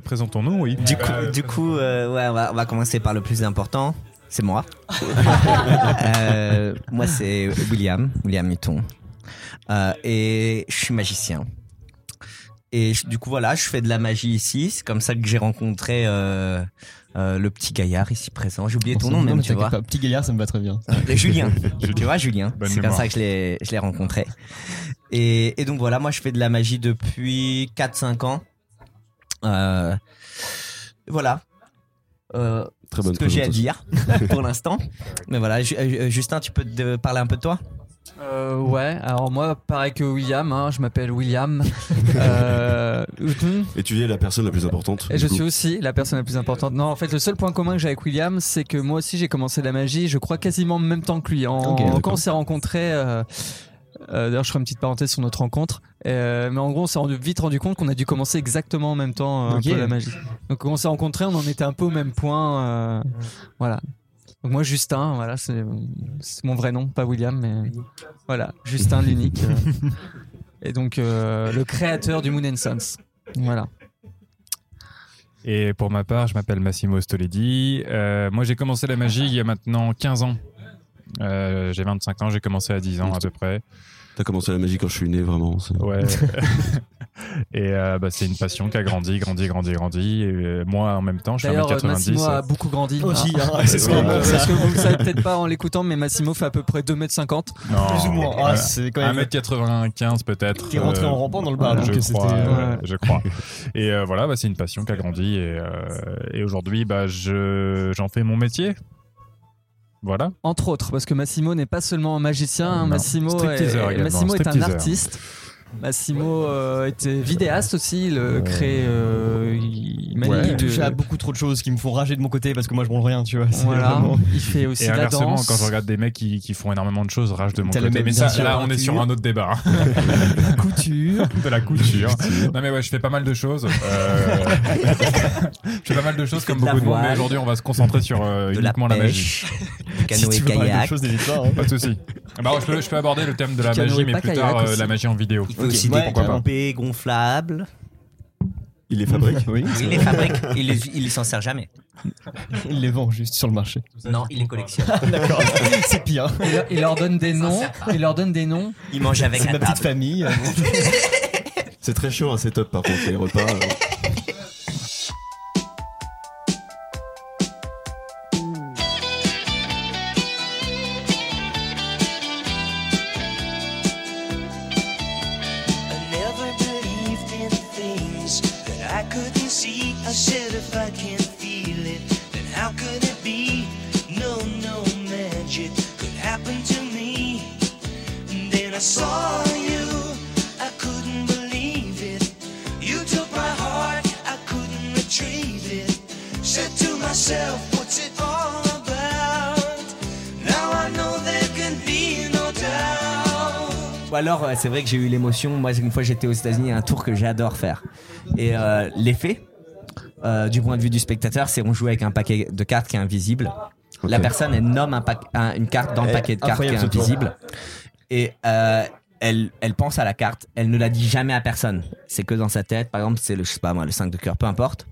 présentons-nous, oui. Du coup, du coup euh, ouais, on va, on va commencer par le plus important. C'est moi. Euh, moi, c'est William, William Newton. Euh, et je suis magicien. Et je- du coup, voilà, je fais de la magie ici. C'est comme ça que j'ai rencontré euh, euh, le petit gaillard ici présent. J'ai oublié ton nom même, mais tu vois. pas, Petit gaillard, ça me va très bien. Euh, Julien. tu vois, Julien. Bonne C'est comme ça que je l'ai, je l'ai rencontré. Et, et donc voilà, moi je fais de la magie depuis 4-5 ans. Euh, voilà. Euh, Très bonne ce que j'ai à dire pour l'instant. Mais voilà, euh, Justin, tu peux te parler un peu de toi? Euh, ouais, alors moi, pareil que William, hein, je m'appelle William. Euh, Et tu es la personne la plus importante. et je coup. suis aussi la personne la plus importante. Non, en fait, le seul point commun que j'ai avec William, c'est que moi aussi j'ai commencé la magie, je crois quasiment en même temps que lui. En, quand on s'est rencontrés, euh, euh, d'ailleurs, je ferai une petite parenthèse sur notre rencontre. Euh, mais en gros, on s'est rendu, vite rendu compte qu'on a dû commencer exactement en même temps euh, un Ok. peu la magie. Donc, on s'est rencontrés, on en était un peu au même point. euh, voilà. Donc moi, Justin, voilà, c'est c'est mon vrai nom, pas William, mais voilà, Justin l'unique. euh. et donc euh, le créateur du Moon and Sons. Voilà. Et pour ma part, je m'appelle Massimo Stoledi. Euh, moi, j'ai commencé la magie il y a maintenant 15 ans. Euh, j'ai 25 ans, j'ai commencé à 10 ans à peu près. T'as commencé la magie quand je suis né, vraiment. Ouais. et euh, bah, c'est une passion qui a grandi, grandi, grandi, grandi. Et euh, moi, en même temps, je suis euh, 1m90. Massimo a beaucoup grandi. Aussi, Ah. hein, c'est ce qu'on parce que vous le savez peut-être pas en l'écoutant, mais Massimo fait à peu près 2m50. Non, Plus ou moins. Ah, c'est quand même. 1m95 peut-être. T'es rentré Euh, en rampant dans le bar, je crois, ouais, je crois. Et euh, voilà, bah, c'est une passion qui a grandi et, euh, et aujourd'hui, bah, je j'en fais mon métier. Voilà. Entre autres, parce que Massimo n'est pas seulement un magicien, hein. Massimo, est, Massimo est un artiste. Massimo euh, était vidéaste aussi, il euh, crée, euh, il manie Ouais. Il de- touche à beaucoup trop de choses qui me font rager de mon côté parce que moi je branle rien, tu vois. voilà, vraiment- il fait aussi Et la inversement, danse. quand je regarde des mecs qui, qui font énormément de choses, rage de mon le côté. même Mais ça, là, on est sur un autre débat. hein. La couture. de la couture. non mais ouais, je fais pas mal de choses. Euh, je fais pas mal de choses comme de beaucoup de monde, mais aujourd'hui on va se concentrer sur euh, De la uniquement la, magie. Si canoë tu veux parler d'autre kayak. chose, n'hésite pas. hein. Pas de souci. Bah, je, peux, je peux aborder le thème de la Canoë, magie, mais plus tard euh, la magie en vidéo. Il fait Ok, aussi ouais, des pourquoi pas. pompées gonflables. Il les fabrique Oui, Il les fabrique, il les, il les s'en sert jamais. il les vend juste sur le marché. Non, il les collectionne. D'accord, c'est pire. Il leur- il leur donne des noms, il leur donne des noms. Il mange avec C'est ma petite famille. C'est très chaud un setup par contre, les repas. euh. Alors, euh, c'est vrai que j'ai eu l'émotion. Moi, une fois, j'étais aux États-Unis, il y a un tour que j'adore faire. Et euh, l'effet, euh, du point de vue du spectateur, c'est on joue avec un paquet de cartes qui est invisible. La personne, elle nomme un pack- un- une carte dans le Eh, paquet de cartes qui est invisible. Et euh, elle, elle pense à la carte. Elle ne la dit jamais à personne. C'est que dans sa tête. Par exemple, c'est le, je sais pas moi, le 5 de cœur, peu importe.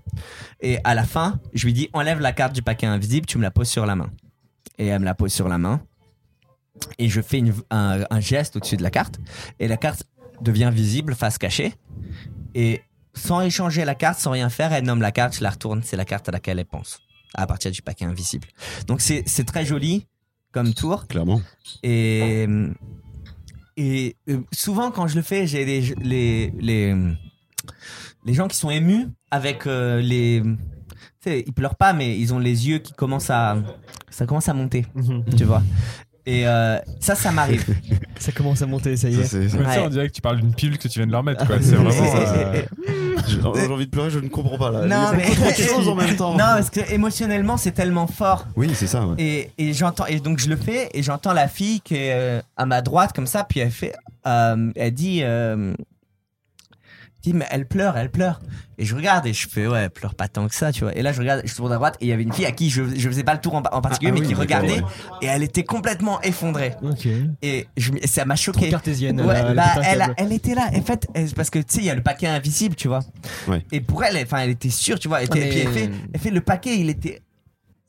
Et à la fin, je lui dis, enlève la carte du paquet invisible, tu me la poses sur la main. Et elle me la pose sur la main. Et je fais une- un, un geste au-dessus de la carte. Et la carte devient visible, face cachée. Et sans échanger la carte, sans rien faire, elle nomme la carte, je la retourne, c'est la carte à laquelle elle pense. À partir du paquet invisible. Donc c'est c'est très joli comme tour. Clairement. Et, et euh, souvent, quand je le fais, j'ai les, les, les, les gens qui sont émus avec euh, les. Tu sais, ils pleurent pas, mais ils ont les yeux qui commencent à. Ça commence à monter, tu vois. Et euh, ça, ça m'arrive. Ça commence à monter, ça y Ça, est. c'est- Mais ça, Ouais. on dirait que tu parles d'une pilule que tu viens de leur mettre. quoi. C'est vraiment. euh, J'ai envie de pleurer, je ne comprends pas là. Non, Il y a mais- beaucoup trop de choses en même temps. Non, parce que émotionnellement, c'est tellement fort. Oui, c'est ça. Ouais. Et, et j'entends et donc je le fais et j'entends la fille qui est euh, à ma droite comme ça puis elle fait euh, elle dit euh, dit mais elle pleure elle pleure et je regarde et je fais ouais elle pleure pas tant que ça tu vois et là je regarde je tourne à droite et il y avait une fille à qui je, je faisais pas le tour en, en particulier Ah, ah mais oui, qui regardait ouais. et elle était complètement effondrée et je, ça m'a Trop choqué cartésienne. Ouais, elle elle bah, elle, a- elle était là. En fait, elle- parce que tu sais, il y a le paquet invisible, tu vois. Ouais. Et pour elle, elle- enfin, elle était sûre, tu vois. Et, Ouais, puis elle fait, elle fait le paquet, il était,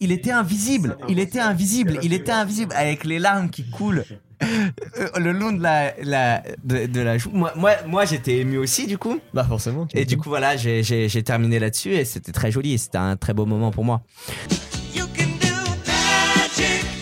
il était invisible. Il était invisible. Il était invisible avec les larmes qui coulent. euh, Le long de la, la de, de la joue. Moi, moi, moi j'étais ému aussi, du coup. Bah forcément. Et du coup, voilà, j'ai- terminé là-dessus et c'était très joli. et C'était un très beau moment pour moi. You can do magic.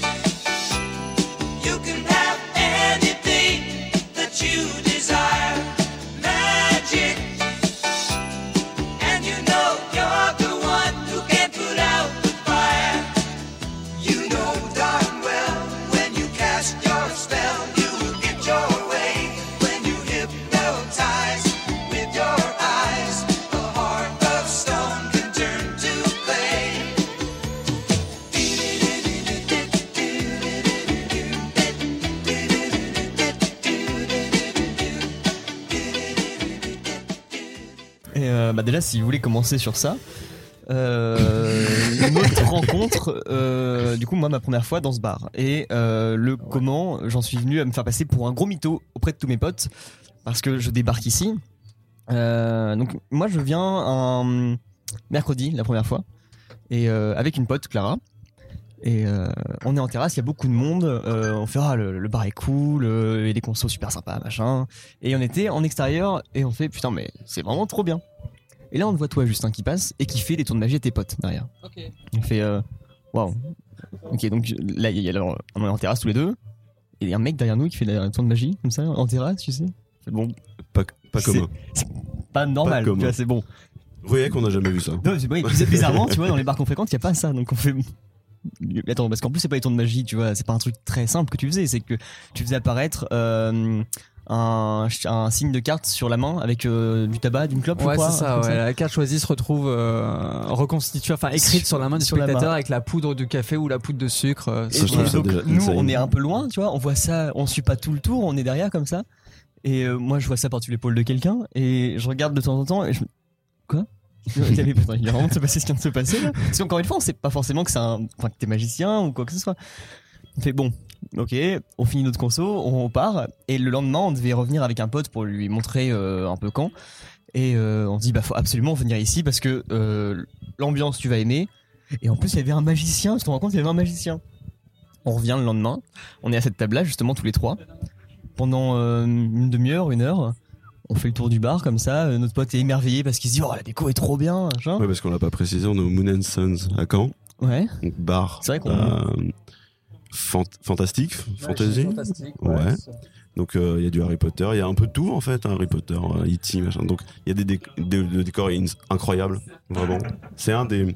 Bah déjà, si vous voulez commencer sur ça, euh, une autre rencontre, euh, du coup, moi, ma première fois dans ce bar. Et euh, le comment, j'en suis venu à me faire passer pour un gros mytho auprès de tous mes potes, parce que je débarque ici. Euh, donc, moi, je viens un mercredi, la première fois, et avec une pote, Clara. Et on est en terrasse, il y a beaucoup de monde. on fait ah, le, le bar est cool, et les consos super sympas, machin. Et on était en extérieur et on fait putain mais c'est vraiment trop bien. Et là on te voit toi Justin qui passe et qui fait des tours de magie à tes potes derrière. On fait euh, waouh. Ok donc là il y a, alors, on est en terrasse tous les deux et il y a un mec derrière nous qui fait un tour de magie comme ça en terrasse tu sais. C'est Bon Pas, pas C'est- commun. pas normal. tu commun. vois, c'est bon. Rueck, on n'a jamais vu ça. Non, c'est bizarrement, tu vois, dans les bars qu'on fréquente, il n'y a pas ça. Donc on fait. Mais Attends, parce qu'en plus, c'est pas les tours de magie, tu vois. C'est pas un truc très simple que tu faisais. C'est que tu faisais apparaître euh, un, un signe de carte sur la main avec euh, du tabac, d'une clope, Ouais, crois. c'est un ça, ouais. La carte choisie se retrouve euh, reconstituée, enfin écrite sur la main du Sur la spectateur main. avec la poudre de café ou la poudre de sucre. euh, Ça, Et trouve donc, déjà nous, on est un peu loin, tu vois. On voit ça, on suit pas tout le tour, on est derrière comme ça. Et euh, moi, je vois ça par-dessus l'épaule de quelqu'un et je regarde de temps en temps et je me- Quoi? Avait, putain, il vraiment de se passer ce qui vient de se passer là. Parce qu'encore une fois, on sait pas forcément que c'est un, enfin, que t'es magicien ou quoi que ce soit. On fait bon, ok, on finit notre conso, on part et le lendemain, on devait revenir avec un pote pour lui montrer euh, un peu quand. Et euh, on dit bah faut absolument venir ici parce que euh, l'ambiance tu vas aimer. Et en plus, il y avait un magicien. Je te rends compte, il y avait un magicien. On revient le lendemain. On est à cette table-là, justement, tous les trois. Pendant euh, une demi-heure, une heure, on fait le tour du bar comme ça. Euh, Notre pote est émerveillé parce qu'il se dit Oh, la déco est trop bien. machin. Ouais, parce qu'on l'a pas précisé, on est au Moon and Sons à Caen. Ouais. Donc bar. C'est vrai qu'on- euh, fant- fantastique, fantasy. Ouais. Donc euh, il y a du Harry Potter, il y a un peu de tout en fait, hein, Harry Potter, euh, E.T. machin. Donc il y a des, déc- des, des décors in- incroyables, vraiment. C'est un des,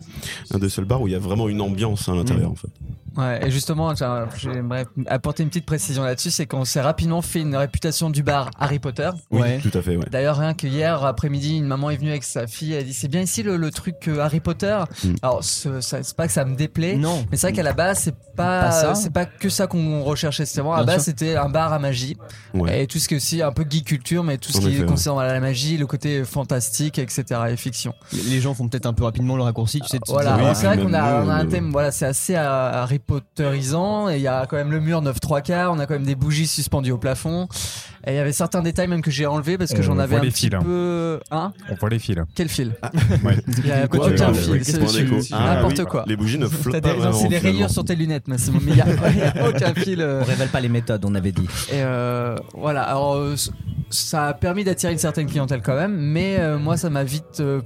un des seuls bars où il y a vraiment une ambiance à l'intérieur en fait. Ouais, et justement, j'ai- j'aimerais apporter une petite précision là-dessus, c'est qu'on s'est rapidement fait une réputation du bar Harry Potter. Ouais. Tout à fait, ouais. D'ailleurs, rien que hier après-midi, une maman est venue avec sa fille, elle a dit c'est bien ici le, le truc euh, Harry Potter? Mm. Alors, c'est pas que ça me déplaît, Non. mais c'est vrai qu'à la base, c'est pas, Pas c'est pas que ça qu'on recherchait. C'était vraiment, à la base, c'était un bar à magie. ouais. Et tout ce qui est aussi un peu geek culture, mais tout ce En qui effet, est ouais. concernant la magie, le côté fantastique, etc. et fiction. Les gens font peut-être un peu rapidement le raccourci, tu sais. Voilà, Oui, alors c'est vrai qu'on a, un thème, voilà, c'est assez euh, Harry Potterisant, et il y a quand même le mur 9 3 quarts, on a quand même des bougies suspendues au plafond, et il y avait certains détails même que j'ai enlevés parce que j'en avais un les petit fils, hein. peu, hein? On voit les fils. Quel fil? Ouais. Il y a Quoi, aucun fil, c'est Ah, n'importe oui. quoi. Les bougies ne flottent pas c'est des rayures sur tes lunettes, mais il y a, aucun fil. euh, On révèle pas les méthodes, on avait dit. Et euh, voilà, alors euh, ça a permis d'attirer une certaine clientèle quand même, mais euh, moi ça m'a vite euh,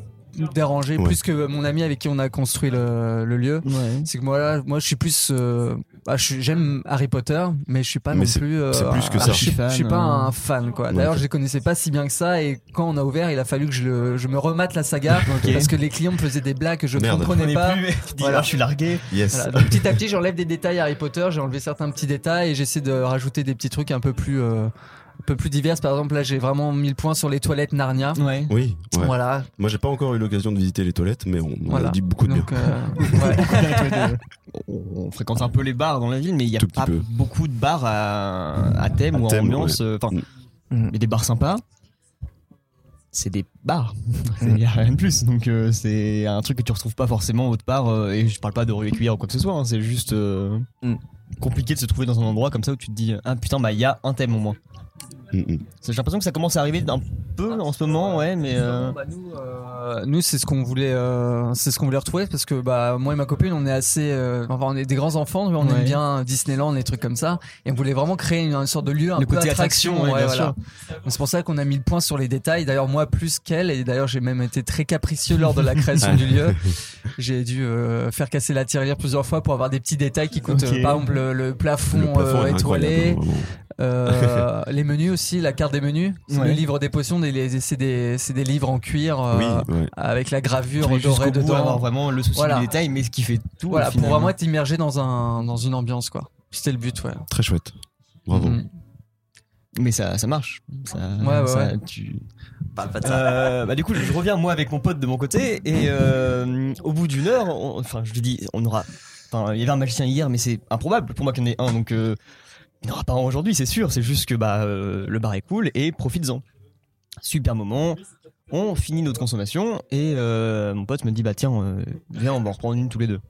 dérangé, Ouais. plus que mon ami avec qui on a construit le, le lieu. Ouais. C'est que moi, là, moi je suis plus. euh, bah, J'aime Harry Potter, mais je suis pas Mais non c'est- plus. euh, c'est plus que un- ça. Je suis, je suis pas Fan, un fan, quoi. D'ailleurs, je les connaissais pas si bien que ça, et quand on a ouvert, il a fallu que je, le- je me remate la saga, parce que les clients me faisaient des blagues que je ne Merde. comprenais pas. plus, tu dis, Voilà. ah, je suis largué. Yes. Voilà, donc petit à petit, j'enlève des détails Harry Potter, j'ai enlevé certains petits détails et j'essaie de rajouter des petits trucs un peu plus, euh, peu plus diverses. Par exemple, là, j'ai vraiment mis le point sur les toilettes Narnia. Ouais. Oui, ouais. Voilà. Moi, j'ai pas encore eu l'occasion de visiter les toilettes, mais on, on Voilà. a dit beaucoup de bien. Donc, euh, ouais. on, fréquente un peu les bars dans la ville, mais il y a Tout pas beaucoup de bars à, à thème À ou à thème, ambiance. euh, Enfin, Mm. y a des bars sympas. C'est des bars. Il y a rien de plus. Donc euh, c'est un truc que tu retrouves pas forcément autre part. euh, et je parle pas de rue et cuillère ou quoi que ce soit. hein, c'est juste euh, Mm. compliqué de se trouver dans un endroit comme ça où tu te dis ah putain bah il y a un thème au moins. Mm, mm. J'ai l'impression que ça commence à arriver un peu en ce moment, ouais, mais euh, Bah, nous, euh, nous, c'est ce qu'on voulait, euh, c'est ce qu'on voulait retrouver parce que bah moi et ma copine, on est assez, euh, enfin, on est des grands enfants, on Ouais. aime bien Disneyland, les trucs comme ça, et on voulait vraiment créer une, une sorte de lieu un Le peu côté attraction. attraction, ouais, voilà. C'est pour ça qu'on a mis le point sur les détails. D'ailleurs, moi plus qu'elle, et d'ailleurs j'ai même été très capricieux lors de la création du lieu. J'ai dû euh, faire casser la tirelire plusieurs fois pour avoir des petits détails qui coûtent, euh, par exemple le, le plafond, Le plafond euh, étoilé. Euh, les menus aussi, la carte des menus, C'est Ouais. le livre des potions, des- les- c'est des, c'est des livres en cuir euh, Oui, ouais. avec la gravure dorée jusqu'au bout, avoir dedans. vraiment le souci Voilà. du détail, mais ce qui fait tout. Voilà, pour vraiment être immergé dans un dans une ambiance quoi. C'était le but, ouais. Très chouette. Bravo. Mhm. Mais ça, ça marche. Ça, Ouais, ouais, ça- ouais. tu- Parle pas de ça. Euh, bah du coup, je reviens moi avec mon pote de mon côté et euh, au bout d'une heure, on- enfin je lui dis, on aura, enfin il y avait un magicien hier, mais c'est improbable pour moi qu'il y en ait un, donc euh, aura pas aujourd'hui, c'est sûr. C'est juste que bah euh, le bar est cool et profites-en. Super moment. On finit notre consommation et euh, mon pote me dit bah tiens euh, viens on va en reprendre une tous les deux.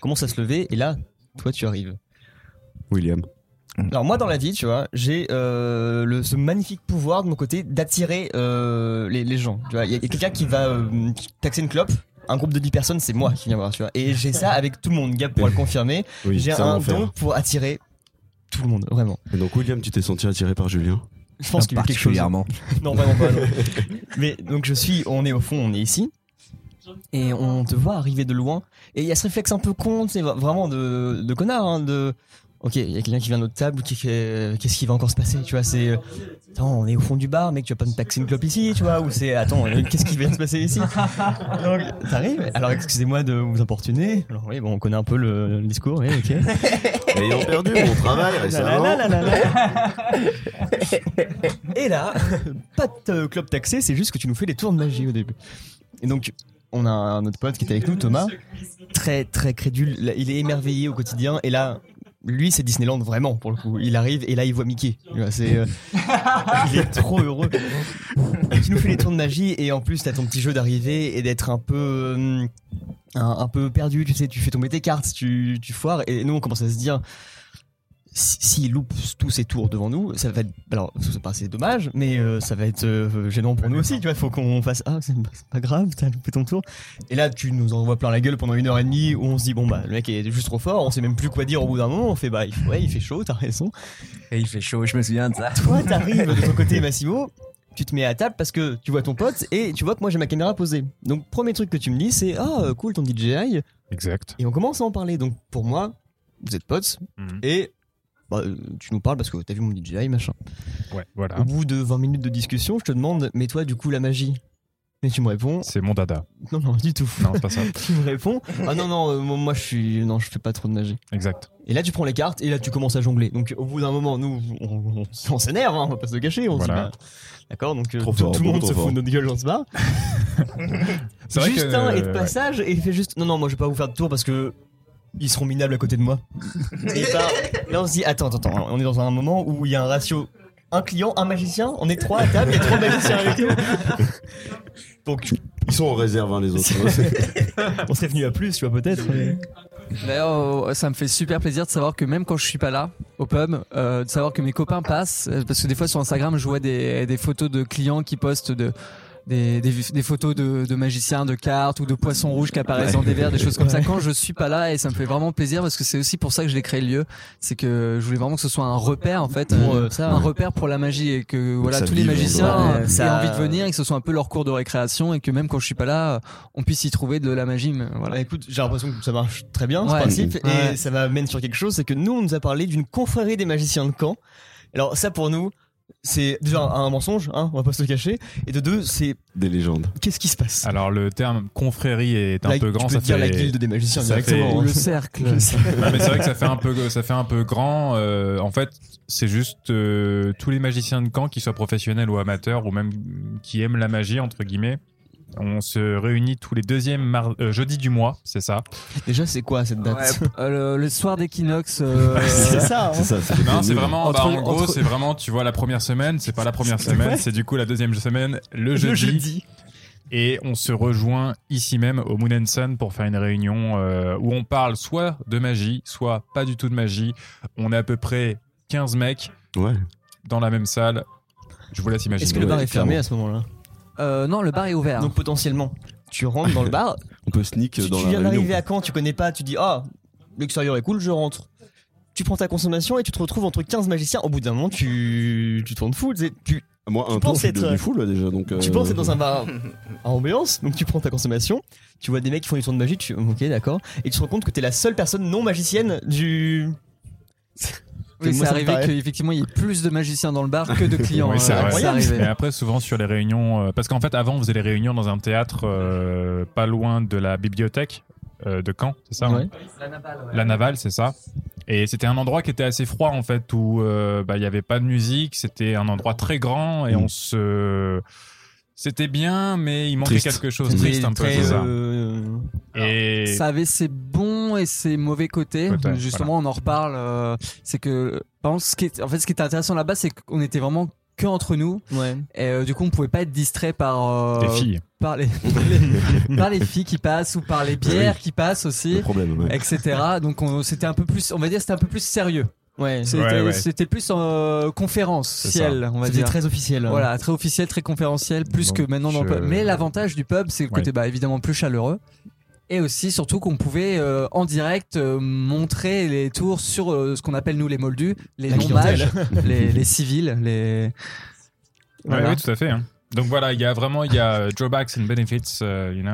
Commence à se lever et là toi tu arrives. William. Alors moi dans la vie, tu vois, j'ai euh, le, ce magnifique pouvoir de mon côté d'attirer euh, les, les gens. Tu vois, il y a, quelqu'un qui va euh, taxer une clope. Un groupe de 10 personnes, c'est moi qui viens voir, tu vois. Et j'ai ça avec tout le monde. Gab pourra le confirmer. Oui, J'ai un don pour attirer tout le monde, vraiment. Et donc, William, tu t'es senti attiré par Julien Je pense qu'il y a quelque chose. Non, vraiment pas. non. Mais donc je suis, on est au fond, on est ici. Et on te voit arriver de loin. Et il y a ce réflexe un peu con, c'est vraiment de, de connard, hein, de. Ok, il y a quelqu'un qui vient à notre table, qui fait. Qu'est-ce qui va encore se passer, tu vois C'est. Attends, on est au fond du bar, mec, tu vas pas me taxer une clope ici, tu vois Ou c'est. Attends, euh, qu'est-ce qui vient de se passer ici? Donc, t'arrives. Alors, excusez-moi de vous importuner. Alors, oui, bon, on connaît un peu le, le discours, oui, ok. Ayant perdu mon travail récemment. Et là, pas de euh, club taxé, c'est juste que tu nous fais des tours de magie au début. Et donc, on a un autre pote qui était avec nous, Thomas, très très crédule. Il est émerveillé au quotidien. Et là, lui, c'est Disneyland vraiment pour le coup. Il arrive et là, il voit Mickey. C'est, euh, il est trop heureux. Tu nous fais les tours de magie et en plus, t'as ton petit jeu d'arrivée et d'être un peu euh, un, un peu perdu. Tu sais, tu fais tomber tes cartes, tu, tu foires. Et nous, on commence à se dire s'il loupe tous ses tours devant nous, ça va être alors c'est pas c'est dommage, mais euh, ça va être euh, gênant pour nous aussi. Tu vois, il faut qu'on fasse ah c'est pas grave, t'as loupé ton tour. Et là, tu nous envoies plein la gueule pendant une heure et demie où on se dit bon bah le mec est juste trop fort, on sait même plus quoi dire au bout d'un moment. On fait bah il, faut- ouais il fait chaud, t'as raison. Et il fait chaud, je me souviens de ça. Toi, t'arrives de ton côté, Massimo. Tu te mets à table parce que tu vois ton pote et tu vois que moi j'ai ma caméra posée. Donc premier truc que tu me dis c'est ah euh, cool ton DJI Exact. et on commence à en parler. Donc pour moi vous êtes potes Mhm. et bah, euh, tu nous parles parce que t'as vu mon DJI machin. Ouais, voilà. Au bout de 20 minutes de discussion, je te demande, mais toi, du coup, la magie? Et tu me réponds, C'est mon dada. non, non, du tout. Non, c'est pas ça. tu me réponds, ah non, non, euh, moi, je suis, non, je fais pas trop de magie. Exact. Et là, tu prends les cartes et là, tu commences à jongler. Donc, au bout d'un moment, nous, on, on- on s'énerve, hein, on va pas se le cacher. On Voilà. se dit, bah, d'accord, donc euh, tout, fort, tout le monde se fout de notre gueule dans ce bar. C'est vrai que, Justin est de ouais. passage et il fait juste, non, non, moi, je vais pas vous faire de tour parce que ils seront minables à côté de moi. et bah, là, on se dit, attends, attends, attends, on est dans un moment où il y a un ratio un client, un magicien, on est trois à table, il y a trois magiciens avec nous. Donc, Ils sont en réserve, hein, les autres. on serait venu à plus, tu vois, peut-être. mais- D'ailleurs, euh, ça me fait super plaisir de savoir que même quand je suis pas là au pub, euh, de savoir que mes copains passent, euh, parce que des fois sur Instagram, je vois des, des photos de clients qui postent de des, des, des photos de, de magiciens, de cartes ou de poissons rouges qui apparaissent dans des verres, des choses comme ça. Quand je suis pas là, et ça me fait vraiment plaisir parce que c'est aussi pour ça que je l'ai créé le lieu, c'est que je voulais vraiment que ce soit un repère en fait, Pour, euh, euh, ça, un ouais. repère pour la magie et que voilà tous les magiciens ouais. aient Ça- envie de venir et que ce soit un peu leur cours de récréation et que même quand je suis pas là, on puisse y trouver de la magie. mais Voilà. Bah, écoute, j'ai l'impression que ça marche très bien, ce Ouais. principe, Ouais. et ça m'amène sur quelque chose, c'est que nous, on nous a parlé d'une confrérie des magiciens de Caen. Alors ça, pour nous, c'est déjà un, mensonge, hein, on va pas se le cacher. Et de deux, c'est Des légendes. qu'est-ce qui se passe? Alors le terme confrérie est un La- peu grand, tu peux ça dire fait la guilde des magiciens ça directement. fait- hein. Le cercle. Mais c'est vrai que ça fait un peu, ça fait un peu grand. euh, en fait, c'est juste euh, tous les magiciens de camp, qu'ils soient professionnels ou amateurs, ou même qui aiment la magie entre guillemets. On se réunit tous les deuxièmes mar- euh, jeudis du mois, c'est ça. Déjà, c'est quoi cette date Euh, le, le soir d'équinoxe. euh, C'est ça. hein. C'est ça, c'est Non, c'est vraiment, Entre- bah, en gros, entre- c'est vraiment, tu vois, la première semaine, c'est pas la première semaine, c'est du coup la deuxième semaine, le Le jeudi. jeudi. Et on se rejoint ici même au Moon and Sun pour faire une réunion euh, où on parle soit de magie, soit pas du tout de magie. On est à peu près 15 mecs Ouais. dans la même salle. Je vous laisse imaginer. Est-ce que le bar est fermé à ce moment-là? Euh, non, le bar est ouvert. Donc potentiellement, tu rentres dans le bar, On peut sneak tu, dans tu la viens réunion. d'arriver à Caen, tu connais pas, tu dis ah l'extérieur est cool, je rentre. Tu prends ta consommation et tu te retrouves entre 15 magiciens. Au bout d'un moment, tu, tu tournes fou. tu Moi, un Tu penses je suis être- devenu fou là déjà. Donc, tu euh, penses être dans un bar à ambiance, donc tu prends ta consommation. Tu vois des mecs qui font des tours de magie, tu ok d'accord, et tu te rends compte que t'es la seule personne non magicienne du. Oui, c'est arrivé qu'effectivement il y ait plus de magiciens dans le bar que de clients. Oui, c'est euh, Et après, souvent sur les réunions, euh, parce qu'en fait, avant, on faisait les réunions dans un théâtre euh, pas loin de la bibliothèque euh, de Caen, c'est ça hein Ouais. La Navale, c'est ça. Et c'était un endroit qui était assez froid en fait, où euh, bah, il y avait pas de musique. C'était un endroit très grand et Mm. on se, c'était bien, mais il manquait Triste. quelque chose, triste un peu, très, ça. euh, Et Ça avait ses bons et ses mauvais côtés. Justement, on en reparle. euh, c'est que, par exemple, ce qui est, en fait, ce qui était intéressant là-bas, c'est qu'on était vraiment que entre nous. Ouais. Et euh, du coup, on pouvait pas être distrait par euh, des filles. par les, les- par les filles qui passent ou par les bières qui passent Le aussi, problème. ouais. etc. Donc, on- c'était un peu plus, on va dire, c'était un peu plus sérieux. Ouais. C'était, Ouais, ouais. c'était plus en conférentiel, on va C'était dire. très officiel. hein. Voilà, très officiel, très conférentiel, plus que maintenant dans le pub. Mais l'avantage du pub, c'est le côté Ouais. bah, évidemment plus chaleureux. Et aussi, surtout, qu'on pouvait euh, en direct euh, montrer les tours sur euh, ce qu'on appelle nous les moldus, les non-mages, les, les civils, les. Voilà. oui, tout à fait. hein. Donc voilà, il y a vraiment il y a euh, drawbacks and benefits, euh, you know.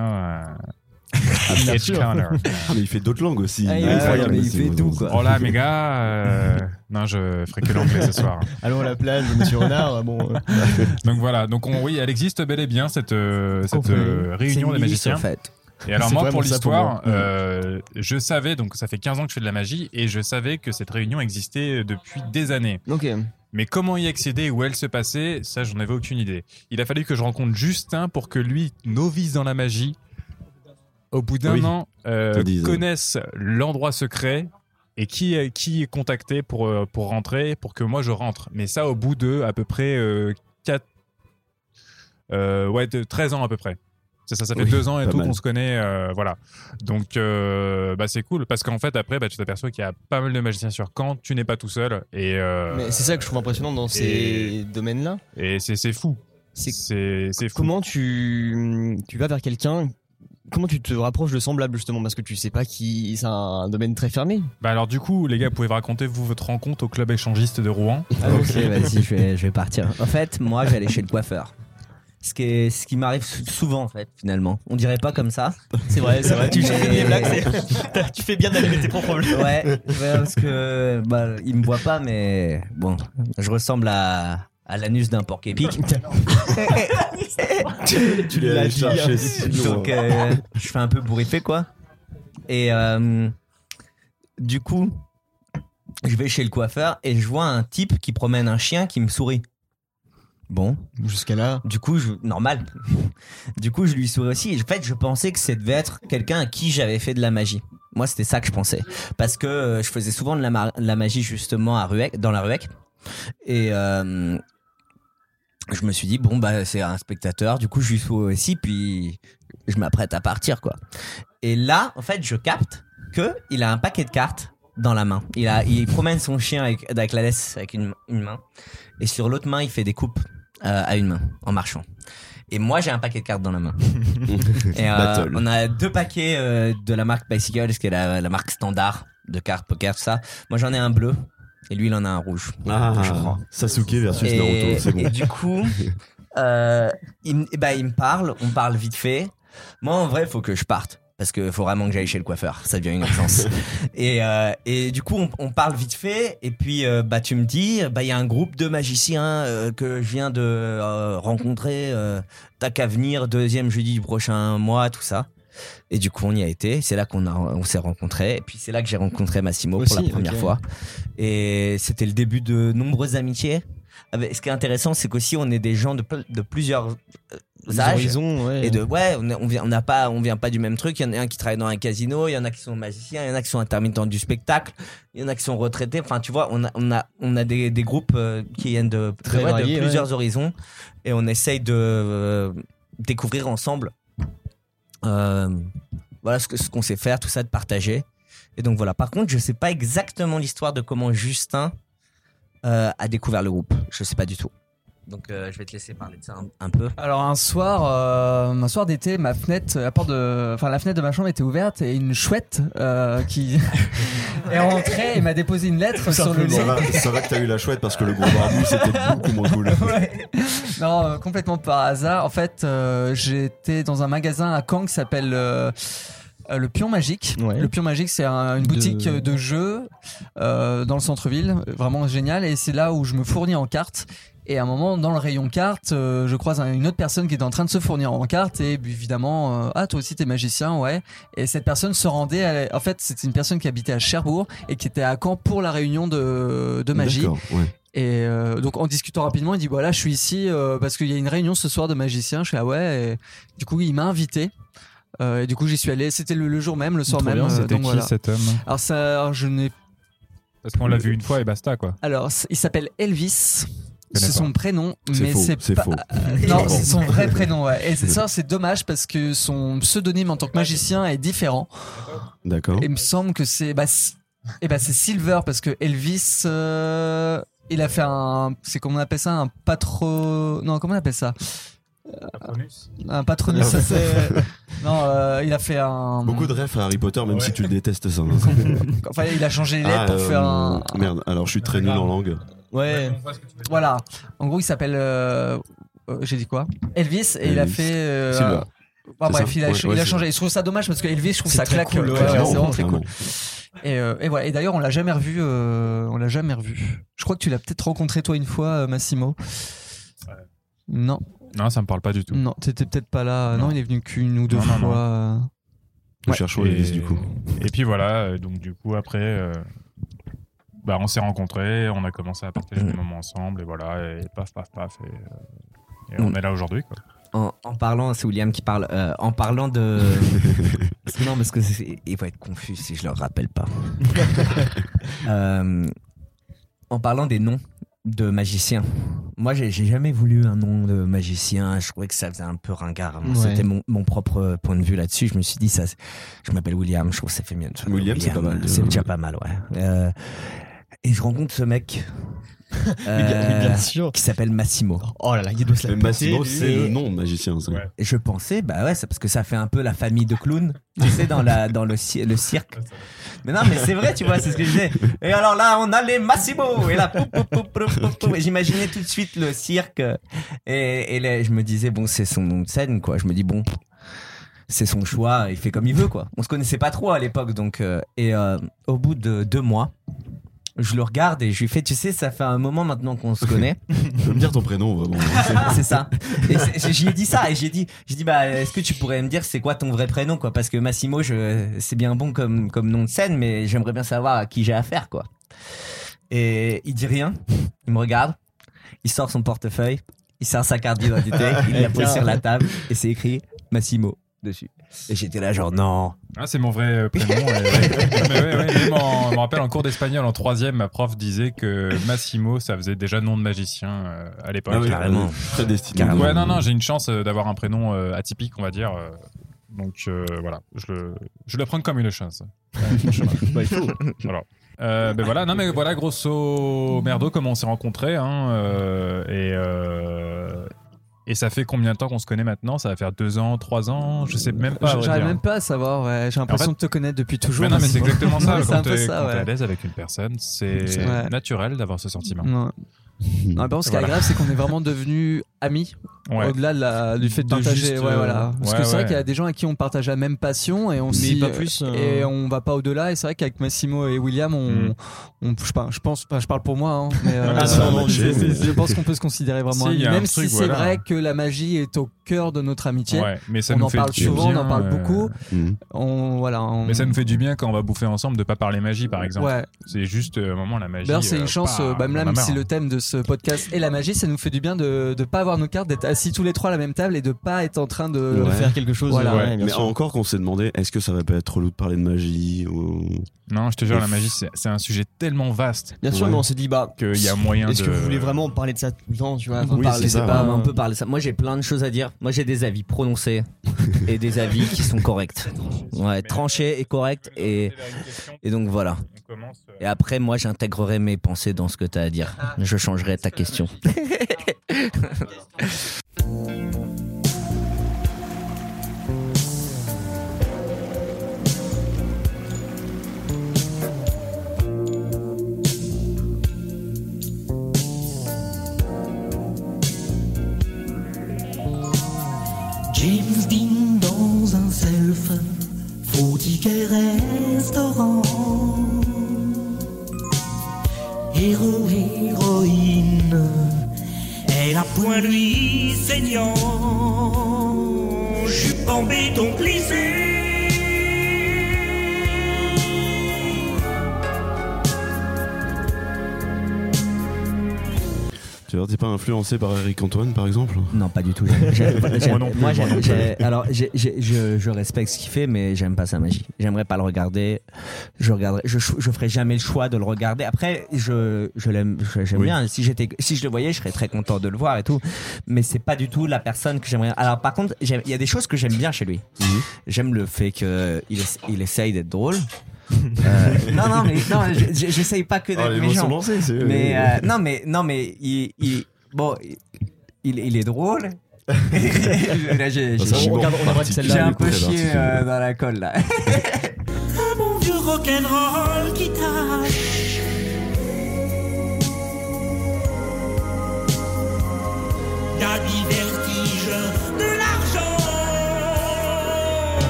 Euh, corner. Ah, mais il fait d'autres langues aussi. Ah, il- mais fait tout, quoi. Oh là, mes gars. euh, Non, je ferai que l'anglais ce soir. Allons à la plage, Monsieur Renard. Bon. euh, Donc voilà, donc on, oui, elle existe bel et bien cette euh, cette euh, réunion des magiciens. en fait. Et alors moi pour l'histoire, euh, je savais donc ça fait 15 ans que je fais de la magie et je savais que cette réunion existait depuis des années. Ok. Mais comment y accéder, où elle se passait, ça j'en avais aucune idée. Il a fallu que je rencontre Justin pour que lui, novice dans la magie, au bout d'un Oui. an, euh, Te dise. connaisse l'endroit secret et qui est, qui est contacté pour, euh, pour rentrer, pour que moi je rentre. Mais ça au bout de à peu près 4... ouais, de 13 ans à peu près. Ça, ça fait Oui, deux ans et tout qu'on se connaît, euh, voilà. Donc, euh, bah, c'est cool parce qu'en fait, après, bah, tu t'aperçois qu'il y a pas mal de magiciens sur Caen, tu n'es pas tout seul et, euh, Mais c'est ça que je trouve impressionnant dans ces domaines-là. et c'est c'est fou. C'est C'est c'est fou. comment tu tu vas vers quelqu'un. Comment tu te rapproches de semblables justement parce que tu sais pas qui c'est un domaine très fermé. Bah alors du coup, les gars, vous pouvez raconter vous votre rencontre au club échangiste de Rouen. Ah, ok, vas-y, je vais, je vais partir. En fait, moi, j'allais chez le coiffeur. Ce qui, est, ce qui m'arrive sou- souvent, en fait, finalement. On dirait pas comme ça. C'est vrai, c'est vrai. Tu Mais- fais des blagues, c'est- tu fais bien d'allumer tes propres blagues. Ouais, ouais, parce que bah, il me voit pas, mais bon, je ressemble à, à l'anus d'un porc épic. Tu chercher si loin. Donc, euh, je fais un peu bourriffé, quoi. Et euh, du coup, je vais chez le coiffeur et je vois un type qui promène un chien qui me sourit. Bon, Jusqu'à là. du coup, je, normal. Du coup, je lui souris aussi. Et en fait, je pensais que ça devait être quelqu'un à qui j'avais fait de la magie. Moi, c'était ça que je pensais. Parce que euh, je faisais souvent de la, mar- de la magie justement à Ruec, dans la Ruec. Et euh, je me suis dit, bon, bah, c'est un spectateur. Du coup, je lui souris aussi. Puis, je m'apprête à partir, quoi. Et là, en fait, je capte que il a un paquet de cartes dans la main. Il, a, il promène son chien avec, avec la laisse avec une, une main. Et sur l'autre main, il fait des coupes euh, à une main en marchant. Et moi, j'ai un paquet de cartes dans la main. Et euh, on a deux paquets euh, de la marque Bicycle, ce qui est la, la marque standard de cartes poker, tout ça. Moi, j'en ai un bleu. Et lui, il en a un rouge. Ah, Je crois. Sasuke versus Et, Naruto, c'est et bon. du coup, euh, il, me- ben, il me parle, on parle vite fait. Moi, en vrai, il faut que je parte. parce que faut vraiment que j'aille chez le coiffeur, ça devient une urgence. et, euh, et du coup, on, on parle vite fait, et puis euh, bah tu me dis, bah il y a un groupe de magiciens que je viens de rencontrer, t'as qu'à venir deuxième jeudi du prochain mois, tout ça. Et du coup, on y a été. C'est là qu'on a, on s'est rencontrés. Et puis c'est là que j'ai rencontré Massimo pour la première fois. Et c'était le début de nombreuses amitiés. Avec- Ce qui est intéressant, c'est qu'aussi on est des gens de, de plusieurs euh, âges. horizons, ouais. Et de ouais, on, vient, on n'a pas, on vient pas du même truc. Il y en a un qui travaille dans un casino, il y en a qui sont magiciens, il y en a qui sont intermittents du spectacle, il y en a qui sont retraités. Enfin, tu vois, on a, on a, on a des, des groupes euh, qui viennent de, Très de- plusieurs horizons, et on essaye de euh, découvrir ensemble. Euh, voilà ce qu'on sait faire, tout ça, de partager. Et donc voilà. Par contre, je sais pas exactement l'histoire de comment Justin euh, a découvert le groupe. Je sais pas du tout. Donc euh, je vais te laisser parler de ça un, un peu. Alors un soir, euh, un soir d'été, ma fenêtre, la porte de, enfin la fenêtre de ma chambre était ouverte et une chouette euh, qui est rentrée et m'a déposé une lettre sur le lit. Ça va, ça va que t'as eu la chouette parce que le gros barbu c'était beaucoup moins cool. Ouais. Non, euh, complètement par hasard. En fait, euh, j'étais dans un magasin à Caen qui s'appelle euh, euh, le Pion Magique. Ouais. Le Pion Magique, c'est un- une boutique De- de, jeux euh, dans le centre-ville, vraiment génial. Et c'est là où je me fournis en cartes. Et à un moment, dans le rayon cartes, euh, je croise un- une autre personne qui est en train de se fournir en cartes. Et puis, évidemment, euh, ah, toi aussi, t'es magicien, ouais. Et cette personne se rendait. à- en fait, c'était une personne qui habitait à Cherbourg et qui était à Caen pour la réunion de, de magie. D'accord, ouais. Et euh, donc en discutant rapidement, il dit voilà, je suis ici euh, parce qu'il y a une réunion ce soir de magiciens. Je suis ah ouais. Et du coup, il m'a invité. Euh, et du coup, j'y suis allé. C'était le, le jour même, le soir Trop même. bien, C'était donc qui voilà. cet homme Alors ça, alors, je n'ai. Parce qu'on l'a vu une fois et basta quoi. Alors il s'appelle Elvis. C'est son prénom, mais c'est c'est pas. faux. Euh, non, c'est son vrai prénom. Ouais. Et c'est ça, c'est dommage parce que son pseudonyme en tant que magicien est différent. D'accord. Et il me semble que c'est bah, c- eh ben c'est Silver parce que Elvis euh, il a fait un c'est comment on appelle ça un patro non comment on appelle ça? Un patronus ça c'est non euh, il a fait un Beaucoup de refs à Harry Potter, même si tu le détestes ça. enfin il a changé les lettres Ah, pour euh, faire un Merde, alors je suis très nul en langue. Ouais. voilà en gros il s'appelle euh, euh, j'ai dit quoi? Elvis et il a Elvis. fait euh, Silver. Bah, C'est bref, ça il a, Ouais, il ouais, a c'est changé. Je trouve ça dommage parce que Elvis, je trouve C'est ça très claque. cool, ouais, ouais, c'est vraiment très cool. Et, euh, et voilà. Et d'ailleurs, on l'a jamais revu. euh, on l'a jamais revu. Je crois que tu l'as peut-être rencontré toi une fois, euh, Massimo. Non, Non, ça me parle pas du tout. non, t'étais peut-être pas là. Non, Non. il est venu qu'une ou deux Non, non, fois. non. euh. Nous Ouais. cherchons Et- Elvis du coup. Et puis voilà, euh, donc du coup après, euh, bah, on s'est rencontrés, on a commencé à partager Mm. des moments ensemble et voilà, et paf paf paf, et, euh, et on Mm. est là aujourd'hui quoi. En, en parlant, c'est William qui parle. euh, en parlant de. Non, parce que c'est- il va être confus si je le rappelle pas. Euh, en parlant des noms de magiciens. Moi, j'ai j'ai jamais voulu un nom de magicien. Je trouvais que ça faisait un peu ringard. Ouais. C'était mon, mon propre point de vue là-dessus. Je me suis dit, ça, c'est- je m'appelle William. Je trouve que ça fait mieux. de s'appeler William, c'est pas mal, C'est déjà pas mal, ouais. Euh, et je rencontre ce mec. Oui, bien, euh, sûr. qui s'appelle Massimo. Oh là là, il doit se la Mais Massimo, c'est le nom de magicien. ça. Ouais. Je pensais, bah ouais, c'est parce que ça fait un peu la famille de clowns, tu sais, dans, la, dans le, ci- le cirque. Mais non, mais c'est vrai, tu vois, c'est ce que je disais. Et alors là, on a les Massimo. Et là, j'imaginais tout de suite le cirque. Et, et là, je me disais, bon, c'est son nom de scène, quoi. Je me dis, bon, c'est son choix, il fait comme il veut, quoi. On se connaissait pas trop à l'époque, donc. euh, et euh, au bout de deux mois, je le regarde et je lui fais, tu sais, ça fait un moment maintenant qu'on se connaît. Tu peux me dire ton prénom vraiment. c'est ça. Et j'y ai dit ça et j'ai dit, j'ai dit bah est-ce que tu pourrais me dire c'est quoi ton vrai prénom quoi? Parce que Massimo je c'est bien bon comme comme nom de scène mais j'aimerais bien savoir à qui j'ai affaire quoi. Et il dit rien, il me regarde, il sort son portefeuille, il sort sa carte d'identité, il la pose sur la table et c'est écrit Massimo dessus. Et j'étais là genre non. Ah, c'est mon vrai euh, prénom. ouais, ouais, en- je me rappelle en cours d'espagnol en troisième, ma prof disait que Massimo, ça faisait déjà nom de magicien euh, à l'époque. Ah oui, carrément. Très destiné. Carrément. Ouais, non, non, j'ai une chance euh, d'avoir un prénom euh, atypique, on va dire. euh, donc euh, voilà, je le, je le prends comme une chance. Bah, il faut. Voilà. Euh, ben voilà, non mais voilà, grosso merdo, comment on s'est rencontrés. Hein, euh, et, euh, et ça fait combien de temps qu'on se connaît maintenant? Ça va faire deux ans, trois ans? Je sais même pas. J'arrive même pas à savoir. Ouais. J'ai l'impression En fait- de te connaître depuis toujours. Mais non, mais c'est exactement ça. Quand t'es ouais. à l'aise avec une personne, c'est Ouais. naturel d'avoir ce sentiment. Non. Non, par contre, ce qui est grave, c'est qu'on est vraiment devenus amis. Ouais. Au-delà de la- du fait de, partager, juste, ouais, euh, voilà. Parce ouais, que c'est vrai qu'il y a des gens à qui on partage la même passion et on s'y- pas plus, euh, et on va pas au-delà. Et c'est vrai qu'avec Massimo et William, on, Mm. on- je, sais pas, je pense, je parle pour moi, hein, mais euh, Ah, euh, je- pense qu'on peut se considérer vraiment Si, amis, même truc, si c'est voilà. vrai que la magie est au cœur de notre amitié. Ouais, mais ça on nous en fait parle du souvent, on bien, en parle euh, beaucoup. Mhm. On, voilà, on- Mais ça nous fait du bien quand on va bouffer ensemble de pas parler magie, par exemple. C'est juste euh, un moment la magie. D'ailleurs, c'est euh, une chance, euh, bah, on même si le thème de ce podcast est la magie, ça nous fait du bien de ne pas avoir nos cartes, d'être assis tous les trois à la même table et de pas être en train de. faire quelque chose. Voilà. ouais, bien Mais sûr. encore qu'on s'est demandé, est-ce que ça va pas être relou de parler de magie ou... Non, je te jure, Et la magie, c'est un sujet tellement vaste Bien sûr, Ouais. mais on s'est dit, bah, qu'il y a moyen est-ce de. que vous voulez vraiment parler de ça tout le temps, tu vois Oui, parler, ça, pas, ouais. on peut parler de ça. Moi, j'ai plein de choses à dire. Moi, j'ai des avis prononcés et des avis qui sont corrects. Ouais, tranchés et corrects. Et, et donc voilà. Et après, moi, j'intégrerai mes pensées dans ce que tu as à dire. Je changerai ta question. James Dean dans un self, faux ticket restaurant. Héros, héroïne, elle a point lui saignant. Jupe en béton plissé. Tu t'es pas influencé par Eric Antoine, par exemple Non, pas du tout. Moi non plus, moi, moi j'aime- non plus. j'ai- alors, je, je respecte ce qu'il fait, mais j'aime pas sa magie. J'aimerais pas le regarder. Je regarderai. Je, je ferai jamais le choix de le regarder. Après, je, je l'aime, j'aime Oui. bien. Si j'étais, si je le voyais, je serais très content de le voir et tout. Mais c'est pas du tout la personne que j'aimerais. Alors, par contre, il y a des choses que j'aime bien chez lui. Mhm. J'aime le fait que il, ess- il essaye d'être drôle. Euh, non, non, mais non, je- je- j'essaye pas que d'être Ah, mots sont méchant. lancés, c'est... Mais euh, non, mais non, mais il, il- bon, il, il est drôle. Là, j'ai, Ça, j'ai- un peu chié euh, dans la colle là. Un bon vieux rock'n'roll qui tâche. Gabi vertige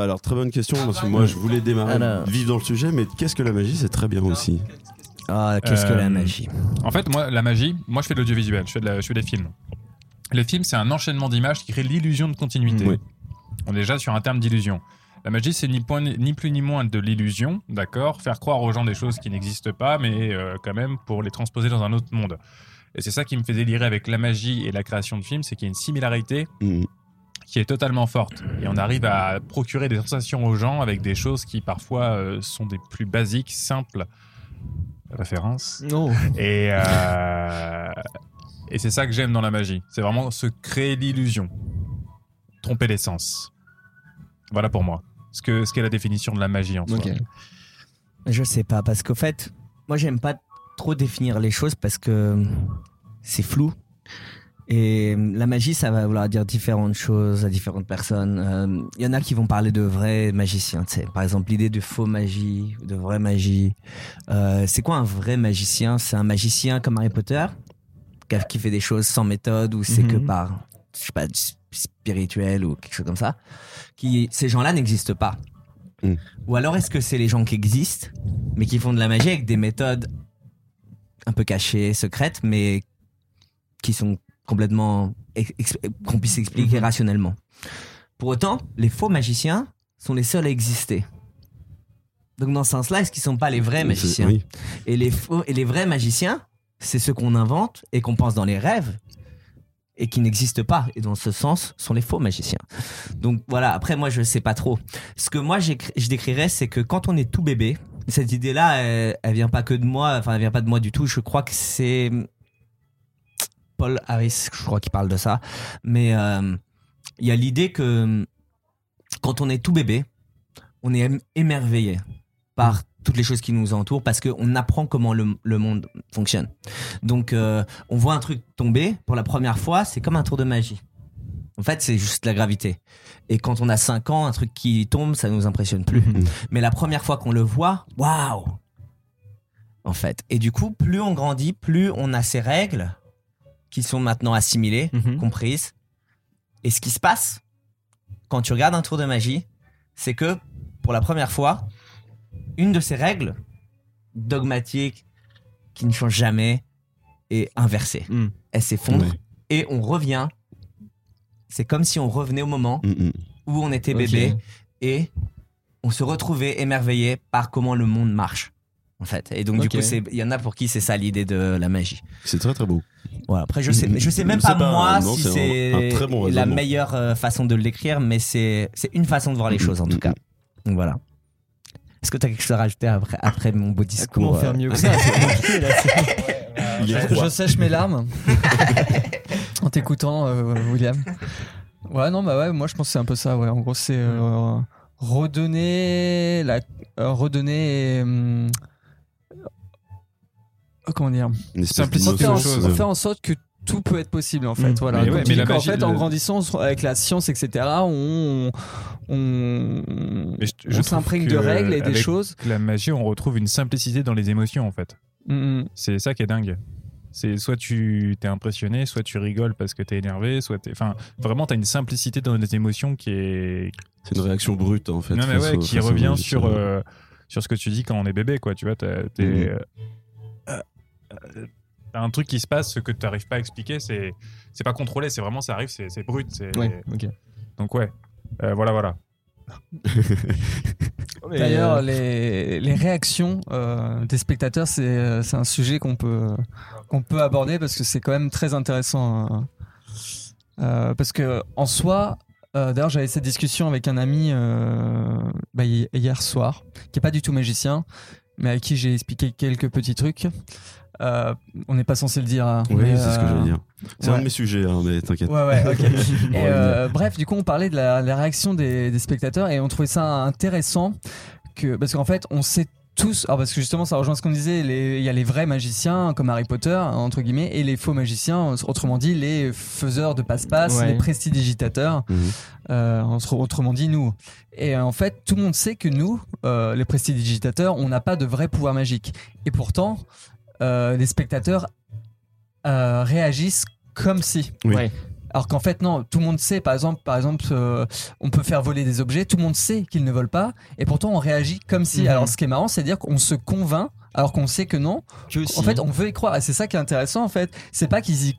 Bah alors, très bonne question, parce que moi, je voulais démarrer, Alors. vivre dans le sujet, mais qu'est-ce que la magie C'est très bien aussi. Ah, qu'est-ce que Euh, la magie En fait, moi, la magie, moi, je fais de l'audiovisuel, je fais, de la- je fais des films. Le film, c'est un enchaînement d'images qui crée l'illusion de continuité. Oui. On est déjà sur un terme d'illusion. La magie, c'est ni, point- ni plus ni moins de l'illusion, d'accord? Faire croire aux gens des choses qui n'existent pas, mais euh, quand même pour les transposer dans un autre monde. Et c'est ça qui me fait délirer avec la magie et la création de films, c'est qu'il y a une similarité Mhm. Qui est totalement forte. Et on arrive à procurer des sensations aux gens avec des choses qui parfois euh, sont des plus basiques, simples. Référence. Non. Et, euh, et c'est ça que j'aime dans la magie. C'est vraiment se créer l'illusion. Tromper l'essence. Voilà pour moi. Ce que ce qu'est la définition de la magie en soi. Ok. Je sais pas, parce qu'au fait, moi j'aime pas trop définir les choses parce que c'est flou. Et la magie, ça va vouloir dire différentes choses à différentes personnes. Euh, Il y en a qui vont parler de vrais magiciens, tu sais. Par exemple, l'idée de faux magie, de vraie magie. Euh, c'est quoi un vrai magicien? C'est un magicien comme Harry Potter qui fait des choses sans méthode ou c'est que Mhm. par, je sais pas, spirituel ou quelque chose comme ça. Qui, ces gens-là n'existent pas. Mhm. Ou alors est-ce que c'est les gens qui existent, mais qui font de la magie avec des méthodes un peu cachées, secrètes, mais qui sont complètement qu'on puisse expliquer Mhm. rationnellement. Pour autant, les faux magiciens sont les seuls à exister. Donc dans ce sens-là, est-ce qu'ils sont pas les vrais magiciens Oui. Et les faux et les vrais magiciens, c'est ceux qu'on invente et qu'on pense dans les rêves et qui n'existent pas. Et dans ce sens, sont les faux magiciens. Donc voilà. Après, moi, je sais pas trop. Ce que moi, je décrirais, c'est que quand on est tout bébé, cette idée-là, elle, elle vient pas que de moi. Enfin, elle vient pas de moi du tout. Je crois que c'est Paul Harris, je crois qu'il parle de ça. Mais euh, il y a l'idée que quand on est tout bébé, on est ém- émerveillé par toutes les choses qui nous entourent parce qu'on apprend comment le, le monde fonctionne. Donc, euh, on voit un truc tomber pour la première fois, c'est comme un tour de magie. En fait, c'est juste la gravité. Et quand on a 5 ans, un truc qui tombe, ça nous impressionne plus. Mhm. Mais la première fois qu'on le voit, waouh En fait. Et du coup, plus on grandit, plus on a ces règles qui sont maintenant assimilées, Mhm. comprises. Et ce qui se passe quand tu regardes un tour de magie, c'est que pour la première fois, une de ces règles dogmatiques qui ne change jamais est inversée. Mm. Elle s'effondre et on revient. C'est comme si on revenait au moment Mm, mm. où on était bébé et on se retrouvait émerveillé par comment le monde marche. En fait. Et donc, du coup, il y en a pour qui c'est ça l'idée de la magie. C'est très très beau. Voilà. Après, je sais, je sais même pas, pas- moi non, si c'est la meilleure euh, façon de l'écrire, mais c'est c'est une façon de voir les Mhm, choses en tout mhm. cas. Donc voilà. Est-ce que tu as quelque chose à rajouter après, après mon beau discours Comment faire euh, mieux que ça C'est compliqué, là. Il est Je sèche mes larmes en t'écoutant, euh, William. Ouais, non, bah ouais, moi je pense que c'est un peu ça. Ouais, en gros, c'est euh, redonner la, euh, redonner. Euh, comment dire Simplicité en, choses. faire en sorte que tout peut être possible en fait. Mm. Voilà. Mais ouais, la magie, fait, en grandissant avec la science, etc., on, on, on s'imprègne de règles et des choses. La magie, on retrouve une simplicité dans les émotions en fait. Mm, mm. C'est ça qui est dingue. C'est soit tu t'es impressionné, soit tu rigoles parce que t'es énervé, soit t'es. Enfin, vraiment, t'as une simplicité dans les émotions qui est. C'est une réaction brute en fait. non mais ouais, qui revient sur euh, sur ce que tu dis quand on est bébé, quoi. Tu vois, t'es, t'as un truc qui se passe, ce que tu n'arrives pas à expliquer, c'est c'est pas contrôlé, c'est vraiment ça arrive, c'est c'est brut. c'est- Ouais, ok. Donc ouais, Euh, voilà, voilà. D'ailleurs, euh, les, les réactions euh, des spectateurs, c'est euh, c'est un sujet qu'on peut, qu'on peut aborder parce que c'est quand même très intéressant. hein. Euh, parce que en soi, euh, d'ailleurs, j'avais cette discussion avec un ami euh, bah, hi- hier soir, qui est pas du tout magicien, mais à qui j'ai expliqué quelques petits trucs. Euh, on n'est pas censé le dire. hein, Oui, c'est ce que euh, j'allais dire. C'est un de mes sujets, hein, mais t'inquiète. Ouais, ouais, Et, euh, bref, du coup, on parlait de la, la réaction des, des spectateurs et on trouvait ça intéressant que, parce qu'en fait, on sait tous, alors parce que justement, ça rejoint ce qu'on disait, il y a les vrais magiciens comme Harry Potter, entre guillemets, et les faux magiciens, autrement dit, les faiseurs de passe-passe, Ouais. les prestidigitateurs, Mhm. euh, autre- autrement dit, nous. Et euh, en fait, tout le monde sait que nous, euh, les prestidigitateurs, on n'a pas de vrai pouvoir magique. Et pourtant, euh, les spectateurs euh, réagissent comme si. Oui. Ouais. Alors qu'en fait non, tout le monde sait. Par exemple, par exemple, euh, on peut faire voler des objets. Tout le monde sait qu'ils ne volent pas, et pourtant on réagit comme si. Mhm. Alors ce qui est marrant, c'est dire qu'on se convainc alors qu'on sait que non. Que aussi. En fait, on veut y croire. Et c'est ça qui est intéressant. En fait, c'est pas qu'ils y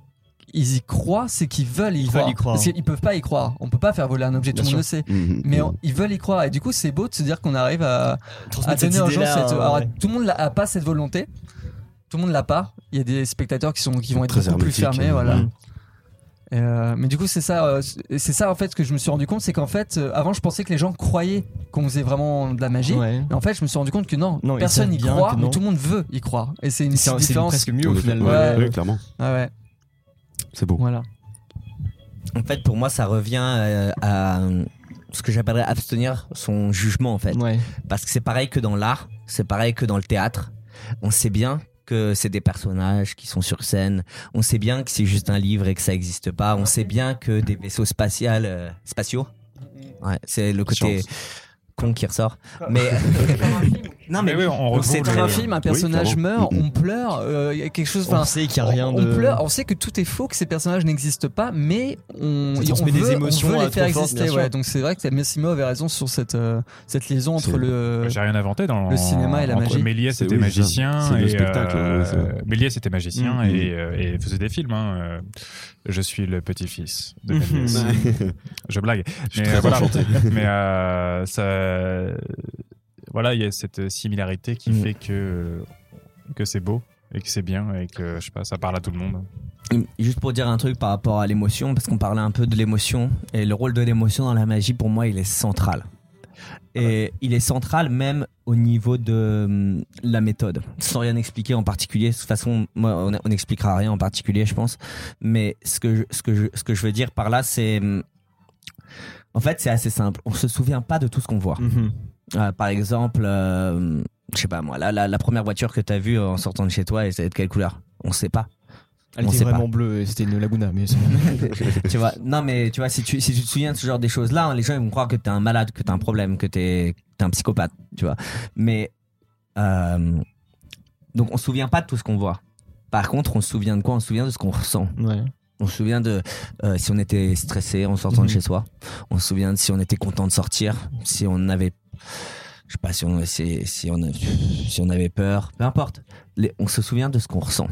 ils y croient, c'est qu'ils veulent y Ils croire. veulent y croire. Parce qu'ils peuvent pas y croire. On peut pas faire voler un objet. Bien tout le monde le sait. Mhm. Mais on- ils veulent y croire. Et du coup, c'est beau de se dire qu'on arrive à, à donner cette aux gens cette. hein, alors, tout le monde n'a pas cette volonté. Tout le monde l'a pas. Il y a des spectateurs qui sont qui vont être Très beaucoup plus fermés, hein. voilà. Et, euh, mais du coup, c'est ça, euh, c'est ça en fait ce que je me suis rendu compte, c'est qu'en fait, euh, avant, je pensais que les gens croyaient qu'on faisait vraiment de la magie. Ouais. Mais en fait, je me suis rendu compte que non, personne bien croit, mais non. tout le monde veut y croire. Et c'est une C'est petite c'est différence. presque mieux au final. ouais, Ouais. ouais, clairement. Ah ouais, C'est beau. voilà. En fait, pour moi, ça revient euh, à ce que j'appellerais abstenir son jugement, en fait. Ouais. Parce que c'est pareil que dans l'art, c'est pareil que dans le théâtre. On sait bien que c'est des personnages qui sont sur scène. On sait bien que c'est juste un livre et que ça n'existe pas. On sait bien que des vaisseaux spatials, euh, spatiaux. Ouais, c'est le côté con qui ressort. Mais non, mais, Mais oui, on on retrouve sait le- très film, un personnage meurt, on pleure, euh, il y a quelque chose. On sait qu'il n'y a rien on, de. on pleure, on sait que tout est faux, que ces personnages n'existent pas, mais on, on transmet des veut, émotions on veut les faire exister. Ouais. Donc c'est vrai que Massimo avait raison sur cette, euh, cette liaison entre C'est- le. J'ai rien inventé dans le cinéma et la magie. Méliès C'est- était c'est magicien C'est le et spectacle, euh, ouais, c'est vrai. Méliès était magicien et, euh, et faisait des films. hein, euh, Je suis le petit-fils de. Méliès. Je blague. Je suis Mais, très euh, voilà. enchanté. Mais euh, ça, voilà, il y a cette similarité qui Mhm. fait que que c'est beau et que c'est bien et que je sais pas, ça parle à tout le monde. Juste pour dire un truc par rapport à l'émotion, parce qu'on parlait un peu de l'émotion, et le rôle de l'émotion dans la magie, pour moi, il est central. Et il est central même au niveau de hum, la méthode, sans rien expliquer en particulier. De toute façon, moi, on n'expliquera rien en particulier, je pense. Mais ce que je, ce que je, ce que je veux dire par là, c'est hum, En fait, c'est assez simple. On se souvient pas de tout ce qu'on voit. Mhm. Euh, par exemple, euh, je sais pas moi, la, la, la première voiture que tu as vue en sortant de chez toi, et c'est de quelle couleur? On sait pas. Elle On était vraiment bleue et c'était une Laguna, mais tu vois, non mais tu vois, si tu, si tu te souviens de ce genre des choses-là, hein, les gens ils vont croire que t'es un malade, que t'as un problème, que t'es es un psychopathe, tu vois. Mais euh, donc on se souvient pas de tout ce qu'on voit. Par contre, on se souvient de quoi? On se souvient de ce qu'on ressent. Ouais. On se souvient de euh, si on était stressé en sortant de Mhm. chez soi. On se souvient de si on était content de sortir, si on avait, je sais pas, si on, si, si on, a- si on avait peur, peu importe. Les- on se souvient de ce qu'on ressent.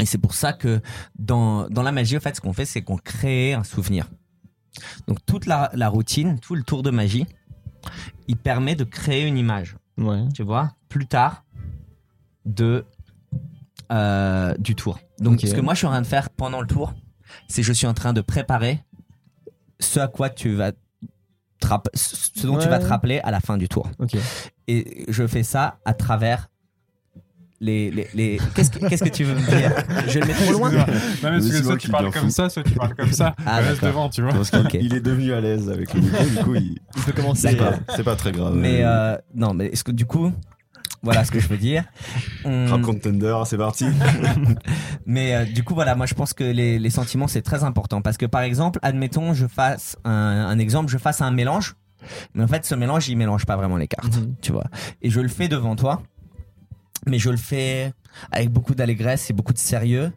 Et c'est pour ça que dans, dans la magie, en fait, ce qu'on fait, c'est qu'on crée un souvenir. Donc toute la, la routine, tout le tour de magie, il permet de créer une image Ouais. tu vois, plus tard de euh, du tour. Donc ce que moi je suis en train de faire pendant le tour, c'est je suis en train de préparer ce à quoi tu vas ce dont tu vas te rappeler à la fin du tour. Et je fais ça à travers les les, les... qu'est-ce que qu'est-ce que tu veux me dire? Je le mets trop loin. Non, mais soit tu parles comme ça, soit tu parles comme ça. Ah, Reste d'accord. devant, tu vois. Parce il est devenu à l'aise avec le micro, du coup, il- Il peut commencer. c'est pas, c'est pas très grave. Mais euh, non, mais est-ce que du coup, voilà ce que je veux dire. On- Rap Contender, c'est parti. Mais euh, du coup, voilà, moi je pense que les, les sentiments c'est très important parce que par exemple, admettons, je fasse un, un exemple, je fasse un mélange, mais en fait ce mélange il mélange pas vraiment les cartes, Mhm. tu vois. Et je le fais devant toi, mais je le fais avec beaucoup d'allégresse et beaucoup de sérieux.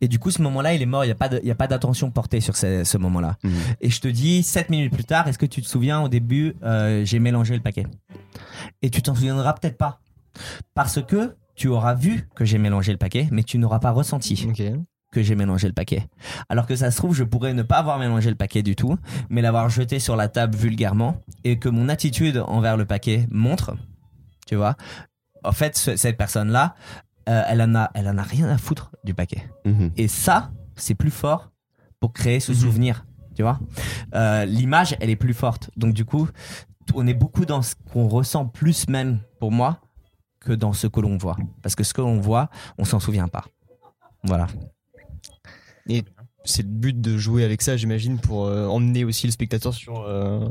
Et du coup, ce moment-là, il est mort. Il n'y a pas d'attention portée sur ce, ce moment-là. Mhm. Et je te dis, 7 minutes plus tard, est-ce que tu te souviens au début, euh, j'ai mélangé le paquet? Et tu t'en souviendras peut-être pas. Parce que tu auras vu que j'ai mélangé le paquet, mais tu n'auras pas ressenti que j'ai mélangé le paquet. Alors que ça se trouve, je pourrais ne pas avoir mélangé le paquet du tout, mais l'avoir jeté sur la table vulgairement, et que mon attitude envers le paquet montre, tu vois, en fait, ce- cette personne-là, euh, elle en a, elle en a rien à foutre du paquet. Mhm. Et ça, c'est plus fort pour créer ce Mhm. souvenir. Tu vois Euh, L'image, elle est plus forte. Donc du coup, on est beaucoup dans ce qu'on ressent plus même, pour moi, que dans ce que l'on voit. Parce que ce que l'on voit, on s'en souvient pas. Voilà. C'est le but de jouer avec ça, j'imagine, pour euh, emmener aussi le spectateur sur euh,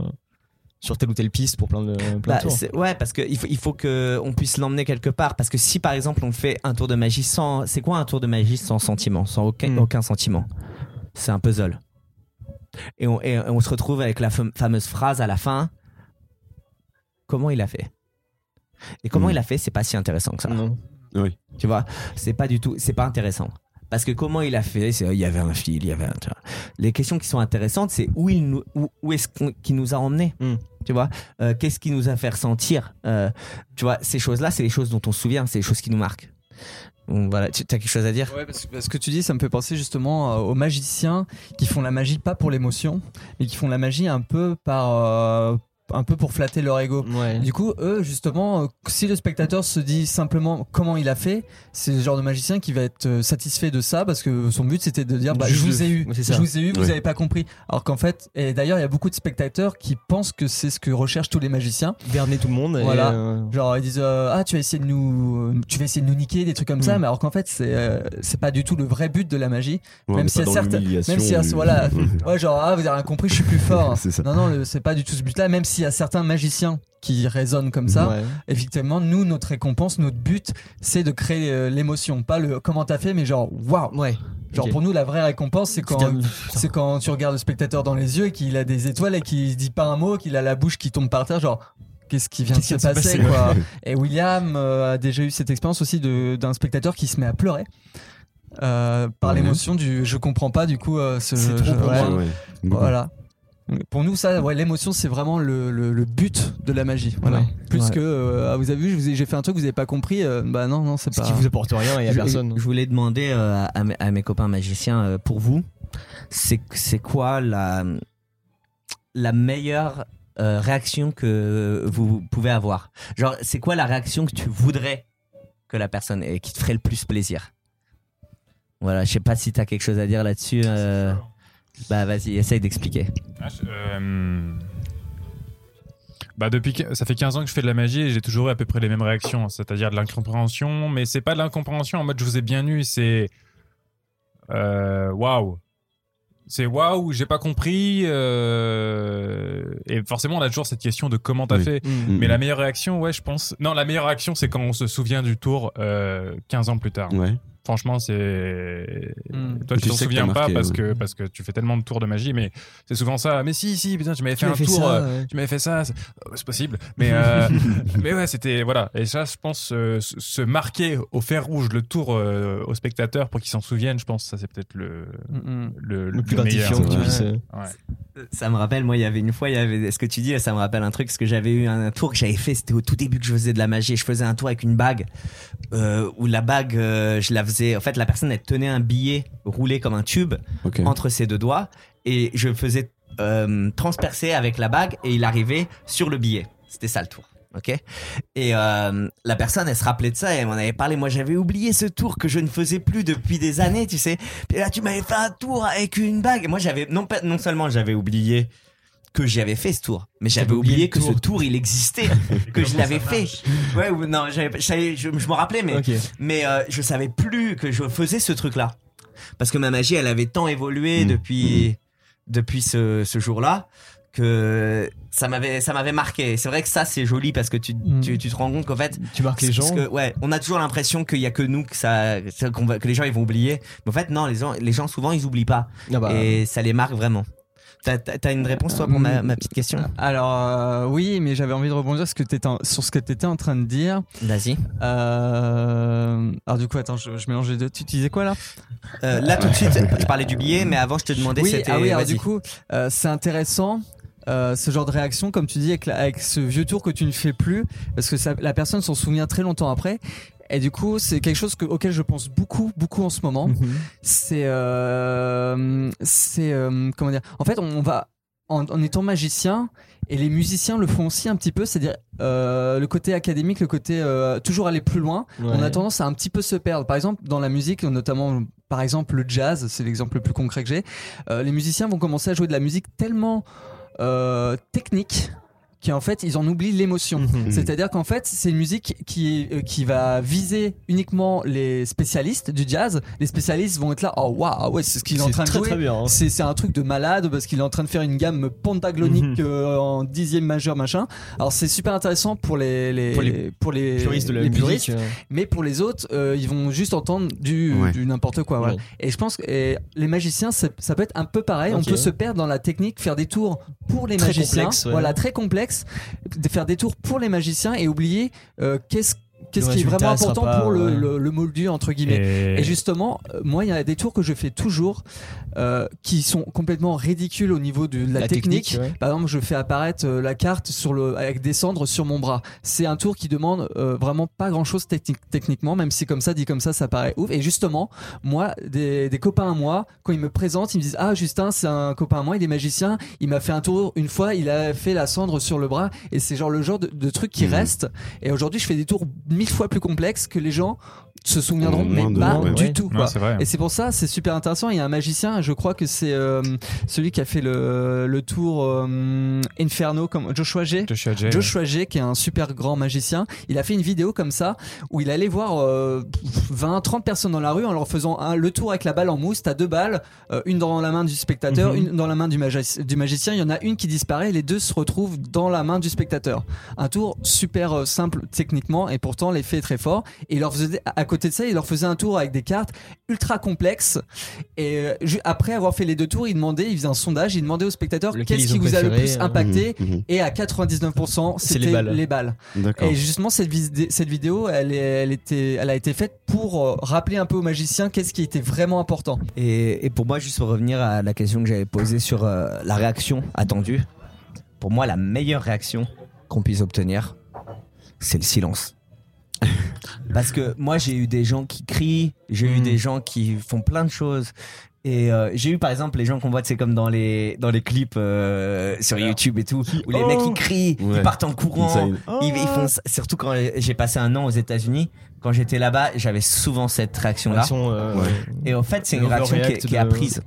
sur telle ou telle piste pour plein de plein Bah, de tours. c'est- ouais, parce qu'il faut, il faut que on puisse l'emmener quelque part. Parce que si par exemple on fait un tour de magie sans, c'est quoi un tour de magie sans sentiment, sans aucun, Hmm. aucun sentiment? C'est un puzzle. Et on, et on se retrouve avec la fam- fameuse phrase à la fin. Comment il a fait? Et comment Hmm. il a fait, c'est pas si intéressant que ça. Non. Tu vois, c'est pas du tout, c'est pas intéressant. Parce que comment il a fait, c'est il y avait un fil, il y avait un. tu vois. Les questions qui sont intéressantes, c'est où il nous, où, où est-ce qu'il nous a emmenés. Mm. Tu vois, Euh, qu'est-ce qui nous a fait ressentir. Euh, tu vois, ces choses-là, c'est les choses dont on se souvient, c'est les choses qui nous marquent. Donc voilà, tu as quelque chose à dire? Ouais, parce que ce que tu dis, ça me fait penser justement euh, aux magiciens qui font la magie pas pour l'émotion, mais qui font la magie un peu par euh, un peu pour flatter leur ego. Ouais. Du coup, eux, justement, euh, si le spectateur se dit simplement comment il a fait, c'est le genre de magicien qui va être euh, satisfait de ça parce que son but c'était de dire bah, je vous ai eu, je vous ai eu, vous Ouais. avez pas compris. Alors qu'en fait, et d'ailleurs, il y a beaucoup de spectateurs qui pensent que c'est ce que recherchent tous les magiciens. Berner tout le monde. et, Voilà. euh, Genre ils disent euh, ah tu vas essayer de nous, tu vas essayer de nous niquer des trucs comme ça, Mm. mais alors qu'en fait c'est euh, c'est pas du tout le vrai but de la magie. Ouais, Même est s'il y pas a dans certes- même s'il y a- du- voilà. Ouais, genre, ah, vous avez rien compris, je suis plus fort. Non, non, c'est pas du tout ce but-là. Même s'il y a certains magiciens qui résonnent comme ça, ouais. effectivement, nous, notre récompense, notre but, c'est de créer euh, l'émotion. Pas le comment t'as fait, mais genre, waouh. Ouais. Genre, pour nous, la vraie récompense, c'est quand, c'est quand tu regardes le spectateur dans les yeux et qu'il a des étoiles et qu'il dit pas un mot, qu'il a la bouche qui tombe par terre, genre, qu'est-ce qui vient de se qui vient de se passer, passer, quoi. Et William euh, a déjà eu cette expérience aussi de- d'un spectateur qui se met à pleurer. euh, par Ouais. l'émotion du je comprends pas du coup euh, ce C'est trop ouais. Voilà. Pour nous, ça, ouais, l'émotion, c'est vraiment le, le- le but de la magie. Voilà. Ouais. Plus Ouais. que, euh, ah, vous avez vu, je vous ai- j'ai fait un truc, vous avez pas compris. euh, bah non, non, c'est Ce pas. qui vous apporte rien et à je, personne. je voulais demander euh, à, mes, à mes copains magiciens, euh, pour vous, c'est c'est quoi la, la meilleure euh, réaction que vous pouvez avoir? Genre, c'est quoi la réaction que tu voudrais que la personne ait, qui te ferait le plus plaisir? Voilà, je sais pas si tu as quelque chose à dire là-dessus. Bah vas-y, essaye d'expliquer. Ah, je- euh, Bah depuis que- ça fait 15 ans que je fais de la magie et j'ai toujours eu à peu près les mêmes réactions, c'est-à-dire de l'incompréhension, mais c'est pas de l'incompréhension en mode je vous ai bien eu, c'est euh, waouh. c'est waouh, j'ai pas compris. euh, Et forcément, on a toujours cette question de comment t'as Oui. fait. Mm, Mais mm. la meilleure réaction, ouais, je pense. Non, la meilleure réaction, c'est quand on se souvient du tour euh, 15 ans plus tard. Ouais. Franchement, c'est. Mm. Toi, Tu t'en souviens pas parce ouais. que parce que tu fais tellement de tours de magie, mais c'est souvent ça. Mais si, si, putain, tu m'avais fait un fait tour. ça, euh, ouais. Tu m'avais fait ça. C'est oh, possible. Mais euh, mais ouais, c'était voilà. Et ça, je pense euh, se marquer au fer rouge le tour euh, aux spectateurs pour qu'ils s'en souviennent. Je pense ça c'est peut-être le le, Le plus meilleur. gratifiant que tu ouais. puisses. Ouais. Ça me rappelle, moi, il y avait une fois, il y avait ce que tu dis, ça me rappelle un truc, parce que j'avais eu un tour que j'avais fait, c'était au tout début que je faisais de la magie. Je faisais un tour avec une bague, euh, où la bague, euh, je la faisais. En fait, la personne, elle tenait un billet roulé comme un tube entre ses deux doigts, et je faisais euh, transpercer avec la bague, et il arrivait sur le billet. C'était ça le tour. Ok. Et euh, la personne elle se rappelait de ça et elle m'en avait parlé. Moi j'avais oublié ce tour que je ne faisais plus depuis des années tu sais. Puis là tu m'avais fait un tour avec une bague. Et moi j'avais non pas non seulement j'avais oublié que j'avais fait ce tour mais j'avais oublié que ce tour. il existait que je l'avais fait ouais ou- non je, je, je me rappelais mais Ok. mais euh, je savais plus que je faisais ce truc là parce que ma magie elle avait tant évolué Mm. depuis depuis ce, ce jour là que ça m'avait ça m'avait marqué c'est vrai que ça c'est joli parce que tu, Mm. tu, tu te rends compte qu'en fait Tu marques les gens. que, ouais, on a toujours l'impression qu'il y a que nous que ça, que les gens ils vont oublier. Mais en fait, non, les gens, les gens souvent ils oublient pas Ah bah, et ça les marque vraiment. T'as, une réponse toi pour ma, ma petite question? Alors euh, oui, mais j'avais envie de rebondir sur ce que t'étais en- sur ce que tu étais en train de dire. Vas-y. Euh, Alors du coup, attends, je, je mélange les deux. Tu disais quoi là? Euh, là tout de suite, je parlais du billet, mais avant je te demandais Oui, c'était. ah oui, alors du coup, euh, c'est intéressant. euh, ce genre de réaction, comme tu dis, avec, la- avec ce vieux tour que tu ne fais plus, parce que ça, la personne s'en souvient très longtemps après. Et du coup, c'est quelque chose que- auquel je pense beaucoup, beaucoup en ce moment. Mhm. C'est, euh, c'est, euh, comment dire? En fait, on va en, en étant magicien, et les musiciens le font aussi un petit peu, c'est-à-dire euh, le côté académique, le côté euh, toujours aller plus loin. On a tendance à un petit peu se perdre. Par exemple, dans la musique, notamment par exemple le jazz, c'est l'exemple le plus concret que j'ai. euh, les musiciens vont commencer à jouer de la musique tellement euh, technique qu'en fait ils en oublient l'émotion. Mhm. C'est-à-dire qu'en fait c'est une musique qui euh, qui va viser uniquement les spécialistes du jazz. Les spécialistes vont être là, oh waouh, ouais, c'est ce qu'il est en train de jouer. très bien. hein. C'est c'est un truc de malade parce qu'il est en train de faire une gamme pentagonique Mhm. euh, en dixième majeur machin. Alors c'est super intéressant pour les, les Pour les pour les Puristes de la les musique. puristes, euh, mais pour les autres euh, ils vont juste entendre du, Ouais. du n'importe quoi. Ouais. Et je pense que et les magiciens ça peut être un peu pareil. On peut se perdre dans la technique, faire des tours pour les Très magiciens, complexe, ouais. voilà très complexe, de faire des tours pour les magiciens et oublier euh, qu'est-ce qu'est-ce qui est vraiment important pas, pour le, ouais. le, le moldu entre guillemets. Et, Et justement, euh, moi, il y a des tours que je fais toujours euh, qui sont complètement ridicules au niveau de la, La technique. technique, ouais. Par exemple, je fais apparaître euh, la carte sur le, avec des cendres sur mon bras. C'est un tour qui demande euh, vraiment pas grand chose techniquement, même si comme ça, dit comme ça, ça paraît ouf. Et justement, moi, des, des copains à moi, quand ils me présentent, ils me disent Ah, Justin, c'est un copain à moi, il est magicien. Il m'a fait un tour une fois, il a fait la cendre sur le bras. Et c'est genre le genre de, de truc qui Mhm. reste. Et aujourd'hui, je fais des tours mille fois plus complexes que les gens se souviendront, mais de- pas ouais, du ouais. tout. Ouais, Quoi. vrai. Et c'est pour ça, c'est super intéressant. Il y a un magicien, je crois que c'est euh, celui qui a fait le, le tour euh, Inferno, comme Joshua G. Joshua Jay. Joshua G, qui est un super grand magicien, il a fait une vidéo comme ça où il allait voir euh, 20, 30 personnes dans la rue en leur faisant un- le tour avec la balle en mousse. T'as deux balles, euh, une dans la main du spectateur, Mhm. une dans la main du, magi- du magicien. Il y en a une qui disparaît, les deux se retrouvent dans la main du spectateur. Un tour super euh, simple techniquement et pourtant l'effet est très fort. Et il leur faisait, à côté de ça, il leur faisait un tour avec des cartes ultra complexes. Et euh, après avoir fait les deux tours, il demandait, il faisait un sondage, il demandait aux spectateurs qu'est-ce qui vous a le plus euh, impacté. Mhm, mhm. Et à 99%, C'est les c'était balles. les balles. Et justement, cette, vidéo, elle, est, elle, était, elle a été faite pour euh, rappeler un peu aux magiciens qu'est-ce qui était vraiment important. Et, et pour moi, juste pour revenir à la question que j'avais posée sur euh, la réaction attendue, pour moi, la meilleure réaction qu'on puisse obtenir, c'est le silence. Parce que moi, j'ai eu des gens qui crient, j'ai eu Mm. des gens qui font plein de choses. Et euh, j'ai eu par exemple les gens qu'on voit, c'est comme dans les dans les clips euh, sur YouTube et tout, où les Oh mecs ils crient, Ouais. ils partent en courant, ils, ils font ça- surtout quand j'ai passé un an aux États-Unis, quand j'étais là-bas, j'avais souvent cette réaction là. Réaction, euh, Ouais. Et en fait, c'est une réaction qui est, qui est apprise.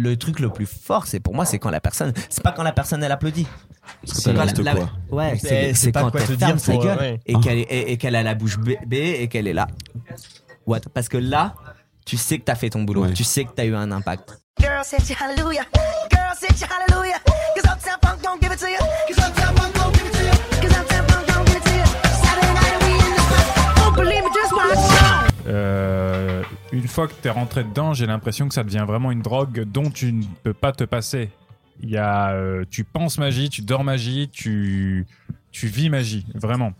Le truc le plus fort, c'est pour moi, c'est quand la personne, c'est pas quand la personne elle applaudit. C'est quand la- quoi Ouais, Mais c'est c'est quand quoi elle te ferme dire sa gueule ouais. et qu'elle est- et, et qu'elle a la bouche bée et qu'elle est là. What? Parce que là, tu sais que t'as fait ton boulot, Ouais. tu sais que t'as eu un impact. Girl, hallelujah. Girl, hallelujah. Cause Uptown Funk don't give it to you. Cause Uptown Funk fois que t'es rentré dedans, j'ai l'impression que ça devient vraiment une drogue dont tu ne peux pas te passer. Il y a, euh, tu penses magie, tu dors magie, tu, tu vis magie, vraiment.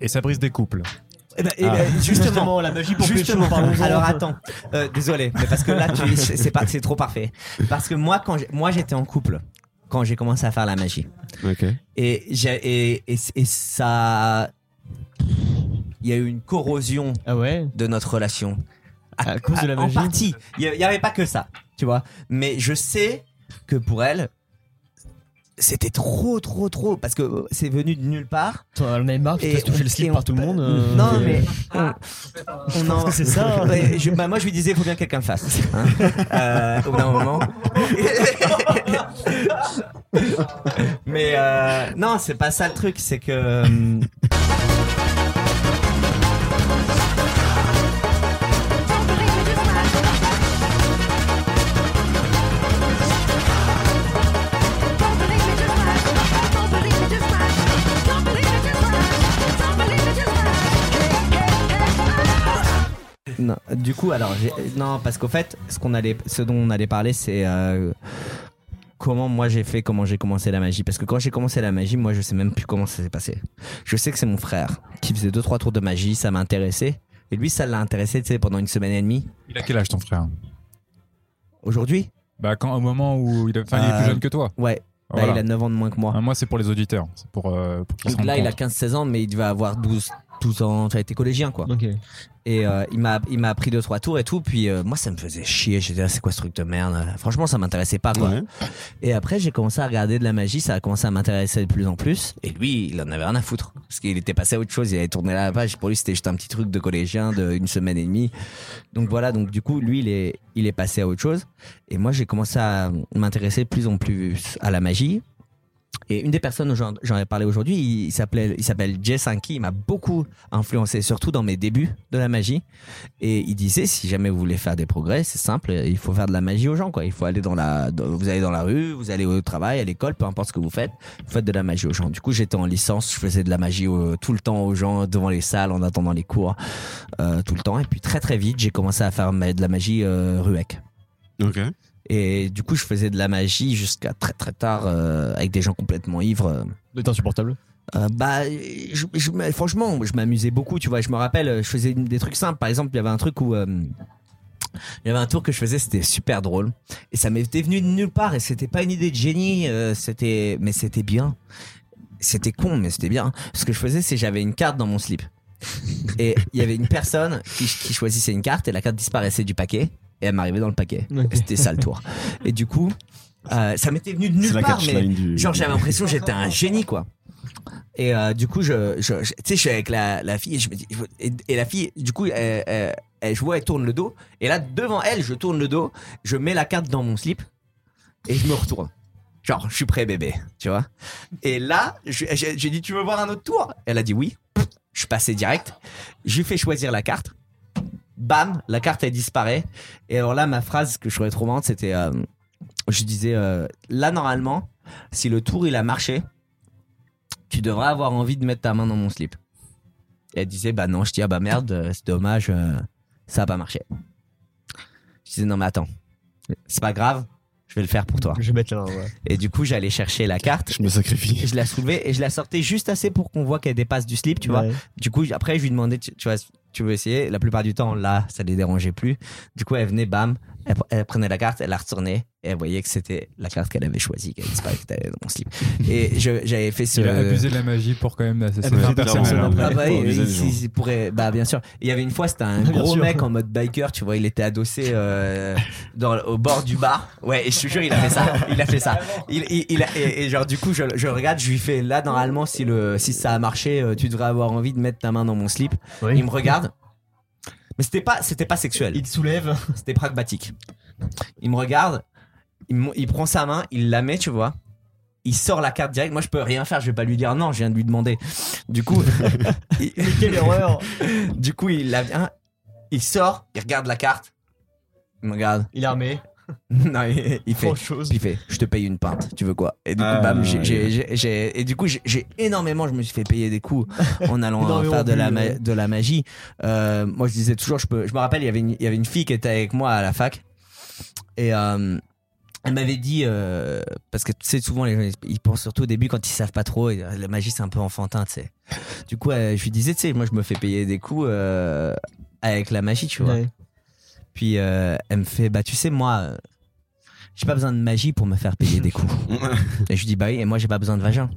Et ça brise des couples. Eh ben, eh ben, justement, Justement, la magie pour Justement. pécho. Alors attends, Euh, désolé, mais parce que là, tu, c'est c'est pas, c'est trop parfait. Parce que moi, quand moi, j'étais en couple quand j'ai commencé à faire la magie, Ok. et et, et, et ça, il y a eu une corrosion Ah ouais? de notre relation. À cause de la En magie partie, il y, y avait pas que ça, tu vois. Mais je sais que pour elle, c'était trop, trop, trop, parce que c'est venu de nulle part. Toi, on avait marre, tu on- le slip par tout le monde. euh, Non, euh, mais on, on en- C'est ça. Ouais, je- bah, moi, je lui disais, il faut bien que quelqu'un le fasse. hein. Euh, au bout d'un moment. mais euh, non, c'est pas ça le truc, c'est que. Du coup, alors, non, parce qu'au fait, ce qu'on allait, ce dont on allait parler, c'est euh, comment moi j'ai fait, comment j'ai commencé la magie. Parce que quand j'ai commencé la magie, moi, je sais même plus comment ça s'est passé. Je sais que c'est mon frère qui faisait deux trois tours de magie, ça m'a intéressé. Et lui, ça l'a intéressé, tu sais, pendant une semaine et demie. Il a quel âge ton frère? Aujourd'hui, Bah quand au moment où il, a- enfin, il est Euh, plus jeune que toi. ouais, bah, Voilà. il a 9 ans de moins que moi. Ah, Moi, c'est pour les auditeurs. C'est pour, euh, pour qu'ils se Donc rendent là, il a compte. 15-16 ans, mais il devait avoir 12, 12 ans. Tu as été collégien, quoi. Ok. Et euh, il m'a il m'a appris deux trois tours et tout. Puis euh, moi, ça me faisait chier. J'étais là, c'est quoi ce truc de merde? Franchement, ça m'intéressait pas, quoi. Ouais. Et après, j'ai commencé à regarder de la magie. Ça a commencé à m'intéresser de plus en plus. Et lui, il en avait rien à foutre. Parce qu'il était passé à autre chose. Il avait tourné la page. Pour lui, c'était juste un petit truc de collégien d'une semaine et demie. Donc voilà. Donc du coup, lui, il est, il est passé à autre chose. Et moi, j'ai commencé à m'intéresser de plus en plus à la magie. Et une des personnes dont j'en ai parlé aujourd'hui, il s'appelait, il s'appelle Jay Sankey. Il m'a beaucoup influencé, surtout dans mes débuts de la magie. Et il disait, si jamais vous voulez faire des progrès, c'est simple, il faut faire de la magie aux gens, quoi. Il faut aller dans la, vous allez dans la rue, vous allez au travail, à l'école, peu importe ce que vous faites, vous faites de la magie aux gens. Du coup, j'étais en licence, je faisais de la magie au- tout le temps aux gens, devant les salles, en attendant les cours, euh, tout le temps. Et puis très très vite, j'ai commencé à faire de la magie euh, ruec. Ok. Et du coup, je faisais de la magie jusqu'à très très tard euh, avec des gens complètement ivres. C'est insupportable. euh, bah, je, je- mais franchement, je m'amusais beaucoup, tu vois. Je me rappelle, je faisais des trucs simples. Par exemple, il y avait un truc où. euh, il y avait un tour que je faisais, c'était super drôle. Et ça m'était venu de nulle part. Et c'était pas une idée de génie, euh, c'était, mais c'était bien. C'était con, mais c'était bien. Ce que je faisais, c'est j'avais une carte dans mon slip. Et il y avait une personne qui, qui choisissait une carte et la carte disparaissait du paquet. Et elle m'arrivait dans le paquet. C'était ça le tour. Et du coup, euh, ça m'était venu de nulle part. Mais du. Genre j'avais l'impression que j'étais un génie quoi. Et euh, du coup je, je, je- tu sais je suis avec la, la fille et je me dis et, et la fille du coup elle, elle, elle- je vois elle tourne le dos et là devant elle je tourne le dos je mets la carte dans mon slip et je me retourne genre je suis prêt bébé tu vois et là je- j'ai j'ai dit tu veux voir un autre tour? Elle a dit oui je suis passé direct je lui fais choisir la carte bam la carte elle disparaît et alors là ma phrase que je trouvais trop marrante c'était euh, je disais euh, là normalement si le tour il a marché, tu devrais avoir envie de mettre ta main dans mon slip. Et elle disait bah non, je dis ah bah merde, euh, c'est dommage, euh, ça a pas marché. Je disais non mais attends, c'est pas grave, je vais le faire pour toi. Je vais mettre la main. ouais. Et du coup j'allais chercher la carte, Je me sacrifie. et je la soulevais et je la sortais juste assez pour qu'on voit qu'elle dépasse du slip, tu vois. Du coup après je lui demandais tu, tu vois tu veux essayer La plupart du temps là ça les dérangeait plus. Du coup elle venait bam, elle, elle prenait la carte, elle la retournait et elle voyait que c'était la carte qu'elle avait choisie, qu'elle disparaissait que t'avais dans mon slip. Et je- j'avais fait ce Il a abusé de la magie pour quand même hein. après. ah bah il- pourrait, bah bien sûr. Il y avait une fois, c'était un Bien gros sûr. mec en mode biker, tu vois, il était adossé euh, dans, au bord du bar. Ouais, et je te jure, il a fait ça. Il a fait ça. Il, il, il a- et, et genre du coup, je, je regarde, je lui fais là normalement si le si ça a marché, euh, tu devrais avoir envie de mettre ta main dans mon slip. Oui. Il me regarde, mais c'était pas c'était pas sexuel, Il te soulève. c'était pragmatique. Il me regarde, il, me- il prend sa main, il la met, tu vois. Il sort la carte direct. Moi, je peux rien faire. Je vais pas lui dire non. Je viens de lui demander. Du coup, il- Mais quelle erreur du coup, il la vient, il sort, il regarde la carte, il me regarde, Il est armé. non, il, il fait. Chose. Il fait, je te paye une pinte, tu veux quoi? Et du coup, Ah, bam, j'ai- ouais. j'ai- j'ai- j'ai- et du coup, j'ai- énormément, je me suis fait payer des coups en allant faire de la, bu, ma- ouais. de la magie. Euh, moi, je disais toujours, je peux, je me rappelle, il y avait une, il y avait une fille qui était avec moi à la fac et euh, elle m'avait dit euh, parce que tu sais souvent les gens ils pensent surtout au début quand ils savent pas trop et, la magie c'est un peu enfantin tu sais du coup euh, je lui disais tu sais moi je me fais payer des coups euh, avec la magie tu vois Ouais. Puis euh, elle me fait bah tu sais moi j'ai pas besoin de magie pour me faire payer des coups. Et je lui dis bah oui et moi j'ai pas besoin de vagin.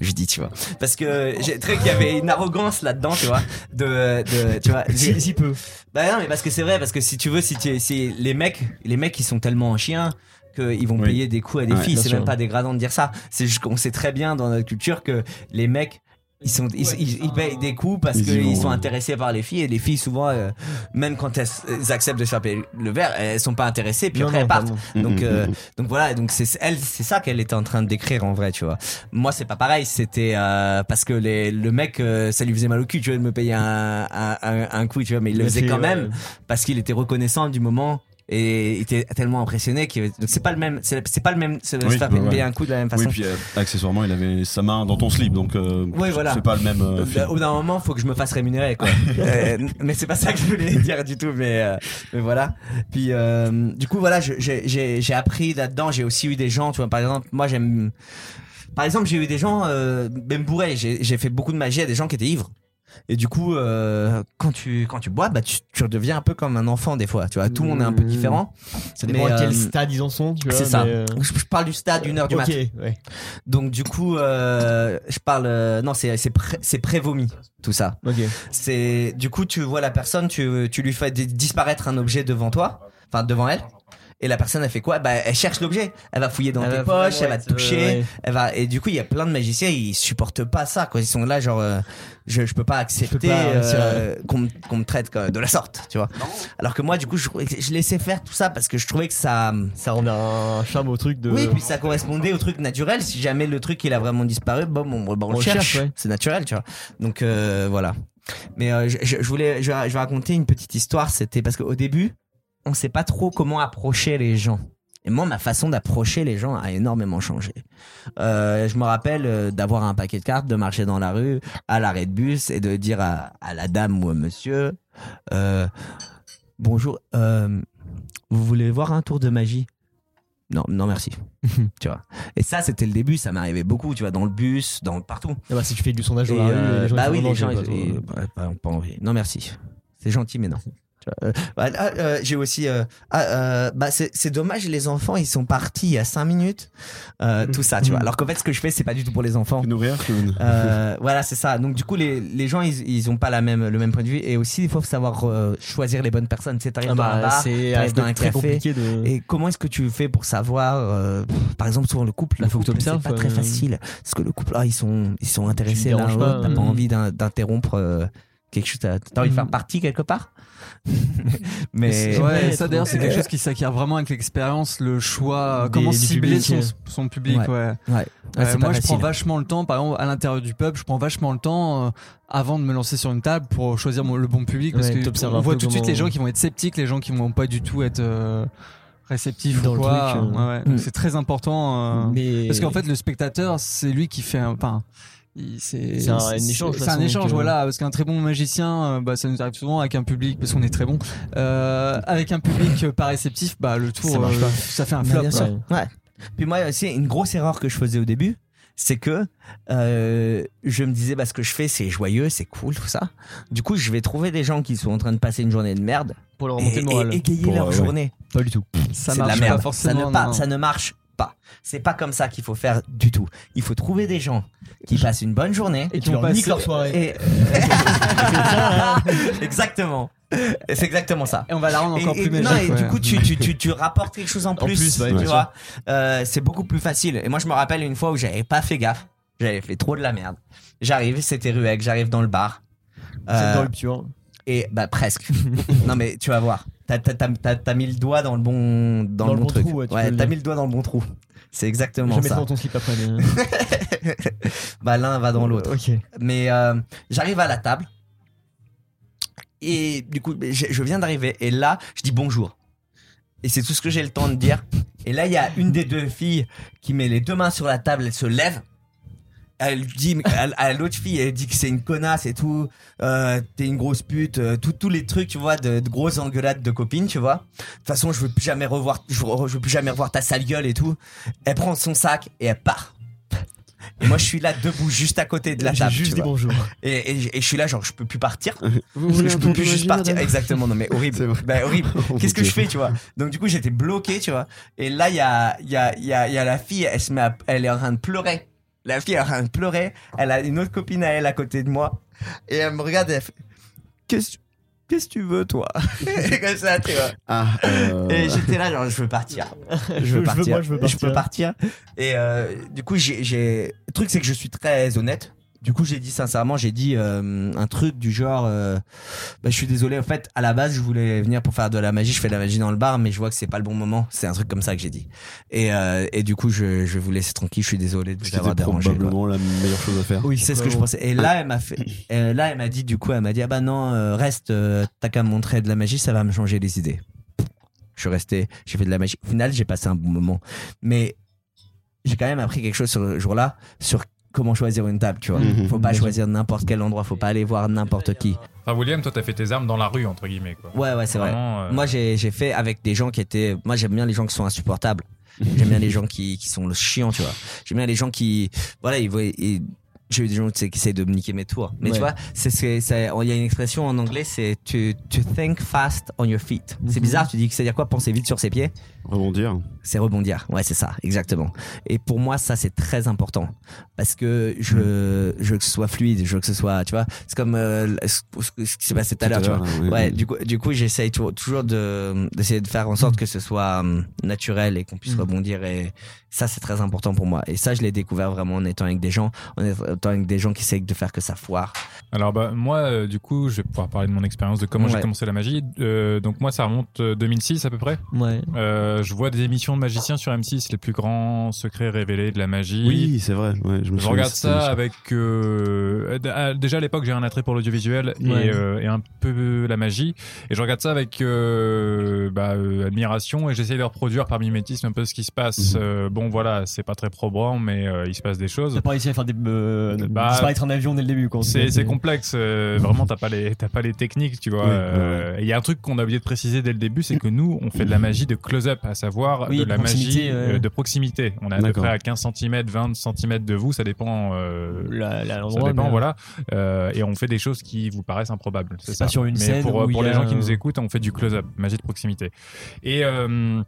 Je lui dis tu vois. Parce que j'ai trouvé qu'il y avait une arrogance là dedans tu vois de, de tu vois Si, si peu. bah non mais parce que c'est vrai parce que si tu veux si tu si les mecs les mecs ils sont tellement en chien qu'ils vont Oui. payer des coups à des Ouais, filles. c'est même pas dégradant de dire ça. C'est juste qu'on sait très bien dans notre culture que les mecs ils sont ils, ils- ils payent des coups parce qu'ils sont intéressés par les filles. Et les filles souvent euh, même quand elles, elles acceptent de faire le verre elles sont pas intéressées puis Non, après non, elles partent donc Mm, mm, euh, mm. donc voilà donc c'est elle c'est ça qu'elle était en train de décrire en vrai tu vois. Moi c'est pas pareil c'était euh, parce que les, le mec euh, ça lui faisait mal au cul tu vois de me payer un un, un, un coup tu vois mais il le faisait quand ouais. même parce qu'il était reconnaissant du moment et il était tellement impressionné que c'est pas le même c'est pas le même se Oui, faire ouais, un coup de la même Oui, façon puis euh, accessoirement, il avait sa main dans ton slip, donc euh, Oui, voilà. c'est pas le même. euh, Au bout d'un moment, faut que je me fasse rémunérer, quoi. Euh, mais c'est pas ça que je voulais dire du tout, mais, euh, mais voilà. Puis, euh, du coup, voilà, j'ai j'ai- j'ai appris là-dedans. J'ai aussi eu des gens, tu vois, par exemple, moi j'aime. Par exemple, j'ai eu des gens, euh, même bourrés. J'ai j'ai fait beaucoup de magie à des gens qui étaient ivres. Et du coup, euh, quand tu quand tu bois, bah tu, tu redeviens un peu comme un enfant des fois. Tu vois, tout le monde est un peu Mmh. différent. Ça dépend à quel euh, stade ils en sont. C'est ça. euh, Je, je parle du stade d'une heure du Ok, matin. ouais. Donc du coup, euh, je parle. non, c'est c'est pré, c'est pré-vomi tout ça. Ok. C'est du coup tu vois la personne, tu, tu lui fais di- disparaître un objet devant toi, enfin devant elle. Et la personne elle fait quoi? Bah elle cherche l'objet. Elle va fouiller dans Elle tes poches, elle va te toucher, euh, ouais. elle va et du coup il y a plein de magiciens ils supportent pas ça quoi. Ils sont là genre euh, je je peux pas accepter pas, euh, qu'on me- qu'on me traite quoi, de la sorte, tu vois. Alors que moi du coup je, je laissais faire tout ça parce que je trouvais que ça Ça rendait un charme au truc de. oui, puis ça correspondait au truc naturel. Si jamais le truc il a vraiment disparu, bon, bon, bon, on, On cherche. cherche, ouais. C'est naturel, tu vois. Donc euh, voilà. Mais euh, je, je- voulais, je, je vais raconter une petite histoire. C'était parce qu'au début, on sait pas trop comment approcher les gens. Et moi, ma façon d'approcher les gens a énormément changé. Euh, je me rappelle euh, d'avoir un paquet de cartes, de marcher dans la rue, à l'arrêt de bus et de dire à, à la dame ou au monsieur, euh, bonjour, euh, vous voulez voir un tour de magie? Non, non merci. tu vois. Et ça, c'était le début. Ça m'arrivait beaucoup, tu vois, dans le bus, dans partout. Ah bah, si tu fais du sondage dans la rue, les gens bah oui, les gens, ils, pas envie. Non, merci. C'est gentil, mais non. Tu euh, bah, euh, j'ai aussi. euh, ah, euh, bah, c'est dommage, les enfants, ils sont partis il y a 5 minutes. Euh, tout ça, tu vois. Alors qu'en fait, ce que je fais, c'est pas du tout pour les enfants. Tu Euh, voilà, c'est ça. Donc du coup, les, les gens, ils, ils ont pas la même, le même point de vue. Et aussi, il faut savoir euh, choisir les bonnes personnes. Tu sais, t'arrives Ah dans un bah, bar, t'arrives dans un café. compliqué de. Et comment est-ce que tu fais pour savoir, euh, par exemple, souvent le couple, Bah, le faut que t'observes, c'est pas très facile. Parce que le couple, ah, ils sont, ils sont intéressés Tu l'un l'autre. T'as pas euh. envie d'in- d'interrompre euh, quelque chose. T'as envie de faire partie quelque part? Mais Ouais, ça d'ailleurs c'est quelque chose qui s'acquiert vraiment avec l'expérience, le choix, Des- comment cibler public. son, son public. Ouais. Ouais. ouais, Euh, moi, je prends vachement le temps, par exemple, à l'intérieur du pub, je prends vachement le temps euh, avant de me lancer sur une table pour choisir mon- le bon public parce que on voit tout de suite les gens qui vont être sceptiques, les gens qui vont pas du tout être euh, réceptifs Dans ou le quoi. truc, euh. Mm. C'est très important. euh, Mais Parce qu'en fait, le spectateur, c'est lui qui fait un. Enfin, c'est un- échange, C'est un échange, euh, voilà. Parce qu'un très bon magicien, euh, bah, ça nous arrive souvent avec un public, parce qu'on est très bon. Euh, avec un public pas réceptif, bah, le tour, Ça marche euh, pas. ça fait un Bah, flop. bien sûr. Ouais. Puis moi aussi, une grosse erreur que je faisais au début, c'est que euh, je me disais, bah, ce que je fais, c'est joyeux, c'est cool, tout ça. Du coup, je vais trouver des gens qui sont en train de passer une journée de merde pour leur et, remonter le moral. et égayer Pour, leur euh, ouais. journée. Pas du tout. Ça marche la merde. pas forcément. ça, ne pas- non. ça ne marche pas. C'est pas comme ça qu'il faut faire du tout. Il faut trouver des gens qui passent une bonne journée Et qui leur passé- leur soirée. et- exactement. C'est exactement ça. Et on va la rendre encore Et- et- plus non, et du coup, tu, tu, tu, tu rapportes quelque chose en plus, plus, ouais, tu vois. Euh, c'est beaucoup plus facile. Et moi, je me rappelle une fois où j'avais pas fait gaffe. J'avais fait trop de la merde. J'arrive, c'était Ruec, j'arrive dans le bar. C'est Euh, une rupture. et bah presque. non mais tu vas voir. T'as mis le doigt dans le bon dans, Dans le bon truc. trou, ouais, ouais, t'as mis le doigt dans le bon trou. C'est exactement Je vais ça. mettre dans ton slip après. mais- bah l'un va dans l'autre. Mais euh, j'arrive à la table et du coup je, je viens d'arriver et là je dis bonjour. Et c'est tout ce que j'ai le temps de dire. Et là, il y a une des deux filles qui met les deux mains sur la table, elle se lève. Elle dit à, à l'autre fille, elle dit que c'est une connasse et tout, euh, t'es une grosse pute, euh, tous les trucs, tu vois, de, de grosses engueulades de copines, tu vois. De toute façon, je veux plus jamais revoir, je veux, je veux plus jamais revoir ta sale gueule et tout. Elle prend son sac et elle part. Et moi, je suis là debout, juste à côté de la table. juste tu dit vois. bonjour. Et, et- et je suis là, genre, je peux plus partir. Vous Je, peux peu plus juste partir. Exactement, non mais horrible. Bah, horrible. Qu'est-ce que je fais, tu vois? Donc du coup, j'étais bloqué, tu vois. Et là, il y a, y, a, y, a, y a la fille, elle se met à- elle est en train de pleurer. La fille est en train de pleurer. Elle a une autre copine à elle à côté de moi. Et elle me regarde et elle fait Qu'est-ce Qu'est-ce que tu veux, toi? Comme ça, tu vois. Ah, euh, Et j'étais là, genre, je veux partir. Je Je veux- veux partir. moi, je veux partir. peux partir. Et euh, du coup, j'ai, j'ai. Le truc, c'est que je suis très honnête. Du coup, j'ai dit sincèrement, j'ai dit euh, un truc du genre, euh, bah, je suis désolé. En fait, à la base, je voulais venir pour faire de la magie. Je fais de la magie dans le bar, mais je vois que c'est pas le bon moment. C'est un truc comme ça que j'ai dit. Et, euh, et du coup, je, je vais vous laisser tranquille. Je suis désolé de ce vous avoir dérangé. quoi. probablement la meilleure chose à faire. Oui, c'est ce que je pensais. Et là, elle m'a fait. là, elle m'a dit du coup, elle m'a dit ah bah non, euh, reste, euh, t'as qu'à me montrer de la magie, ça va me changer les idées. Je suis resté, j'ai fait de la magie. Au final, j'ai passé un bon moment, mais j'ai quand même appris quelque chose le jour-là sur comment choisir une table. Tu vois, Mhm. faut pas choisir n'importe quel endroit, faut pas aller voir n'importe qui. Enfin, William, toi, t'as fait tes armes dans la rue, entre guillemets, quoi. Ouais, ouais, c'est vrai. Euh, Moi, j'ai j'ai fait avec des gens qui étaient. Moi, j'aime bien les gens qui sont insupportables. J'aime bien les gens qui, qui sont le chiant, tu vois. J'aime bien les gens qui. Voilà, ils voient. ils- J'ai eu des gens qui essaient de me niquer mes tours. Mais Ouais. tu vois, c'est il y a une expression en anglais, c'est to, to think fast on your feet. C'est Mhm. bizarre, tu dis que c'est-à-dire quoi Penser vite sur ses pieds? Rebondir. c'est rebondir. Ouais, c'est ça, exactement. Et pour moi, ça, c'est très important. Parce que je, je veux que ce soit fluide, je veux que ce soit, tu vois, c'est comme euh, ce, ce qui s'est passé tout à l'heure, tu vois. là, oui, Ouais, oui. du coup, du coup, j'essaye toujours, toujours de, d'essayer de faire en sorte que ce soit hum, naturel et qu'on puisse rebondir. Et ça, c'est très important pour moi. Et ça, je l'ai découvert vraiment en étant avec des gens, en étant avec des gens qui essayent de faire que ça foire. Alors bah moi euh, du coup je vais pouvoir parler de mon expérience de comment j'ai commencé la magie. Euh, donc moi ça remonte euh, 2006 à peu près. Ouais. Euh, je vois des émissions de magiciens sur M6, les plus grands secrets révélés de la magie. Oui, c'est vrai. Ouais, je me Je souviens regarde ça avec euh, ah, déjà à l'époque j'ai un attrait pour l'audiovisuel Ouais. et, euh, et un peu la magie et je regarde ça avec euh, bah, euh, admiration et j'essaie de reproduire par mimétisme un peu ce qui se passe. Mhm. Euh, bon voilà c'est pas très probant mais euh, il se passe des choses. T'as pas réussi à faire des, euh, Bah, disparaître un avion dès le début. C'est complexe, euh, vraiment t'as pas les t'as pas les techniques, tu vois. Oui, Euh, Il y a un truc qu'on a oublié de préciser dès le début, c'est que nous on fait de la magie de close-up, à savoir Oui, de la magie euh, de proximité. On est à peu près à 15 cm, 20 cm de vous, ça dépend. euh, La- la- ça dépend, mais- voilà. Euh, et on fait des choses qui vous paraissent improbables. C'est ça. pas sur une Mais scène pour, pour les gens qui nous écoutent, on fait du close-up, magie de proximité. Et euh,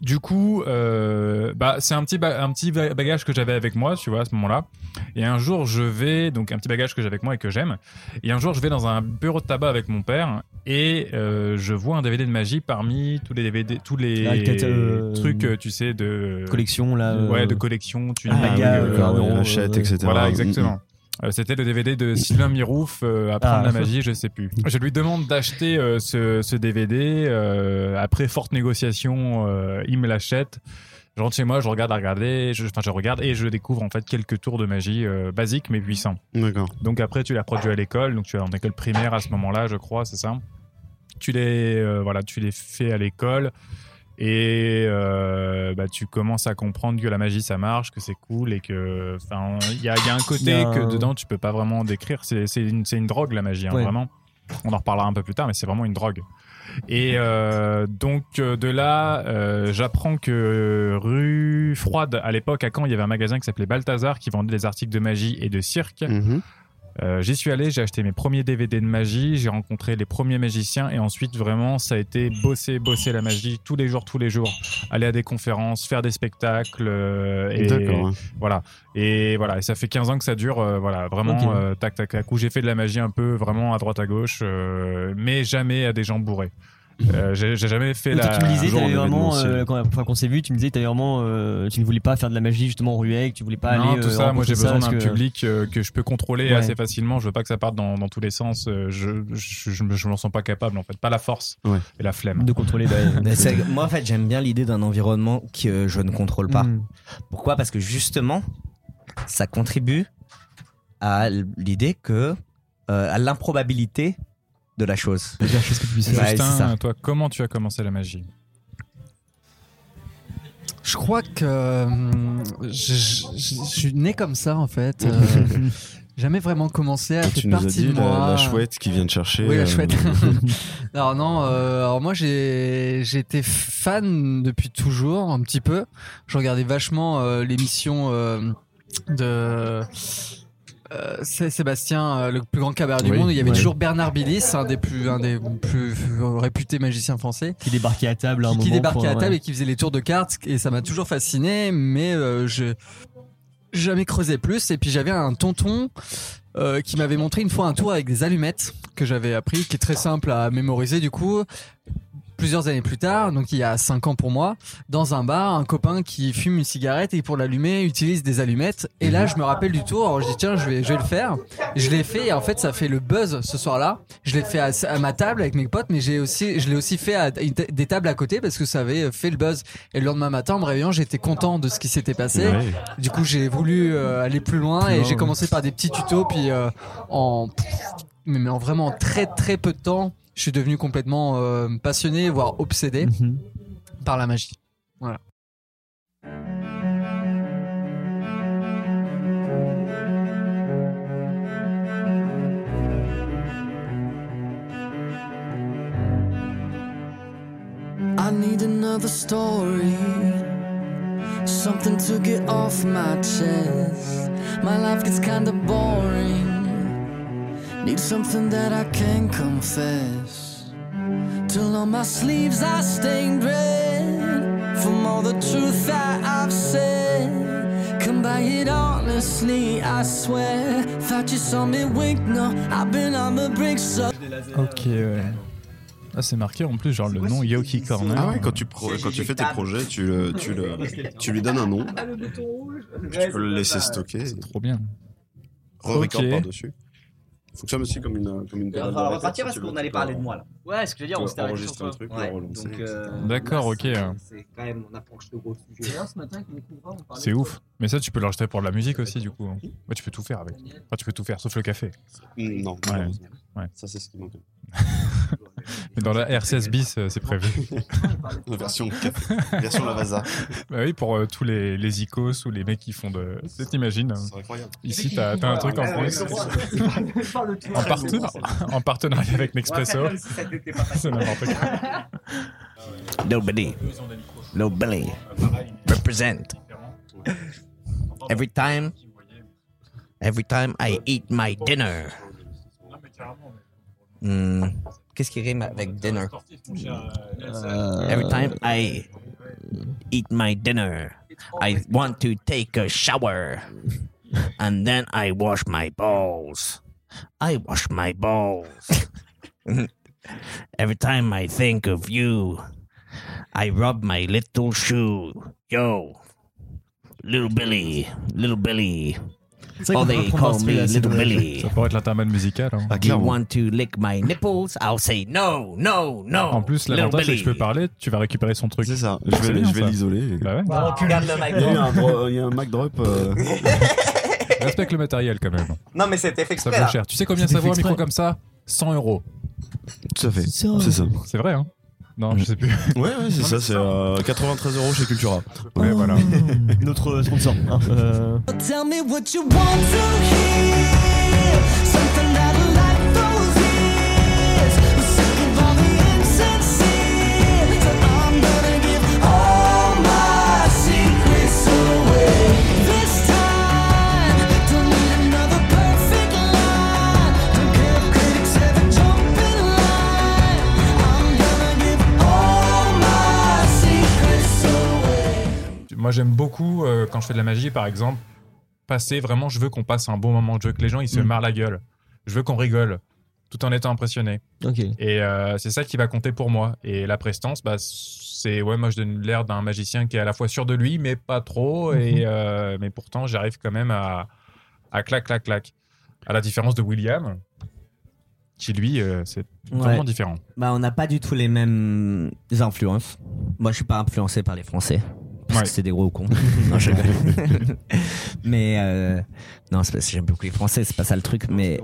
du coup, euh, bah, c'est un petit, ba- un petit ba- bagage que j'avais avec moi, tu vois, à ce moment-là. Et un jour, je vais, donc un petit bagage que j'ai avec moi et que j'aime. Et un jour, je vais dans un bureau de tabac avec mon père et euh, je vois un DVD de magie parmi tous les DVD, tous les Ah, euh, trucs, euh, tu sais, de Collection, là. euh, ouais, de collection. Tu Ah, euh, euro, achète, euh, etc. voilà, exactement. Euh, C'était le DVD de Sylvain Mirouf, euh, Apprendre Ah. la magie, je sais plus. Je lui demande d'acheter euh, ce, ce DVD. euh, après forte négociation, euh, il me l'achète. Je rentre chez moi, je regarde à regarder, je, enfin je regarde et je découvre en fait quelques tours de magie euh, basiques mais puissants. D'accord. Donc après tu l'as produit à l'école, donc tu es en école primaire à ce moment-là, je crois, c'est ça. Tu les euh, voilà, tu les fais à l'école et euh, bah, tu commences à comprendre que la magie ça marche, que c'est cool et que enfin il y a, il y a un côté que dedans tu peux pas vraiment décrire. C'est c'est une, c'est une drogue la magie, hein, Ouais. vraiment. On en reparlera un peu plus tard, mais c'est vraiment une drogue. Et euh, donc euh, de là, euh, j'apprends que rue Froide, à l'époque à Caen, il y avait un magasin qui s'appelait Balthazar qui vendait des articles de magie et de cirque. Mhm. Euh, J'y suis allé, j'ai acheté mes premiers DVD de magie, j'ai rencontré les premiers magiciens et ensuite vraiment ça a été bosser, bosser la magie tous les jours, tous les jours, aller à des conférences, faire des spectacles euh, et voilà. Et voilà, et ça fait 15 ans que ça dure, euh, voilà, vraiment tac tac tac. Où j'ai fait de la magie un peu vraiment à droite à gauche, mais jamais à des gens bourrés. Euh, j'ai jamais fait la. tu me disais, en vraiment, euh, quand qu'on s'est vu, tu me disais, t'avais vraiment, euh, tu ne voulais pas faire de la magie justement en ruelle, que tu voulais pas non, aller. tout euh, ça, moi j'ai besoin d'un que- public euh, que je peux contrôler Ouais. assez facilement. Je veux pas que ça parte dans, dans tous les sens. Je, je, je, me- m'en sens pas capable en fait. Pas la force Ouais. et la flemme. de contrôler. bah, moi, en fait, j'aime bien l'idée d'un environnement que je ne contrôle pas. Mm. Pourquoi? Parce que justement, ça contribue à l'idée que euh, à l'improbabilité de la chose. La chose que tu puisses. Ouais, Justin, ça. toi, comment tu as commencé la magie? Je crois que hum, je, je- je- je suis né comme ça en fait. Euh, jamais vraiment commencé à Tu faire nous as partie dit de moi. la, la chouette qui vient de chercher. Oui, la euh, chouette. alors non, euh, alors moi j'ai j'étais fan depuis toujours un petit peu. Je regardais vachement euh, l'émission euh, de euh, c'est Sébastien, euh, le plus grand cabaret du Oui, monde. Il y avait ouais. toujours Bernard Billis, un des plus un des plus réputés magiciens français Qui débarquait à table à un qui, moment. qui débarquait à table ouais. et qui faisait les tours de cartes et ça m'a toujours fasciné mais euh, je j'ai jamais creusé plus et puis j'avais un tonton euh, qui m'avait montré une fois un tour avec des allumettes que j'avais appris qui est très simple à mémoriser du coup plusieurs années plus tard donc il y a cinq ans pour moi dans un bar un copain qui fume une cigarette et pour l'allumer utilise des allumettes. Et là je me rappelle du tour alors je dis tiens je vais je vais le faire. Je l'ai fait et en fait ça fait le buzz ce soir-là. Je l'ai fait à, à ma table avec mes potes mais j'ai aussi je l'ai aussi fait à des tables à côté parce que ça avait fait le buzz. Et le lendemain matin en me réveillant j'étais content de ce qui s'était passé. Ouais. du coup j'ai voulu euh, aller plus loin et j'ai commencé par des petits tutos puis euh, en mais en vraiment très très peu de temps je suis devenu complètement euh, passionné voire obsédé Mhm. par la magie I need another story. Something to get off my chest. My life gets kinda boring. Need something that I can confess. Till on my sleeves I stained red. From all the truth that I've said. Come by it honestly, I swear. Thought you saw me wink, no. I've been on the brink, so. Ok, ouais. Ah, c'est marqué en plus, genre le nom Yoki Corner. Ah ouais, quand tu, pro- quand tu fais tes projets, tu, le, tu, le, tu lui donnes un nom. Tu peux le laisser stocker. C'est trop bien. Re-record Ok. par-dessus. Fonctionne aussi comme une, comme une On va repartir parce qu'on allait parler de moi là. Ouais, ce que je veux dire, on s'était arrêté sur un truc, euh, D'accord, ok. c'est- C'est quand même, on approche de gros sujets. C'est ouf. Mais ça, tu peux l'enregistrer pour de la musique aussi, du coup. Ouais, tu peux tout faire avec. Enfin, tu peux tout faire, sauf le café. Non. Ouais. Ça, c'est ce qui manque. Mais dans la R16 bis, euh, c'est prévu. La version, version Lavasa. bah oui, pour euh, tous les, les icos ou les mecs qui font de. T'imagines hein. C'est incroyable. Ici, t'as as un truc en France. En, partenariat- en partenariat avec Nespresso. C'est n'importe quoi. Nobody. Nobody. Represent. Every time. Every time I eat my dinner. Hmm, Qu'est-ce qui rime avec dinner? Every time I eat my dinner, I want to take a shower. And then I wash my balls. I wash my balls. Every time I think of you, I rub my little shoe. Yo, little Billy, little Billy. Oh, they call me little Billy. Ça pourrait être l'intermède musical. hein. Ah, Do you clairement. want to lick my nipples? I'll say no, no, no. En plus, l'avantage, c'est que je peux parler, tu vas récupérer son truc. C'est ça. Je vais, bien, je vais ça. l'isoler. Bah ouais. Regarde le mic. Il y a eu un, dro- il y a un Mac drop. euh, Respecte le matériel quand même. Non, mais c'était fait Ça exprès. vaut là. cher. Tu sais combien ça vaut un micro comme ça? 100 euros. Tout à fait. C'est ça. C'est vrai, hein Non, je sais plus. Ouais, ouais, c'est ça. C'est euh, 93 euros chez Cultura. Ouais, voilà. Notre sponsor. hein, euh, Tell me what you want to hear. Something Moi, j'aime beaucoup, euh, quand je fais de la magie, par exemple, passer vraiment, je veux qu'on passe un bon moment. Je veux que les gens, ils se Mm. marrent la gueule. Je veux qu'on rigole, tout en étant impressionné. Et euh, c'est ça qui va compter pour moi. Et la prestance, bah, c'est ouais, moi je donne l'air d'un magicien qui est à la fois sûr de lui, mais pas trop. Mhm. Et euh, mais pourtant, j'arrive quand même à, à clac, clac, clac. À la différence de William, qui lui, euh, c'est vraiment Ouais. différent. Bah, on n'a pas du tout les mêmes influences. Moi, je suis pas influencé par les Français. Parce Ouais. que c'est des gros cons. non, je mais euh, non, c'est parce que j'aime beaucoup les Français, c'est pas ça le truc. Mais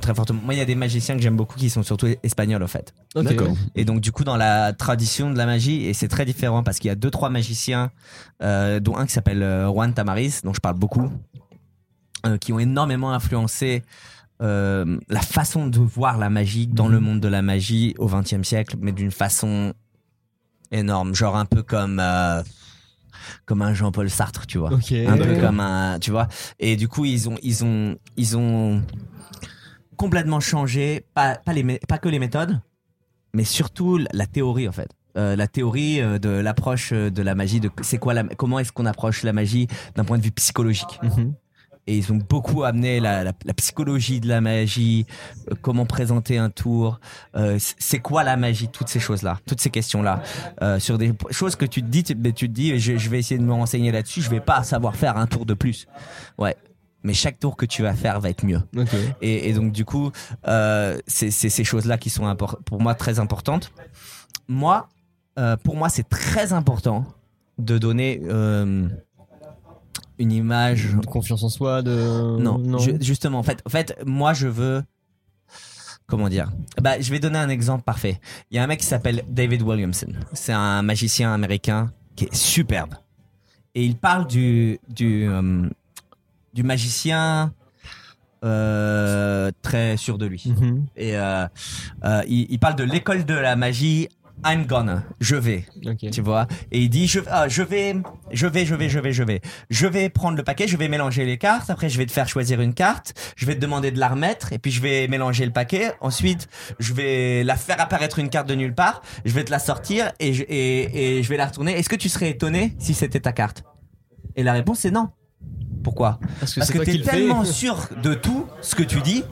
très fortement. Moi, il y a des magiciens que j'aime beaucoup qui sont surtout espagnols, en fait. Ok. D'accord. Et donc du coup dans la tradition de la magie et c'est très différent parce qu'il y a deux trois magiciens euh, dont un qui s'appelle euh, Juan Tamariz dont je parle beaucoup euh, qui ont énormément influencé euh, la façon de voir la magie dans le monde de la magie au XXe siècle mais d'une façon énorme genre un peu comme euh, comme un Jean-Paul Sartre tu vois. Un peu comme un tu vois. Et du coup ils ont ils ont ils ont complètement changé pas pas les pas que les méthodes mais surtout la- la théorie en fait. Euh, la théorie euh, de l'approche euh, de la magie de c'est quoi la comment est-ce qu'on approche la magie d'un point de vue psychologique. Mhm. Et ils ont beaucoup amené la, la, la psychologie de la magie, euh, comment présenter un tour, euh, c'est quoi la magie, toutes ces choses-là, toutes ces questions-là, euh, sur des choses que tu te dis, tu, tu te dis, je, je vais essayer de me renseigner là-dessus, je vais pas savoir faire un tour de plus, ouais. Mais chaque tour que tu vas faire va être mieux. Et, et donc du coup, c'est ces choses-là qui sont pour moi très importantes. Moi, pour moi, c'est très important de donner une image De confiance en soi, de. non, ju- justement, en fait, en fait, moi, je veux. Comment dire? Bah, je vais donner un exemple parfait. Il y a un mec qui s'appelle David Williamson. C'est un magicien américain qui est superbe. Et il parle du du euh, du magicien euh, très sûr de lui. Mhm. Et euh, il, il parle de l'école de la magie. I'm gonna, je vais tu vois. Et il dit je, ah, je vais je vais je vais je vais je vais. Je vais prendre le paquet je vais mélanger les cartes. Après je vais te faire choisir une carte. Je vais te demander de la remettre et puis je vais mélanger le paquet. Ensuite je vais la faire apparaître une carte de nulle part. Je vais te la sortir et je, et, et je vais la retourner. Est-ce que tu serais étonné si c'était ta carte? Et la réponse est non. Pourquoi? Parce que parce que t'es tellement sûr de tout ce que tu dis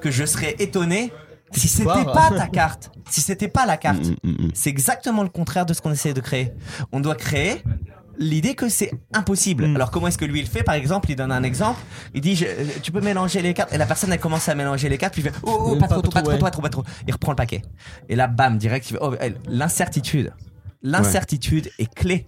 que je serais étonné si c'était pas ta carte si c'était pas la carte Mm, mm, mm. c'est exactement le contraire de ce qu'on essaie de créer. On doit créer l'idée que c'est impossible. Mm. Alors comment est-ce que lui il fait? Par exemple, il donne un exemple. Il dit je- euh, tu peux mélanger les cartes et la personne elle commence à mélanger les cartes. Puis il fait oh, oh, pas, pas trop, pas trop, ouais. pas trop, pas trop. Il reprend le paquet. Et là bam direct il fait oh, l'incertitude. L'incertitude est clé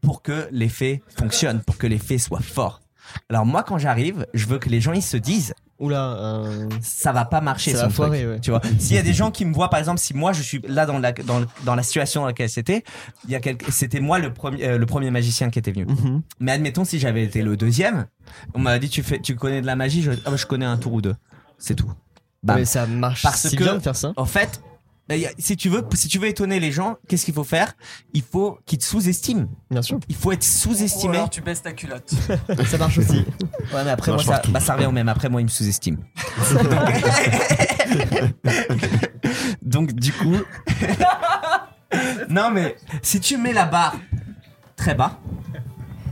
pour que l'effet fonctionne, pour que l'effet soit fort. Alors moi quand j'arrive, je veux que les gens ils se disent Oula. euh, ça va pas marcher Ça son va foirer, ouais. tu vois s'il y a des gens qui me voient par exemple si moi je suis là dans la dans, dans la situation dans laquelle c'était il y a quelques- c'était moi le premier euh, le premier magicien qui était venu mhm. mais admettons si j'avais été le deuxième on m'a dit tu fais tu connais de la magie je, ah bah, je connais un tour ou deux c'est tout. Mais ça marche Parce si que- bien de faire ça. en fait si tu veux si tu veux étonner les gens qu'est-ce qu'il faut faire? Il faut qu'ils te sous-estiment Bien sûr. il faut être sous-estimé alors tu baisses ta culotte. Ça marche aussi. Ouais, mais après, Ça moi, ça, bah, ça revient au même. Après, moi, il me sous-estime. Donc, du coup. non, mais si tu mets la barre très bas,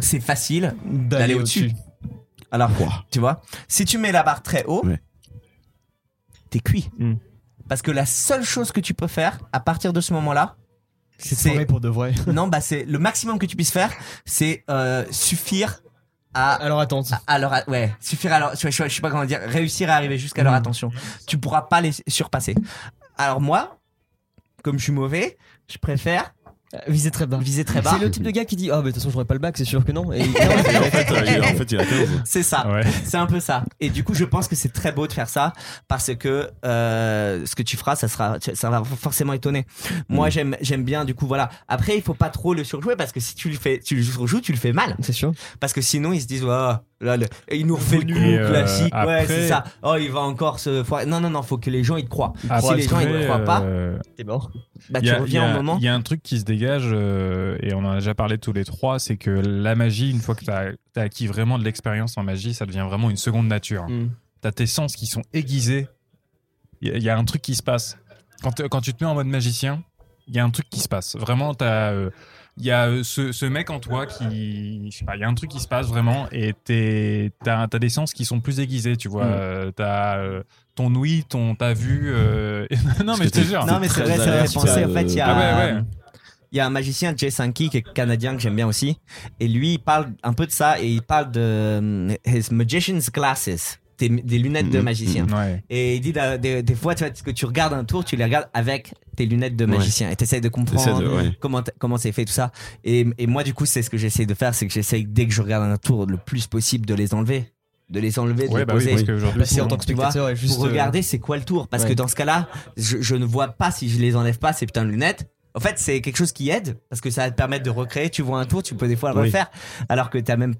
c'est facile d'aller au-dessus. Alors, tu vois, si tu mets la barre très haut, Ouais. t'es cuit. Mm. Parce que la seule chose que tu peux faire à partir de ce moment-là, C'est pour de vrai. non, bah, c'est le maximum que tu puisses faire, c'est euh, suffire à à- à leur a- ouais suffire à leur je, je, je sais pas comment dire réussir à arriver jusqu'à leur Mhm. attention tu pourras pas les surpasser alors moi comme je suis mauvais je préfère Viser très bas. viser très bas C'est le type de gars qui dit Ah, mais de toute façon, j'aurais pas le bac, c'est sûr que non. Et Et en fait, euh, il- en fait, il a 15. c'est ça Ouais. c'est un peu ça et du coup je pense que c'est très beau de faire ça parce que euh, ce que tu feras ça sera ça va forcément étonner moi j'aime j'aime bien du coup voilà après il faut pas trop le surjouer parce que si tu le fais tu le surjoues tu le fais mal c'est sûr. parce que sinon ils se disent oh, là le- il nous refait le coup Et, euh, classique ouais après- c'est ça oh il va encore se foirer non non non faut que les gens ils te croient Après, si les gens ils te croient pas euh, T'es mort. bah tu a- reviens a- au moment Il y a un truc qui se dégage, euh, et on en a déjà parlé tous les trois, c'est que la magie, une fois que tu as, acquis vraiment de l'expérience en magie, ça devient vraiment une seconde nature. Mm. Tu as tes sens qui sont aiguisés. Il y, y a un truc qui se passe. Quand, quand tu te mets en mode magicien, il y a un truc qui se passe. Vraiment, t'as, euh, il y a euh, ce, ce mec en toi qui. Je sais pas, il y a un truc qui se passe vraiment, et tu as, des sens qui sont plus aiguisés, tu vois. Mm. Euh, t'as euh, ton ouïe, ton, ta vue. euh, non, mais je te jure. non mais c'est vrai c'est pensez en fait il y a Ah ouais, ouais. il y a un magicien Jay Sankey qui est canadien que j'aime bien aussi et lui il parle un peu de ça et il parle de his magician's glasses des, des lunettes de Mhm, magicien Ouais. et il dit des, des fois tu vois, que tu regardes un tour tu les regardes avec tes lunettes de Ouais. magicien et t'essayes de comprendre de- ouais. comment comment c'est fait tout ça. Et, et moi du coup c'est ce que j'essaye de faire, c'est que j'essaye dès que je regarde un tour le plus possible de les enlever, de les enlever, de Ouais, les bah oui, poser. parce Passer en tant que Tu vois, spectateur et juste. pour euh, regarder c'est quoi le tour? Parce ouais. que dans ce cas-là je, je ne vois pas si je les enlève pas ces putains de lunettes en fait c'est quelque chose qui aide parce que ça va te permettre de recréer tu vois un tour tu peux des fois le Oui. refaire alors que t'as même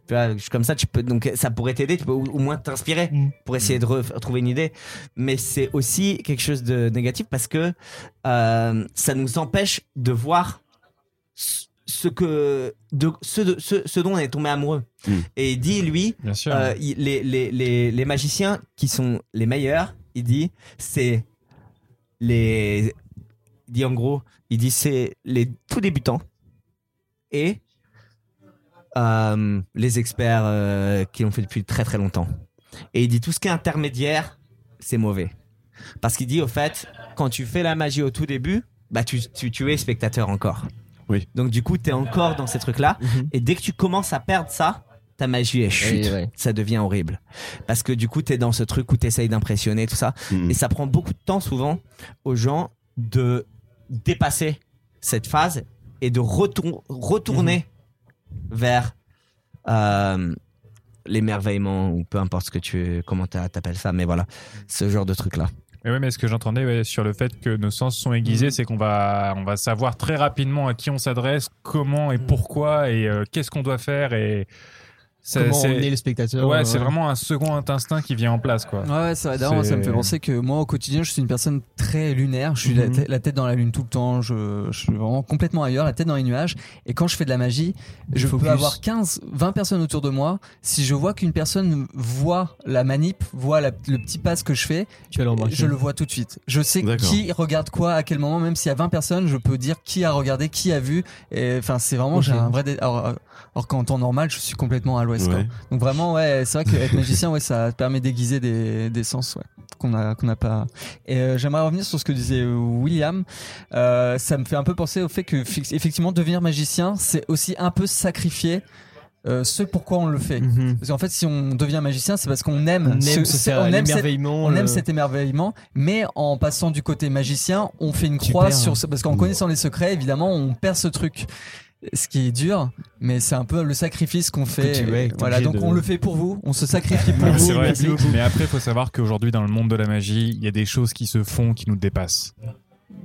comme ça tu peux donc ça pourrait t'aider tu peux au, moins t'inspirer Mm. pour essayer de re- retrouver une idée mais c'est aussi quelque chose de négatif parce que euh, ça nous empêche de voir ce- que de ce, de- ce, ce dont on est tombé amoureux Mm. et il dit lui euh, il- les, les, les, les magiciens qui sont les meilleurs, il dit, c'est les. Il dit en gros, il dit c'est les tout débutants et euh, les experts euh, qui l'ont fait depuis très très longtemps. Et il dit tout ce qui est intermédiaire, c'est mauvais. Parce qu'il dit au fait, quand tu fais la magie au tout début, bah tu, tu, tu es spectateur encore. Oui. Donc du coup, tu es encore dans ces trucs-là. Mhm. Et dès que tu commences à perdre ça, ta magie est chute. Oui. Ça devient horrible. Parce que du coup, tu es dans ce truc où tu essayes d'impressionner, tout ça. Mm. Et ça prend beaucoup de temps souvent aux gens de dépasser cette phase et de retour- retourner vers euh, l'émerveillement ou peu importe ce que tu comment t'a- t'appelles ça mais voilà ce genre de truc là Mais oui, mais ce que j'entendais ouais, sur le fait que nos sens sont aiguisés, c'est qu'on va, on va savoir très rapidement à qui on s'adresse, comment et pourquoi et euh, qu'est-ce qu'on doit faire et Comment c'est- emmener le spectateur Ouais, euh, c'est vraiment un second instinct qui vient en place, quoi. Ouais, c'est vrai. D'ailleurs, ça me fait penser que moi, au quotidien, je suis une personne très lunaire. Je suis la, Mhm. tête- la tête dans la lune tout le temps. Je, je suis vraiment complètement ailleurs, la tête dans les nuages. Et quand je fais de la magie, je Focus. peux avoir 15, 20 personnes autour de moi. Si je vois qu'une personne voit la manip, voit la- le petit passe que je fais, Tu je le vois tout de suite. Je sais D'accord. qui regarde quoi, à quel moment. Même s'il y a 20 personnes, je peux dire qui a regardé, qui a vu. Et enfin, c'est vraiment, j'ai un vrai. dé- Alors, euh, alors qu'en temps normal, je suis complètement à l'ouest. Ouais. Donc vraiment, ouais, c'est vrai qu'être magicien, ouais, ça permet d'aiguiser des, des sens, ouais, qu'on a, qu'on n'a pas. Et euh, j'aimerais revenir sur ce que disait William. Euh, ça me fait un peu penser au fait que effectivement devenir magicien, c'est aussi un peu sacrifier euh, ce pourquoi on le fait. Mhm. Parce qu'en fait, si on devient magicien, c'est parce qu'on aime, On aime ce- on aime l'émerveillement. on aime le- cet émerveillement, mais en passant du côté magicien, on fait une croix sur ce, parce qu'en connaissant les secrets, évidemment, on perd ce truc. Ce qui est dur, mais c'est un peu le sacrifice qu'on fait. tu- ouais, voilà, donc de- on le fait pour vous, on se sacrifie pour vous. Vrai. Mais après, il faut savoir qu'aujourd'hui, dans le monde de la magie, il y a des choses qui se font qui nous dépassent.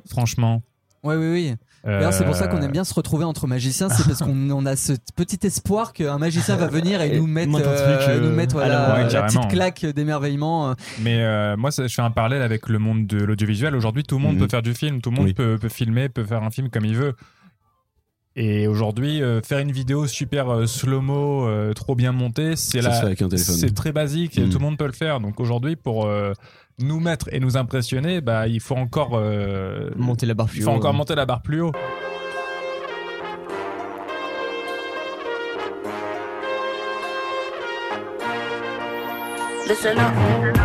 Franchement. Ouais, oui, oui. D'ailleurs, c'est pour ça qu'on aime bien se retrouver entre magiciens, c'est parce qu'on on a ce petit espoir qu'un magicien va venir et Et nous mettre, euh, truc, euh, nous mettre la voilà, main. Ouais, la carrément. petite claque d'émerveillement. euh. Mais euh, moi, ça- je fais un parallèle avec le monde de l'audiovisuel. Aujourd'hui, tout le monde Mhm. peut faire du film, tout le monde Oui. peut, peut filmer, peut faire un film comme il veut. Et aujourd'hui, euh, faire une vidéo super euh, slow-mo, euh, trop bien montée, c'est téléphone. c'est très basique, et Mhm. tout le monde peut le faire. Donc aujourd'hui, pour euh, nous mettre et nous impressionner, bah, il faut encore, euh, Monter la barre plus il faut haut. encore monter la barre plus haut. Listen up.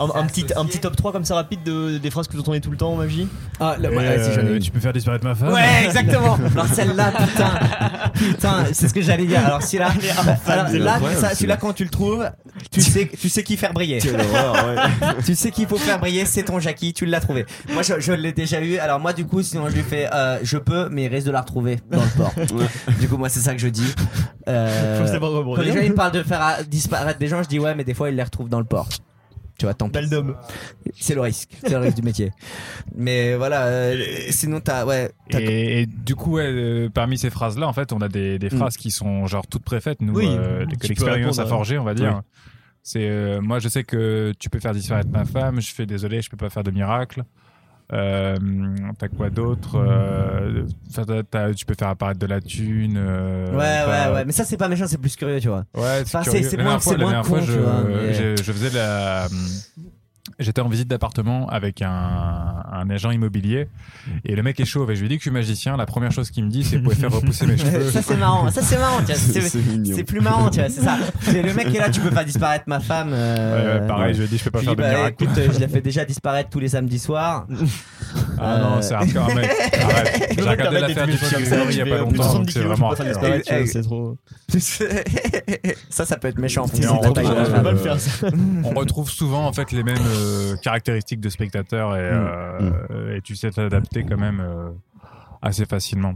Un, un petit, un petit top 3 comme ça rapide de, des phrases que vous entendez tout le temps en magie ah ouais, vas-y, j'en ai une. tu peux faire disparaître ma femme Ouais, exactement. Alors celle-là, putain, putain, c'est ce que j'allais dire. Alors c'est là, ça, celui-là celui-là. quand tu le trouves, tu sais, tu sais qui faire briller. Tu sais qu'il faut faire briller, c'est ton Jackie, tu l'as trouvé. Moi, je, je l'ai déjà eu. Alors moi, du coup, sinon je lui fais, euh, je peux, mais il risque de la retrouver dans le port. du coup, moi, c'est ça que je dis. Euh, quand les gens ils me parlent de faire euh, disparaître des gens, je dis ouais, mais des fois ils les retrouvent dans le port. Tu vois, tant. C'est le risque, c'est le risque du métier. Mais voilà, euh, sinon t'as, ouais, t'as- Et, et du coup, ouais, euh, parmi ces phrases-là, en fait, on a des, des Mm. phrases qui sont genre toutes préfaites, nous, Oui, euh, que l'expérience a répondre, forgé, on va dire. C'est euh, moi, je sais que tu peux faire disparaître ma femme. Je fais désolé, je peux pas faire de miracle. Euh, t'as quoi d'autre Euh, enfin, t'as- t'as- Tu peux faire apparaître de la thune. euh, Ouais, ouais, ouais. Mais ça, c'est pas méchant, c'est plus curieux, tu vois. Ouais, Enfin, c'est- La moins- dernière la moins dernière fois, con, je, tu vois, mais- je, je faisais la. J'étais en visite d'appartement avec un, un agent immobilier et le mec est chauve et je lui dis que je suis magicien. La première chose qu'il me dit, c'est vous pouvez faire repousser mes cheveux. ça, c'est marrant. Ça, c'est marrant. C'est plus marrant, tu vois. C'est ça. C'est le mec qui est là, tu peux pas disparaître ma femme. Ouais, euh, ouais, pareil, je lui ai dit je peux pas Je faire dis, de bah, miracle. écoute, euh, je la fais déjà disparaître tous les samedis soirs. Ah non, Euh, c'est hardcore, mec. Arrête. J'ai regardé l'affaire du Grégory il y a pas longtemps, c'est vraiment C'est trop. ça, ça peut être méchant retrouve, on retrouve souvent en fait les mêmes euh, caractéristiques de spectateurs et, euh, et tu sais t'adapter quand même euh, assez facilement.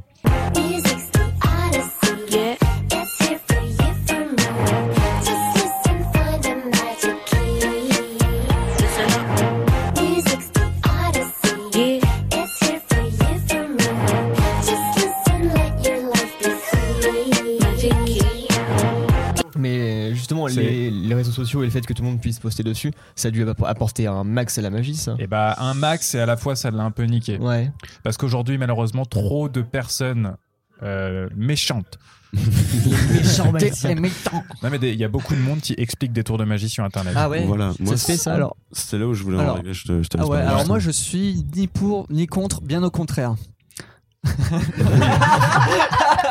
Les, réseaux sociaux et le fait que tout le monde puisse poster dessus, ça a dû app- apporter un max à la magie, ça. Et bah un max et à la fois ça l'a un peu niqué. Ouais. Parce qu'aujourd'hui malheureusement trop de personnes euh, méchantes. Non mais il y a beaucoup de monde qui explique des tours de magie sur internet. Ah ouais Voilà, moi, se fait, ça Alors, c'est là où je voulais en Alors- arriver. Je te, je te ah ouais, alors moi je suis ni pour ni contre, bien au contraire.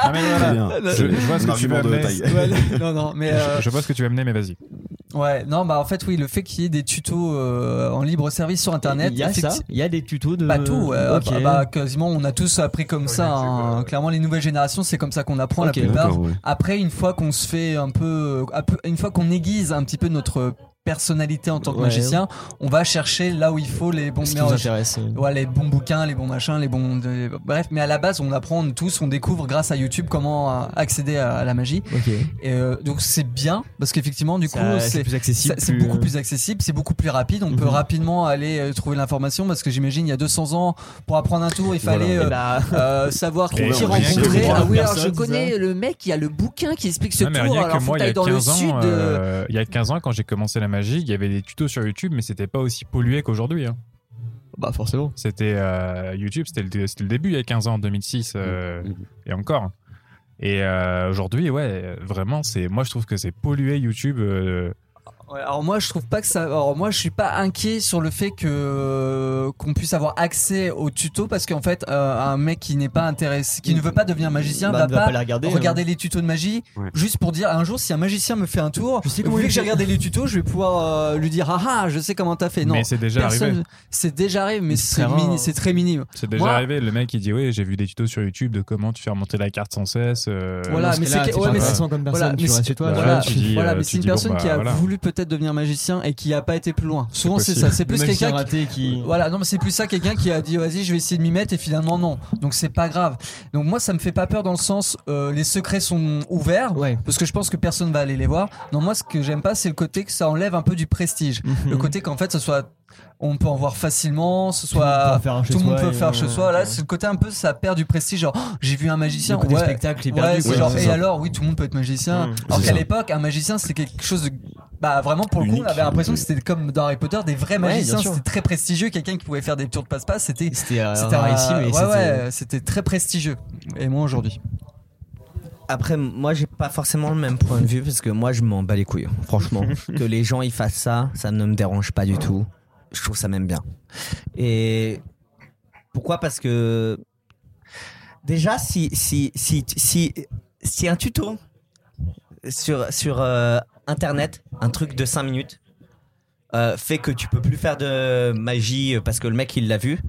Ah, mais voilà. Très bien. Je, vois ce que tu veux amener. Ouais, non, non, mais euh, Je vois ce que tu veux amener mais vas-y. ouais, non, bah en fait oui, le fait qu'il y ait des tutos euh, en libre service sur internet, Il y a ça Il y a des tutos de. Pas tout, ouais, Ok. bah, bah, quasiment on a tous appris comme ça. hein. Clairement, les nouvelles générations, c'est comme ça qu'on apprend Ok. la plupart. Après, une fois qu'on se fait un peu, un peu- une fois qu'on aiguise un petit peu notre personnalité en tant que Ouais. magicien, on va chercher là où il faut les bons euh. Ouais, les bons bouquins, les bons machins, les bons. de- Bref, mais à la base, on apprend tous, on découvre grâce à YouTube comment euh, accéder à, à la magie. Et euh, donc c'est bien parce qu'effectivement, du coup, c'est plus beaucoup euh, plus accessible, c'est beaucoup plus rapide. On peut Mhm. rapidement aller euh, trouver l'information parce que j'imagine il y a 200 ans pour apprendre un tour, il fallait Et euh, bah, euh, savoir qui rencontrer. Ah oui, alors je connais le mec qui a le bouquin qui explique ce Non, tour. Alors que moi, il y a t'ailles dans le 15 sud. ans, euh, il y a 15 ans, quand j'ai commencé la magie, il y avait des tutos sur YouTube, mais c'était pas aussi pollué qu'aujourd'hui. hein. bah forcément. C'était euh, YouTube, c'était le, le début il y a 15 ans, en 2006, euh, Mhm. et encore. Et euh, aujourd'hui, ouais, vraiment, c'est, moi je trouve que c'est pollué YouTube. Euh, Ouais, alors moi je trouve pas que ça. Alors moi je suis pas inquiet sur le fait que qu'on puisse avoir accès au tuto parce qu'en fait euh, un mec qui n'est pas intéressé, qui ne veut pas devenir magicien, Bah, va pas, pas les regarder, regarder les tutos de magie Ouais. juste pour dire un jour si un magicien me fait un tour, Je sais vous comment voulez il que j'ai regardé les tutos, je vais pouvoir euh, lui dire ah ah je sais comment t'as fait. Non, mais c'est déjà arrivé. C'est déjà arrivé, mais C'est très mini- rare. c'est très minime. C'est déjà Moi- arrivé. Le mec il dit oui, j'ai vu des tutos sur YouTube de comment tu fais remonter la carte sans cesse. euh, Voilà, mais c'est comme personne, voilà, mais euh, une personne bah, qui a voilà. voulu peut-être devenir magicien et qui a pas été plus loin. Souvent c'est ça, c'est plus quelqu'un qui- qui. Voilà, non, mais c'est plus ça, quelqu'un qui a dit vas-y, je vais essayer de m'y mettre et finalement non. Donc c'est pas grave. Donc moi, ça me fait pas peur dans le sens euh, les secrets sont ouverts Ouais. parce que je pense que personne va aller les voir. Non, moi, ce que j'aime pas, c'est le côté que ça enlève un peu du prestige. Le côté qu'en fait, ce soit on peut en voir facilement, ce Tout le monde peut soit tout le monde soi peut faire chez soi. Là, c'est le côté un peu ça perd du prestige. Genre, oh, j'ai vu un magicien. Le côté ouais, spectacle est Ouais, perdu. c'est ouais, genre, c'est et ça. alors, oui, tout le monde peut être magicien. Mmh, alors c'est qu'à l'époque, un magicien, c'était quelque chose de. Bah, vraiment, pour le coup, on avait l'impression que c'était comme dans Harry Potter, des vrais Ouais, magiciens. C'était très prestigieux. Quelqu'un qui pouvait faire des tours de passe-passe, c'était. C'était euh, ouais, c'était très prestigieux. Et moi aujourd'hui. Après, moi, j'ai pas forcément le même point de vue parce que moi, je m'en bats les couilles. Franchement, que les gens ils fassent ça, ça ne me dérange pas du tout. Je trouve ça même bien. Et pourquoi? Parce que déjà, si si si si si un tuto sur sur euh, internet, un truc de 5 minutes euh, fait que tu peux plus faire de magie parce que le mec il l'a vu.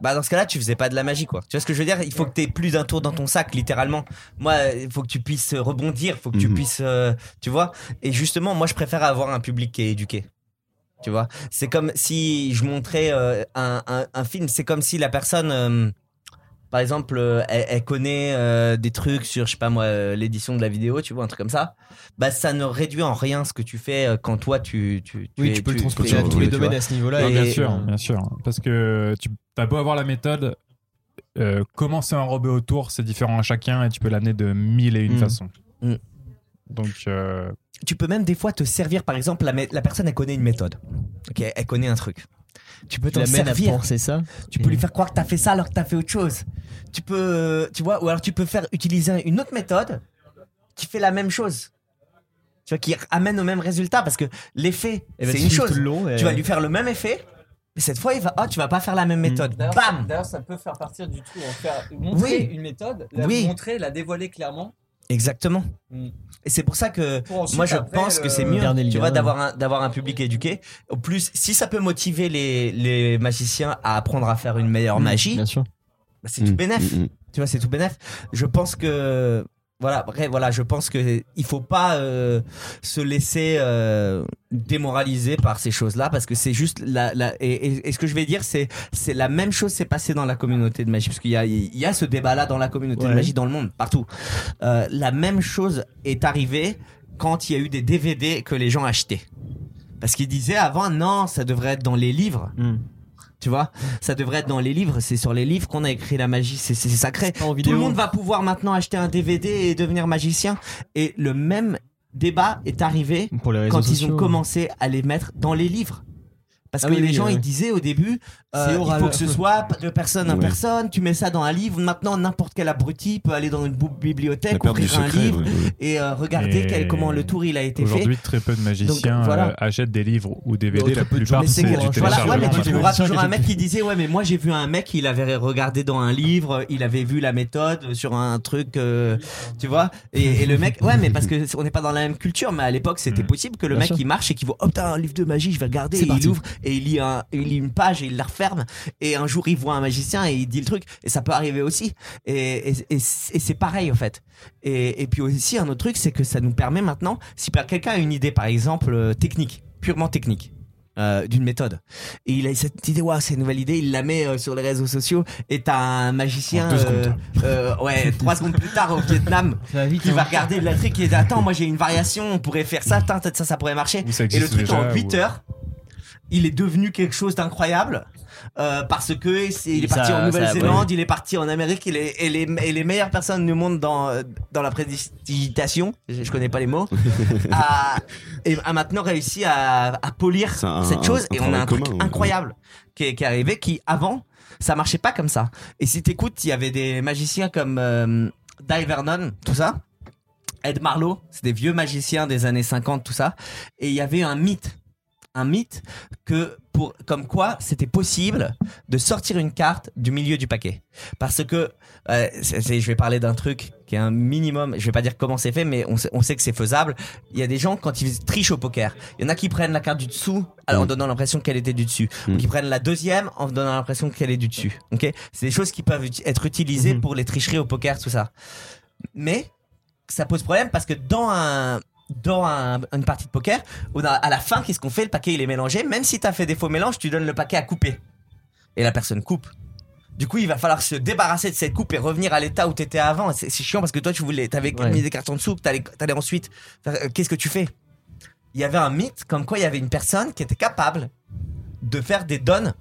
Bah dans ce cas-là, tu faisais pas de la magie quoi. Tu vois ce que je veux dire? Il faut que tu aies plus d'un tour dans ton sac littéralement. Moi, il faut que tu puisses rebondir, il faut que tu Mhm. puisses euh, tu vois? Et justement, moi je préfère avoir un public qui est éduqué. Tu vois C'est comme si je montrais euh, un, un, un film, c'est comme si la personne euh, par exemple, euh, elle, elle connaît euh, des trucs sur, je sais pas moi, l'édition de la vidéo, tu vois, un truc comme ça. Bah, ça ne réduit en rien ce que tu fais quand toi, tu, tu, tu Oui, es- tu peux le transposer à tous les domaines à ce niveau-là. Et- bien sûr, bien sûr. Parce que tu as beau avoir la méthode, euh, comment s'enrober autour, c'est différent à chacun et tu peux l'amener de mille et une Mm. façons. Donc, euh, tu peux même des fois te servir, par exemple, la, personne elle connaît une méthode. Ok, elle connaît un truc. Tu peux t'en à servir. penser ça. Tu peux lui faire croire que t'as fait ça alors que t'as fait autre chose. Tu peux, euh, tu vois, ou alors tu peux faire utiliser une autre méthode qui fait la même chose. Tu vois, qui amène au même résultat parce que l'effet, c'est te une chose. long et- Tu vas lui faire le même effet, mais cette fois, il va, oh, tu vas pas faire la même méthode. D'ailleurs, Bam! D'ailleurs, ça peut faire partir du tout, en faire montrer Oui. une méthode, la Oui. montrer, la dévoiler clairement. Exactement. Mm. Et c'est pour ça que Pour moi je après, pense que c'est mieux, tu vois, d'avoir un d'avoir un public éduqué. Au plus, si ça peut motiver les les magiciens à apprendre à faire une meilleure magie, Bien sûr. bah, c'est tout Mm, bénef. mm, mm. Tu vois, c'est tout bénef. Je pense que voilà, bref, voilà, je pense que il faut pas euh, se laisser euh, démoraliser par ces choses-là parce que c'est juste la, la et, et- et ce que je vais dire c'est c'est la même chose s'est passé dans la communauté de magie parce qu'il y a il y a ce débat là dans la communauté de magie dans le monde partout. Euh, la même chose est arrivée quand il y a eu des DVD que les gens achetaient. Parce qu'ils disaient avant non, ça devrait être dans les livres. Mm. Tu vois, ça devrait être dans les livres. C'est sur les livres qu'on a écrit la magie. C'est c'est sacré. Tout le monde va pouvoir maintenant acheter un DVD et devenir magicien. Et le même débat est arrivé quand ils ont commencé à les mettre dans les livres. Parce Ah que oui, les oui, gens, ils disaient au début, euh, il faut que ce soit de personne en Ouais. personne. Tu mets ça dans un livre. Maintenant, n'importe quel abruti peut aller dans une bibliothèque, ouvrir un secret. livre ouais, ouais. et euh, regarder Et quel, comment le tour il a été fait. aujourd'hui, très peu de magiciens Donc, voilà. euh, achètent des livres ou DVD. La plupart, c'est du voilà, ouais, mais tu trouveras toujours un mec qui disait ouais mais moi j'ai vu un mec il avait regardé dans un livre il avait vu la méthode sur un truc euh, tu vois et, et le mec ouais mais parce que on n'est pas dans la même culture mais à l'époque c'était Mm. possible que le Bien mec sûr. il marche et qu'il voit oh putain un livre de magie je vais regarder et il ouvre et il lit un il lit une page et il la referme et un jour il voit un magicien et il dit le truc et ça peut arriver aussi et, et, et c'est et c'est pareil en fait et, puis aussi un autre truc c'est que ça nous permet maintenant si quelqu'un a une idée par exemple euh, technique purement technique euh, d'une méthode et il a cette idée waouh c'est une nouvelle idée il la met euh, sur les réseaux sociaux et t'as un magicien euh, ouais trois secondes plus tard au Vietnam Ça va vite. qui hein. va regarder le truc et dit attends moi j'ai une variation on pourrait faire ça ça ça pourrait marcher et le truc en déjà, 8 ou- heures il est devenu quelque chose d'incroyable euh, parce que c'est- il est Ça- parti en Nouvelle-Zélande, il est parti en Amérique, il est, et, les, et les meilleures personnes du monde dans, euh, dans la prédigitation, je, connais pas les mots, a, et a maintenant réussi à, à polir un- cette chose un et on a un truc ouais. incroyable qui est, qui est arrivé qui avant ça marchait pas comme ça. Et si t'écoutes, il y avait des magiciens comme euh, Vernon, tout ça. Ed Marlowe, c'est des vieux magiciens des années 50, tout ça. Et il y avait un mythe. Un mythe que pour, comme quoi c'était possible de sortir une carte du milieu du paquet. Parce que, euh, je vais parler d'un truc qui est un minimum, je vais pas dire comment c'est fait, mais on sait, on sait que c'est faisable. Il y a des gens, quand ils trichent au poker, il y en a qui prennent la carte du dessous, alors en Mm. donnant l'impression qu'elle était du dessus. Mm. Ou qui prennent la deuxième en donnant l'impression qu'elle est du dessus. Ok? C'est des choses qui peuvent être utilisées Mhm. pour les tricheries au poker, tout ça. Mais, ça pose problème parce que dans un dans un- une partie de poker, on a, à la fin, qu'est-ce qu'on fait? Le paquet il est mélangé. Même si t'as fait des faux mélanges, tu donnes le paquet à couper. Et la personne coupe. Du coup, il va falloir se débarrasser de cette coupe et revenir à l'état où t'étais avant. C'est chiant parce que toi, tu voulais, t'avais Ouais. mis des cartes en dessous, que t'allais, t'allais ensuite. euh, Qu'est-ce que tu fais? Il y avait un mythe comme quoi il y avait une personne qui était capable de faire des donnes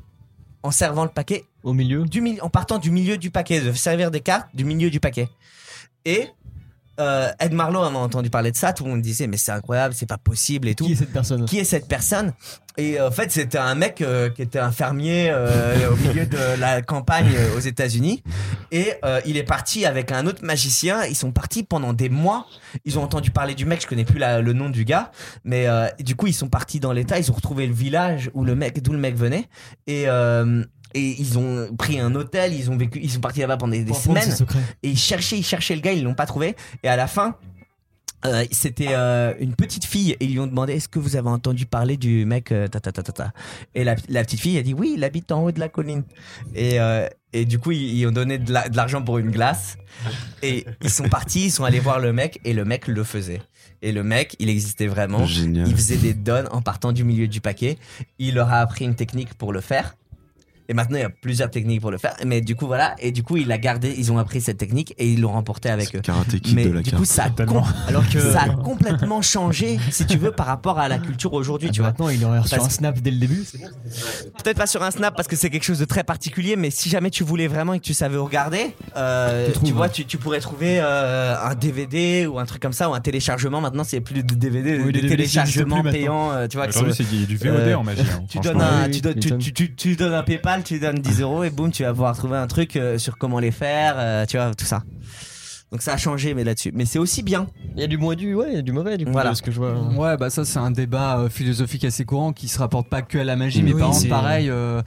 en servant le paquet Au milieu. du milieu, en partant du milieu du paquet, de servir des cartes du milieu du paquet. Et euh, Ed Marlowe en a entendu parler de ça, tout le monde disait mais c'est incroyable, c'est pas possible et tout. Qui est cette personne? Qui est cette personne? Et euh, en fait, c'était un mec euh, qui était un fermier euh, au milieu de la campagne euh, aux États-Unis. Et euh, il est parti avec un autre magicien. Ils sont partis pendant des mois. Ils ont entendu parler du mec. Je connais plus la- le nom du gars, mais euh, du coup, ils sont partis dans l'État. Ils ont retrouvé le village où le mec, d'où le mec venait. Et euh, et ils ont pris un hôtel. Ils ont vécu. Ils sont partis là-bas pendant des, semaines. Et ils cherchaient, ils cherchaient le gars, ils l'ont pas trouvé. Et à la fin, euh, c'était euh, une petite fille et ils lui ont demandé est-ce que vous avez entendu parler du mec euh, ta, ta, ta, ta, ta? et la, la petite fille a dit oui il habite en haut de la colline et, euh, et du coup ils, ils ont donné de la- de l'argent pour une glace et ils sont partis ils sont allés voir le mec et le mec le faisait et le mec il existait vraiment Génial. il faisait des donnes en partant du milieu du paquet il leur a appris une technique pour le faire Et maintenant, il y a plusieurs techniques pour le faire. Mais du coup, voilà. Et du coup, il a gardé, ils ont appris cette technique et ils l'ont remporté avec eux. Karaté Kid Mais de la du coup, ça a, com- Alors que ça a complètement changé, si tu veux, par rapport à la culture aujourd'hui, tu vois. maintenant il aurait reçu Parce- un snap dès le début. c'est bon. Peut-être pas sur un snap parce que c'est quelque chose de très particulier, mais si jamais tu voulais vraiment et que tu savais regarder, euh, Tu vois, tu, tu pourrais trouver euh, un DVD ou un truc comme ça ou un téléchargement. Maintenant, c'est plus de DVD, Oui, des n'existent téléchargements payants, euh, tu vois. que c'est- du VOD Euh, en magie. hein, tu donnes, un, oui, tu, donnes, tu- tu donnes un PayPal, tu donnes 10 euros et boum, tu vas pouvoir trouver un truc euh, sur comment les faire, euh, tu vois, tout ça. Donc ça a changé, mais là-dessus. Mais c'est aussi bien. Il y a du bon et du ouais, il y a du mauvais du coup. Voilà. de ce que je vois. Ouais, bah ça c'est un débat euh, philosophique assez courant qui se rapporte pas que à la magie, mais Oui, par exemple pareil, euh,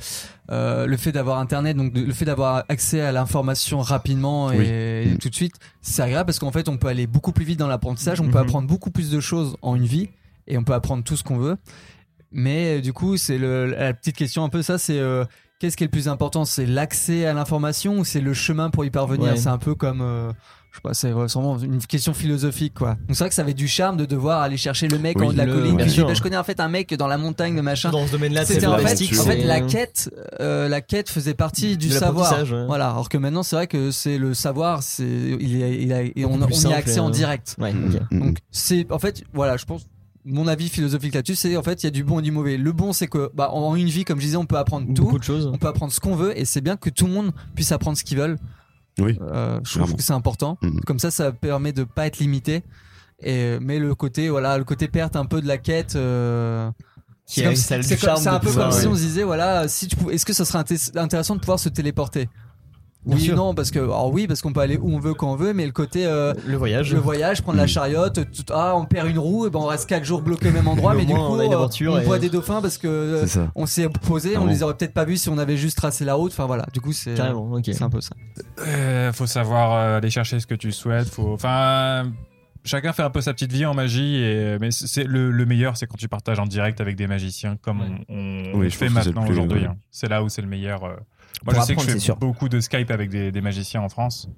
euh, le fait d'avoir internet, donc de- le fait d'avoir accès à l'information rapidement et, Oui. et Mm. tout de suite, c'est agréable parce qu'en fait on peut aller beaucoup plus vite dans l'apprentissage, on peut Mhm. apprendre beaucoup plus de choses en une vie et on peut apprendre tout ce qu'on veut. Mais euh, du coup, c'est le- la petite question un peu ça, c'est euh, qu'est-ce qui est le plus important C'est l'accès à l'information ou c'est le chemin pour y parvenir? Ouais. C'est un peu comme euh, je sais pas, c'est vraiment une question philosophique quoi. Donc c'est vrai que ça avait du charme de devoir aller chercher le mec Oui, en haut de la le- colline. bah, je connais en fait un mec dans la montagne de machin. Dans ce domaine-là, C'était en fait, en fait la quête, euh, la quête faisait partie du savoir. ouais. Voilà. Alors que maintenant c'est vrai que c'est le savoir, c'est il est, il a- et on, y a accès en euh, direct. Ouais, Mm, mm, Donc c'est en fait voilà, je pense mon avis philosophique là-dessus, c'est en fait il y a du bon et du mauvais. Le bon c'est que bah en une vie comme je disais, on peut apprendre tout. Beaucoup de choses. On peut apprendre ce qu'on veut et c'est bien que tout le monde puisse apprendre ce qu'ils veulent. Oui. Euh, je trouve que c'est important. Mhm. Comme ça, ça permet de pas être limité. Et mais le côté voilà, le côté perte un peu de la quête. euh, c'est un peu comme si ouais. on se disait voilà, si tu pouvais- est-ce que ça serait inté- intéressant de pouvoir se téléporter? Bien Oui, sûr. non, parce que alors oui, parce qu'on peut aller où on veut quand on veut, mais le côté euh, Le voyage. le voyage, prendre la chariote, tout- ah on perd une roue, et ben on reste 4 jours bloqué au même endroit, Mais du coup on a une euh, on et- voit des dauphins parce que euh, on s'est posé, on Carrément. les aurait peut-être pas vus si on avait juste tracé la route. Enfin voilà, du coup c'est Carrément, ok. c'est un peu ça. Euh, faut savoir euh, aller chercher ce que tu souhaites. Faut, enfin, chacun fait un peu sa petite vie en magie. Et, mais c'est le, le meilleur, c'est quand tu partages en direct avec des magiciens, comme on, on Oui, fait maintenant aujourd'hui. ouais. hein. C'est là où c'est le meilleur. Moi, je sais que je fais sûr. beaucoup de Skype avec des, des magiciens en France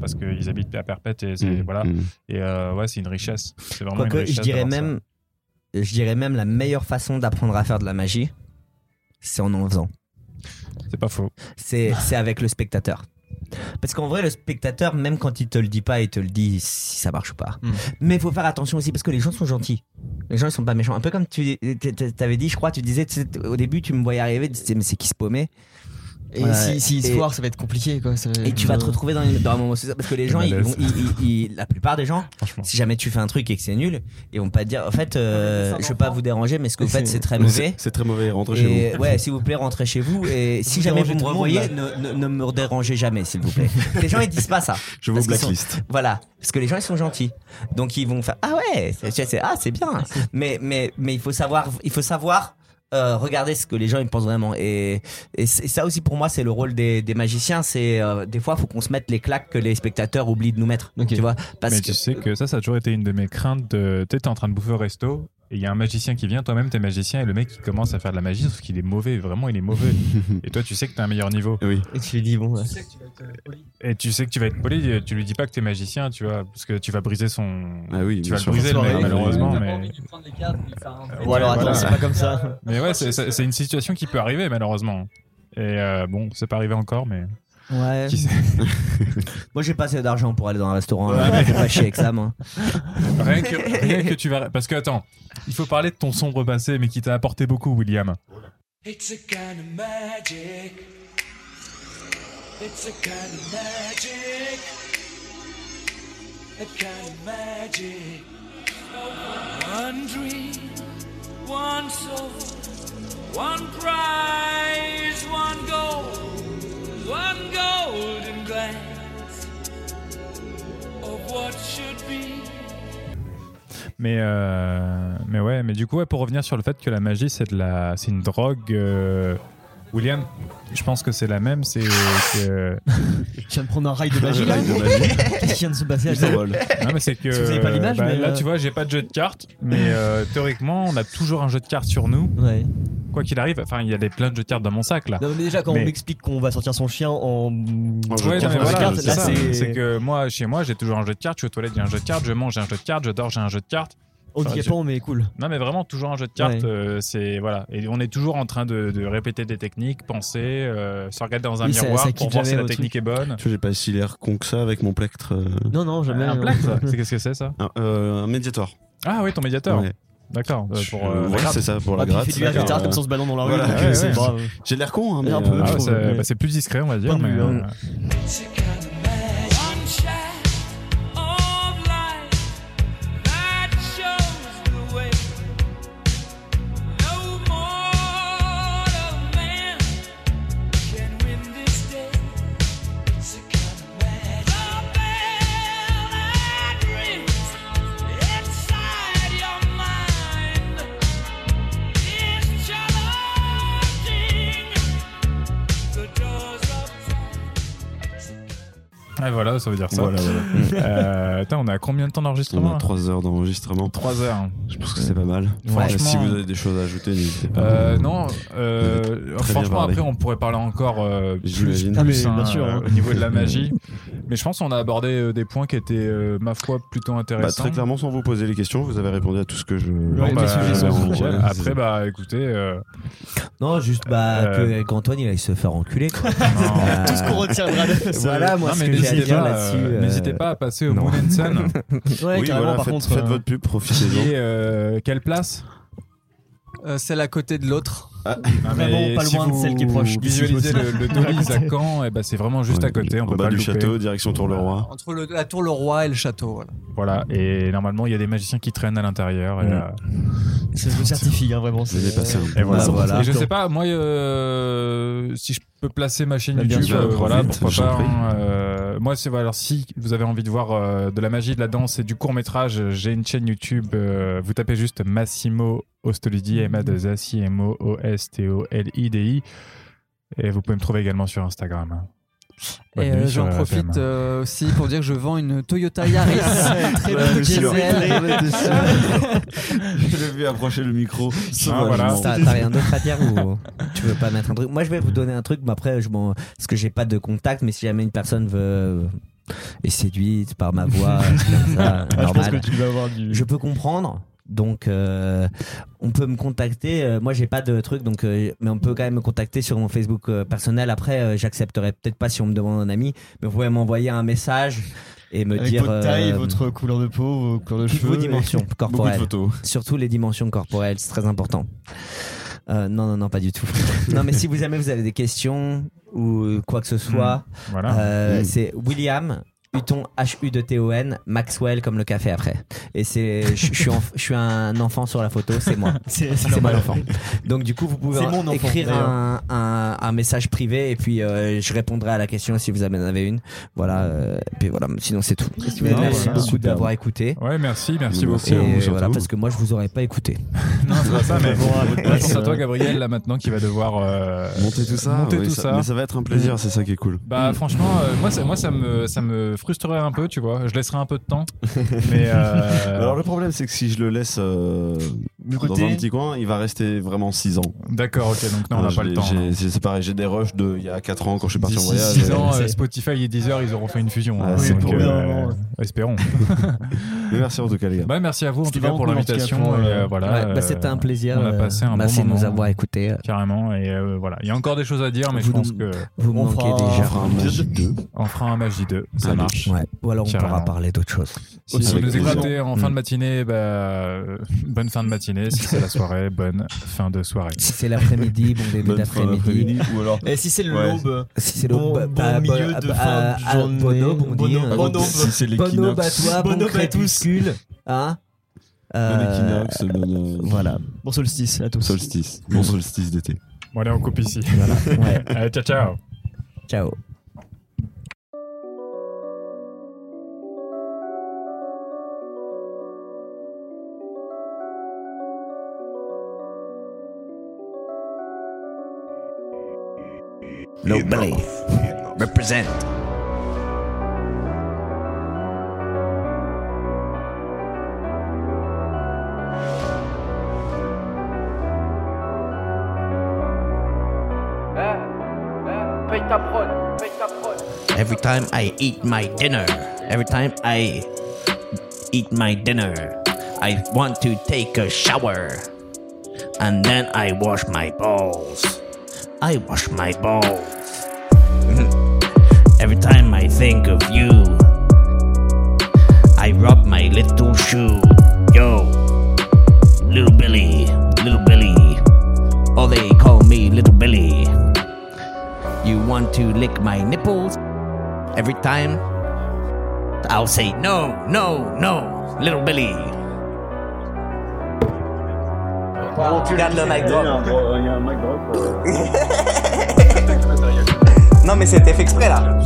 parce qu'ils habitent à Perpète et c'est Mm, voilà. mm. Et euh, ouais, c'est une richesse. C'est vraiment une Quoique, richesse. je dirais ça. même, je dirais même la meilleure façon d'apprendre à faire de la magie, c'est en en faisant. C'est pas faux. C'est, avec le spectateur. Parce qu'en vrai, le spectateur, même quand il te le dit pas, il te le dit si ça marche ou pas. Mm. Mais il faut faire attention aussi parce que les gens sont gentils. Les gens ils sont pas méchants. Un peu comme tu t'avais dit, je crois, tu disais au début, tu me voyais arriver, tu disais mais c'est qui se paumait Et Ouais. si, si se Et- foire, ça va être compliqué quoi. ça Et tu vas te retrouver dans, une- dans un moment c'est ça, parce que les Le gens, ils malaise. vont, ils- ils- ils- la plupart des gens, si jamais tu fais un truc et que c'est nul, ils vont pas te dire, en fait, euh, je veux pas vous déranger, mais ce que vous faites c'est très mauvais. c'est- très mauvais. Rentrez chez Et ouais, s'il vous plaît, rentrez chez vous. Et si Vous jamais vous me revoyez, ne, ne, ne me dérangez jamais, s'il vous plaît. les gens ils disent pas ça. vous. Je vous sont- blacklist. Voilà, parce que les gens ils sont gentils. Donc ils vont faire ah ouais, c'est ah c'est bien. Mais mais mais il faut savoir il faut savoir euh, regarder ce que les gens ils pensent vraiment et et, c'est- ça aussi pour moi c'est le rôle des, des magiciens c'est euh, des fois faut qu'on se mette les claques que les spectateurs oublient de nous mettre Ok. tu vois parce mais que tu sais que ça, ça a toujours été une de mes craintes. De... T'es en train de bouffer au resto et il y a un magicien qui vient, toi-même t'es magicien et le mec il commence à faire de la magie sauf qu'il est mauvais, vraiment il est mauvais. et toi tu sais que t'as un meilleur niveau. Oui. Et tu lui dis bon. ouais. Et tu sais que tu vas être poli, tu lui dis pas que t'es magicien, tu vois, parce que tu vas briser son. Ah oui, tu vas sûr. le briser le mec, malheureusement. Mais... envie de prendre les cartes, Ou alors attends, Voilà. c'est pas comme ça. mais ouais, c'est une situation qui peut arriver malheureusement. Et euh, bon, c'est pas arrivé encore, mais. Ouais Qui sait moi j'ai pas assez d'argent pour aller dans un restaurant Ouais, là. je fais pas chier avec ça moi rien, que, rien que tu vas. Parce que attends, il faut parler de ton sombre passé, mais qui t'a apporté beaucoup, William. It's a kind of magic. It's a kind of magic. A kind of magic. One dream, one soul, one prize, one goal, one golden glance of what should be. Mais, euh, mais ouais, mais du coup, ouais, pour revenir sur le fait que la magie, c'est de la, c'est une drogue. euh, William, je pense que c'est la même. C'est que. Tu viens de prendre un rail de magie là Rail de magie. Qu'est-ce qui vient de se passer à Il s'envole. Non, mais c'est que. Si vous avez pas l'image, bah, mais, là, euh, tu vois, j'ai pas de jeu de cartes, mais euh, théoriquement, on a toujours un jeu de cartes sur nous, Ouais. quoi qu'il arrive. Enfin, il y a des plein de jeux de cartes dans mon sac là. Non, mais déjà quand Mais- on m'explique qu'on va sortir son chien en. Ouais, non, cartes, voilà, là, c'est- C'est que moi, chez moi, j'ai toujours un jeu de cartes. Je suis aux toilettes, j'ai un jeu de cartes. Je mange, j'ai un jeu de cartes. Je dors, j'ai un jeu de cartes. Handicapant, mais cool. Non, mais vraiment, toujours un jeu de cartes. Ouais. euh, c'est voilà, et on est toujours en train de, de répéter des techniques, penser, euh, se regarder dans un Oui, ça- miroir ça pour quitte voir si jamais la technique est bonne. Tu vois, j'ai pas si l'air con que ça avec mon plectre. euh, Non, non, jamais. un non. plaque, ça C'est qu'est-ce que c'est ça un, euh, un médiator. Ah oui, ton médiateur. Ouais. D'accord. euh, Je- pour euh, voilà, c'est ça, pour Ah, la puis il gratte. fait du air comme ça, on se balance dans la rue. Voilà, donc, ouais, c'est ouais. brave. J'ai l'air con, hein, mais. Un peu. Ah, je ouais, trouve, c'est ouais. bah, c'est plus discret, on va dire. Point de Mais, vue, hein. euh, It's a kind of ouais, voilà, ça veut dire ça. Voilà, voilà. Euh, attends, on a combien de temps On d'enregistrement a 3 heures d'enregistrement. 3 heures. Je pense que c'est pas mal. Ouais. si Franchement- vous avez des choses à ajouter, n'hésitez pas. Euh, non, euh, franchement, après, on pourrait parler encore euh, plus, Ah, bien hein, sûr, hein. au niveau de la magie. mais je pense qu'on a abordé euh, des points qui étaient, euh, ma foi, plutôt Bah, intéressants. très clairement, sans vous poser les questions, vous avez répondu à tout ce que je. Bon, Ouais, bah, c'est Après, bah, écoutez, euh, Non, juste bah, Euh, qu'Antoine il aille se faire enculer. Quoi. non. Euh, Tout ce qu'on retiendra de ça. Voilà, moi ce que j'ai n'hésitez pas, euh, euh, n'hésitez pas à passer au. Moon and Sun. Ouais, oui, voilà, par faites, contre. faites euh, votre pub, profitez-en. Et euh, quelle place? Euh, celle à côté de l'autre. Ah, Vraiment mais pas si loin de celle qui est proche Visualisez le, le Dolly's à Caen, et ben c'est vraiment juste Ouais, à côté. On en peut bas pas du le louper. château, direction Tour-le-Roi. Entre le- la tour le roi et le château. Voilà. Voilà. Et normalement, il y a des magiciens qui traînent à l'intérieur. et, Mm. euh, Ça, je le certifie, hein, vraiment. C'est- un Et voilà. Voilà. Et je sais pas, moi, euh, si je peux placer ma chaîne YouTube, sûr, euh, voilà, pourquoi pas. hein, euh, moi, c'est voilà, alors si vous avez envie de voir euh, de la magie, de la danse et du court métrage, j'ai une chaîne YouTube. vous tapez juste Massimo Ostolidi, M A 2 S I M O O S T O L I D I, et vous pouvez me trouver également sur Instagram. Bonne Et euh, j'en profite euh, aussi pour dire que je vends une Toyota Yaris. Très euh. Je l'ai vu approcher le micro. Ah, voilà. T'as rien d'autre à dire ou tu veux pas mettre un truc? Moi, je vais vous donner un truc, mais après, je m'en... parce que j'ai pas de contact, mais si jamais une personne veut est séduite par ma voix, ça, Ah, je pense normal. que tu vas avoir du. Je peux comprendre. Donc, euh, on peut me contacter. Euh, moi, j'ai pas de truc, donc, euh, mais on peut quand même me contacter sur mon Facebook euh, personnel. Après, euh, j'accepterai peut-être pas si on me demande un ami, mais vous pouvez m'envoyer un message et me Avec dire votre taille, euh, votre couleur de peau, vos couleurs de cheveux. vos dimensions corporelles, surtout les dimensions corporelles, c'est très important. Euh, non, non, non, pas du tout. non, mais si vous jamais vous avez des questions ou quoi que ce soit, Voilà. euh, Mm. c'est William Huton H U de T O N Maxwell comme le café après. Et c'est je suis en- je suis un enfant sur la photo, c'est moi. C'est C'est mon normal. enfant. Donc du coup, vous pouvez C'est enfant, écrire un, un, un message privé et puis euh, je répondrai à la question si vous en avez une. Voilà. euh, et puis voilà. Sinon c'est tout. merci Voilà. beaucoup d'avoir écouté. Ouais, merci, merci beaucoup. Et voilà parce que moi je vous aurais pas écouté. Non, c'est pas ça, mais Bon, à Moi, place, à toi, Gabriel, là maintenant, qui va devoir euh, Monter tout ça. monter oui, tout ça. Mais ça va être un plaisir, c'est ça qui est cool. Bah franchement, euh, moi, ça, moi ça me ça me frustrerait un peu, tu vois. Je laisserai un peu de temps, mais euh, Alors le problème, c'est que si je le laisse euh, Dans un petit coin, il va rester vraiment 6 ans. d'accord, ok, donc non, on Euh, n'a je pas le temps. j'ai- hein. C'est pareil, j'ai des rushs de il y a 4 ans quand je suis parti en voyage. 6 euh, ans, euh, Spotify et Deezer, ils auront fait une fusion. Ah, hein. c'est Donc, pour euh, espérons. Mais merci en tout cas, les gars. Bah, merci à vous en C'était tout cas pour l'invitation. euh, euh, voilà, Ouais, bah, euh, C'était un plaisir. on a euh, passé un Merci bon de nous avoir écoutés. Carrément, et euh, voilà. Il y a encore des choses à dire, mais Vous je pense que Vous On manquez fera- On déjà. fera un Magie 2. on fera un Magie 2, ça Allez. marche. Ouais. Ou alors on Carrément. pourra parler d'autre chose. Si vous nous écoutez en fin de Mm. matinée, bah, euh, bonne fin de matinée. Si c'est la soirée, bonne fin de soirée. Si c'est l'après-midi, bon début Bonne fin d'après-midi. ou alors Et si c'est l'aube Si c'est Bon- l'aube, bon bah, milieu bah, de bah, fin à- de à- journée. Bon aube, si c'est Bonne aube à l'équinoxe. toi, Bonne bon aube à tous. crépuscule. Hein Bon Euh, équinoxe, bon, euh, Voilà. Bon solstice à tous. solstice. Bon solstice d'été. Bon, allez, on coupe ici. Ouais. Allez, ciao, ciao. Ciao. No belly. Represent. Every time I eat my dinner, every time I eat my dinner, I want to take a shower. And then I wash my balls. I wash my balls. Every time I think of you, I rub my little shoe. Yo, little Billy, little Billy. Or they call me little Billy. You want to lick my nipples? Every time I'll say no, no, no, little Billy. Regarde le mic drop. Non, mais c'était fait exprès là.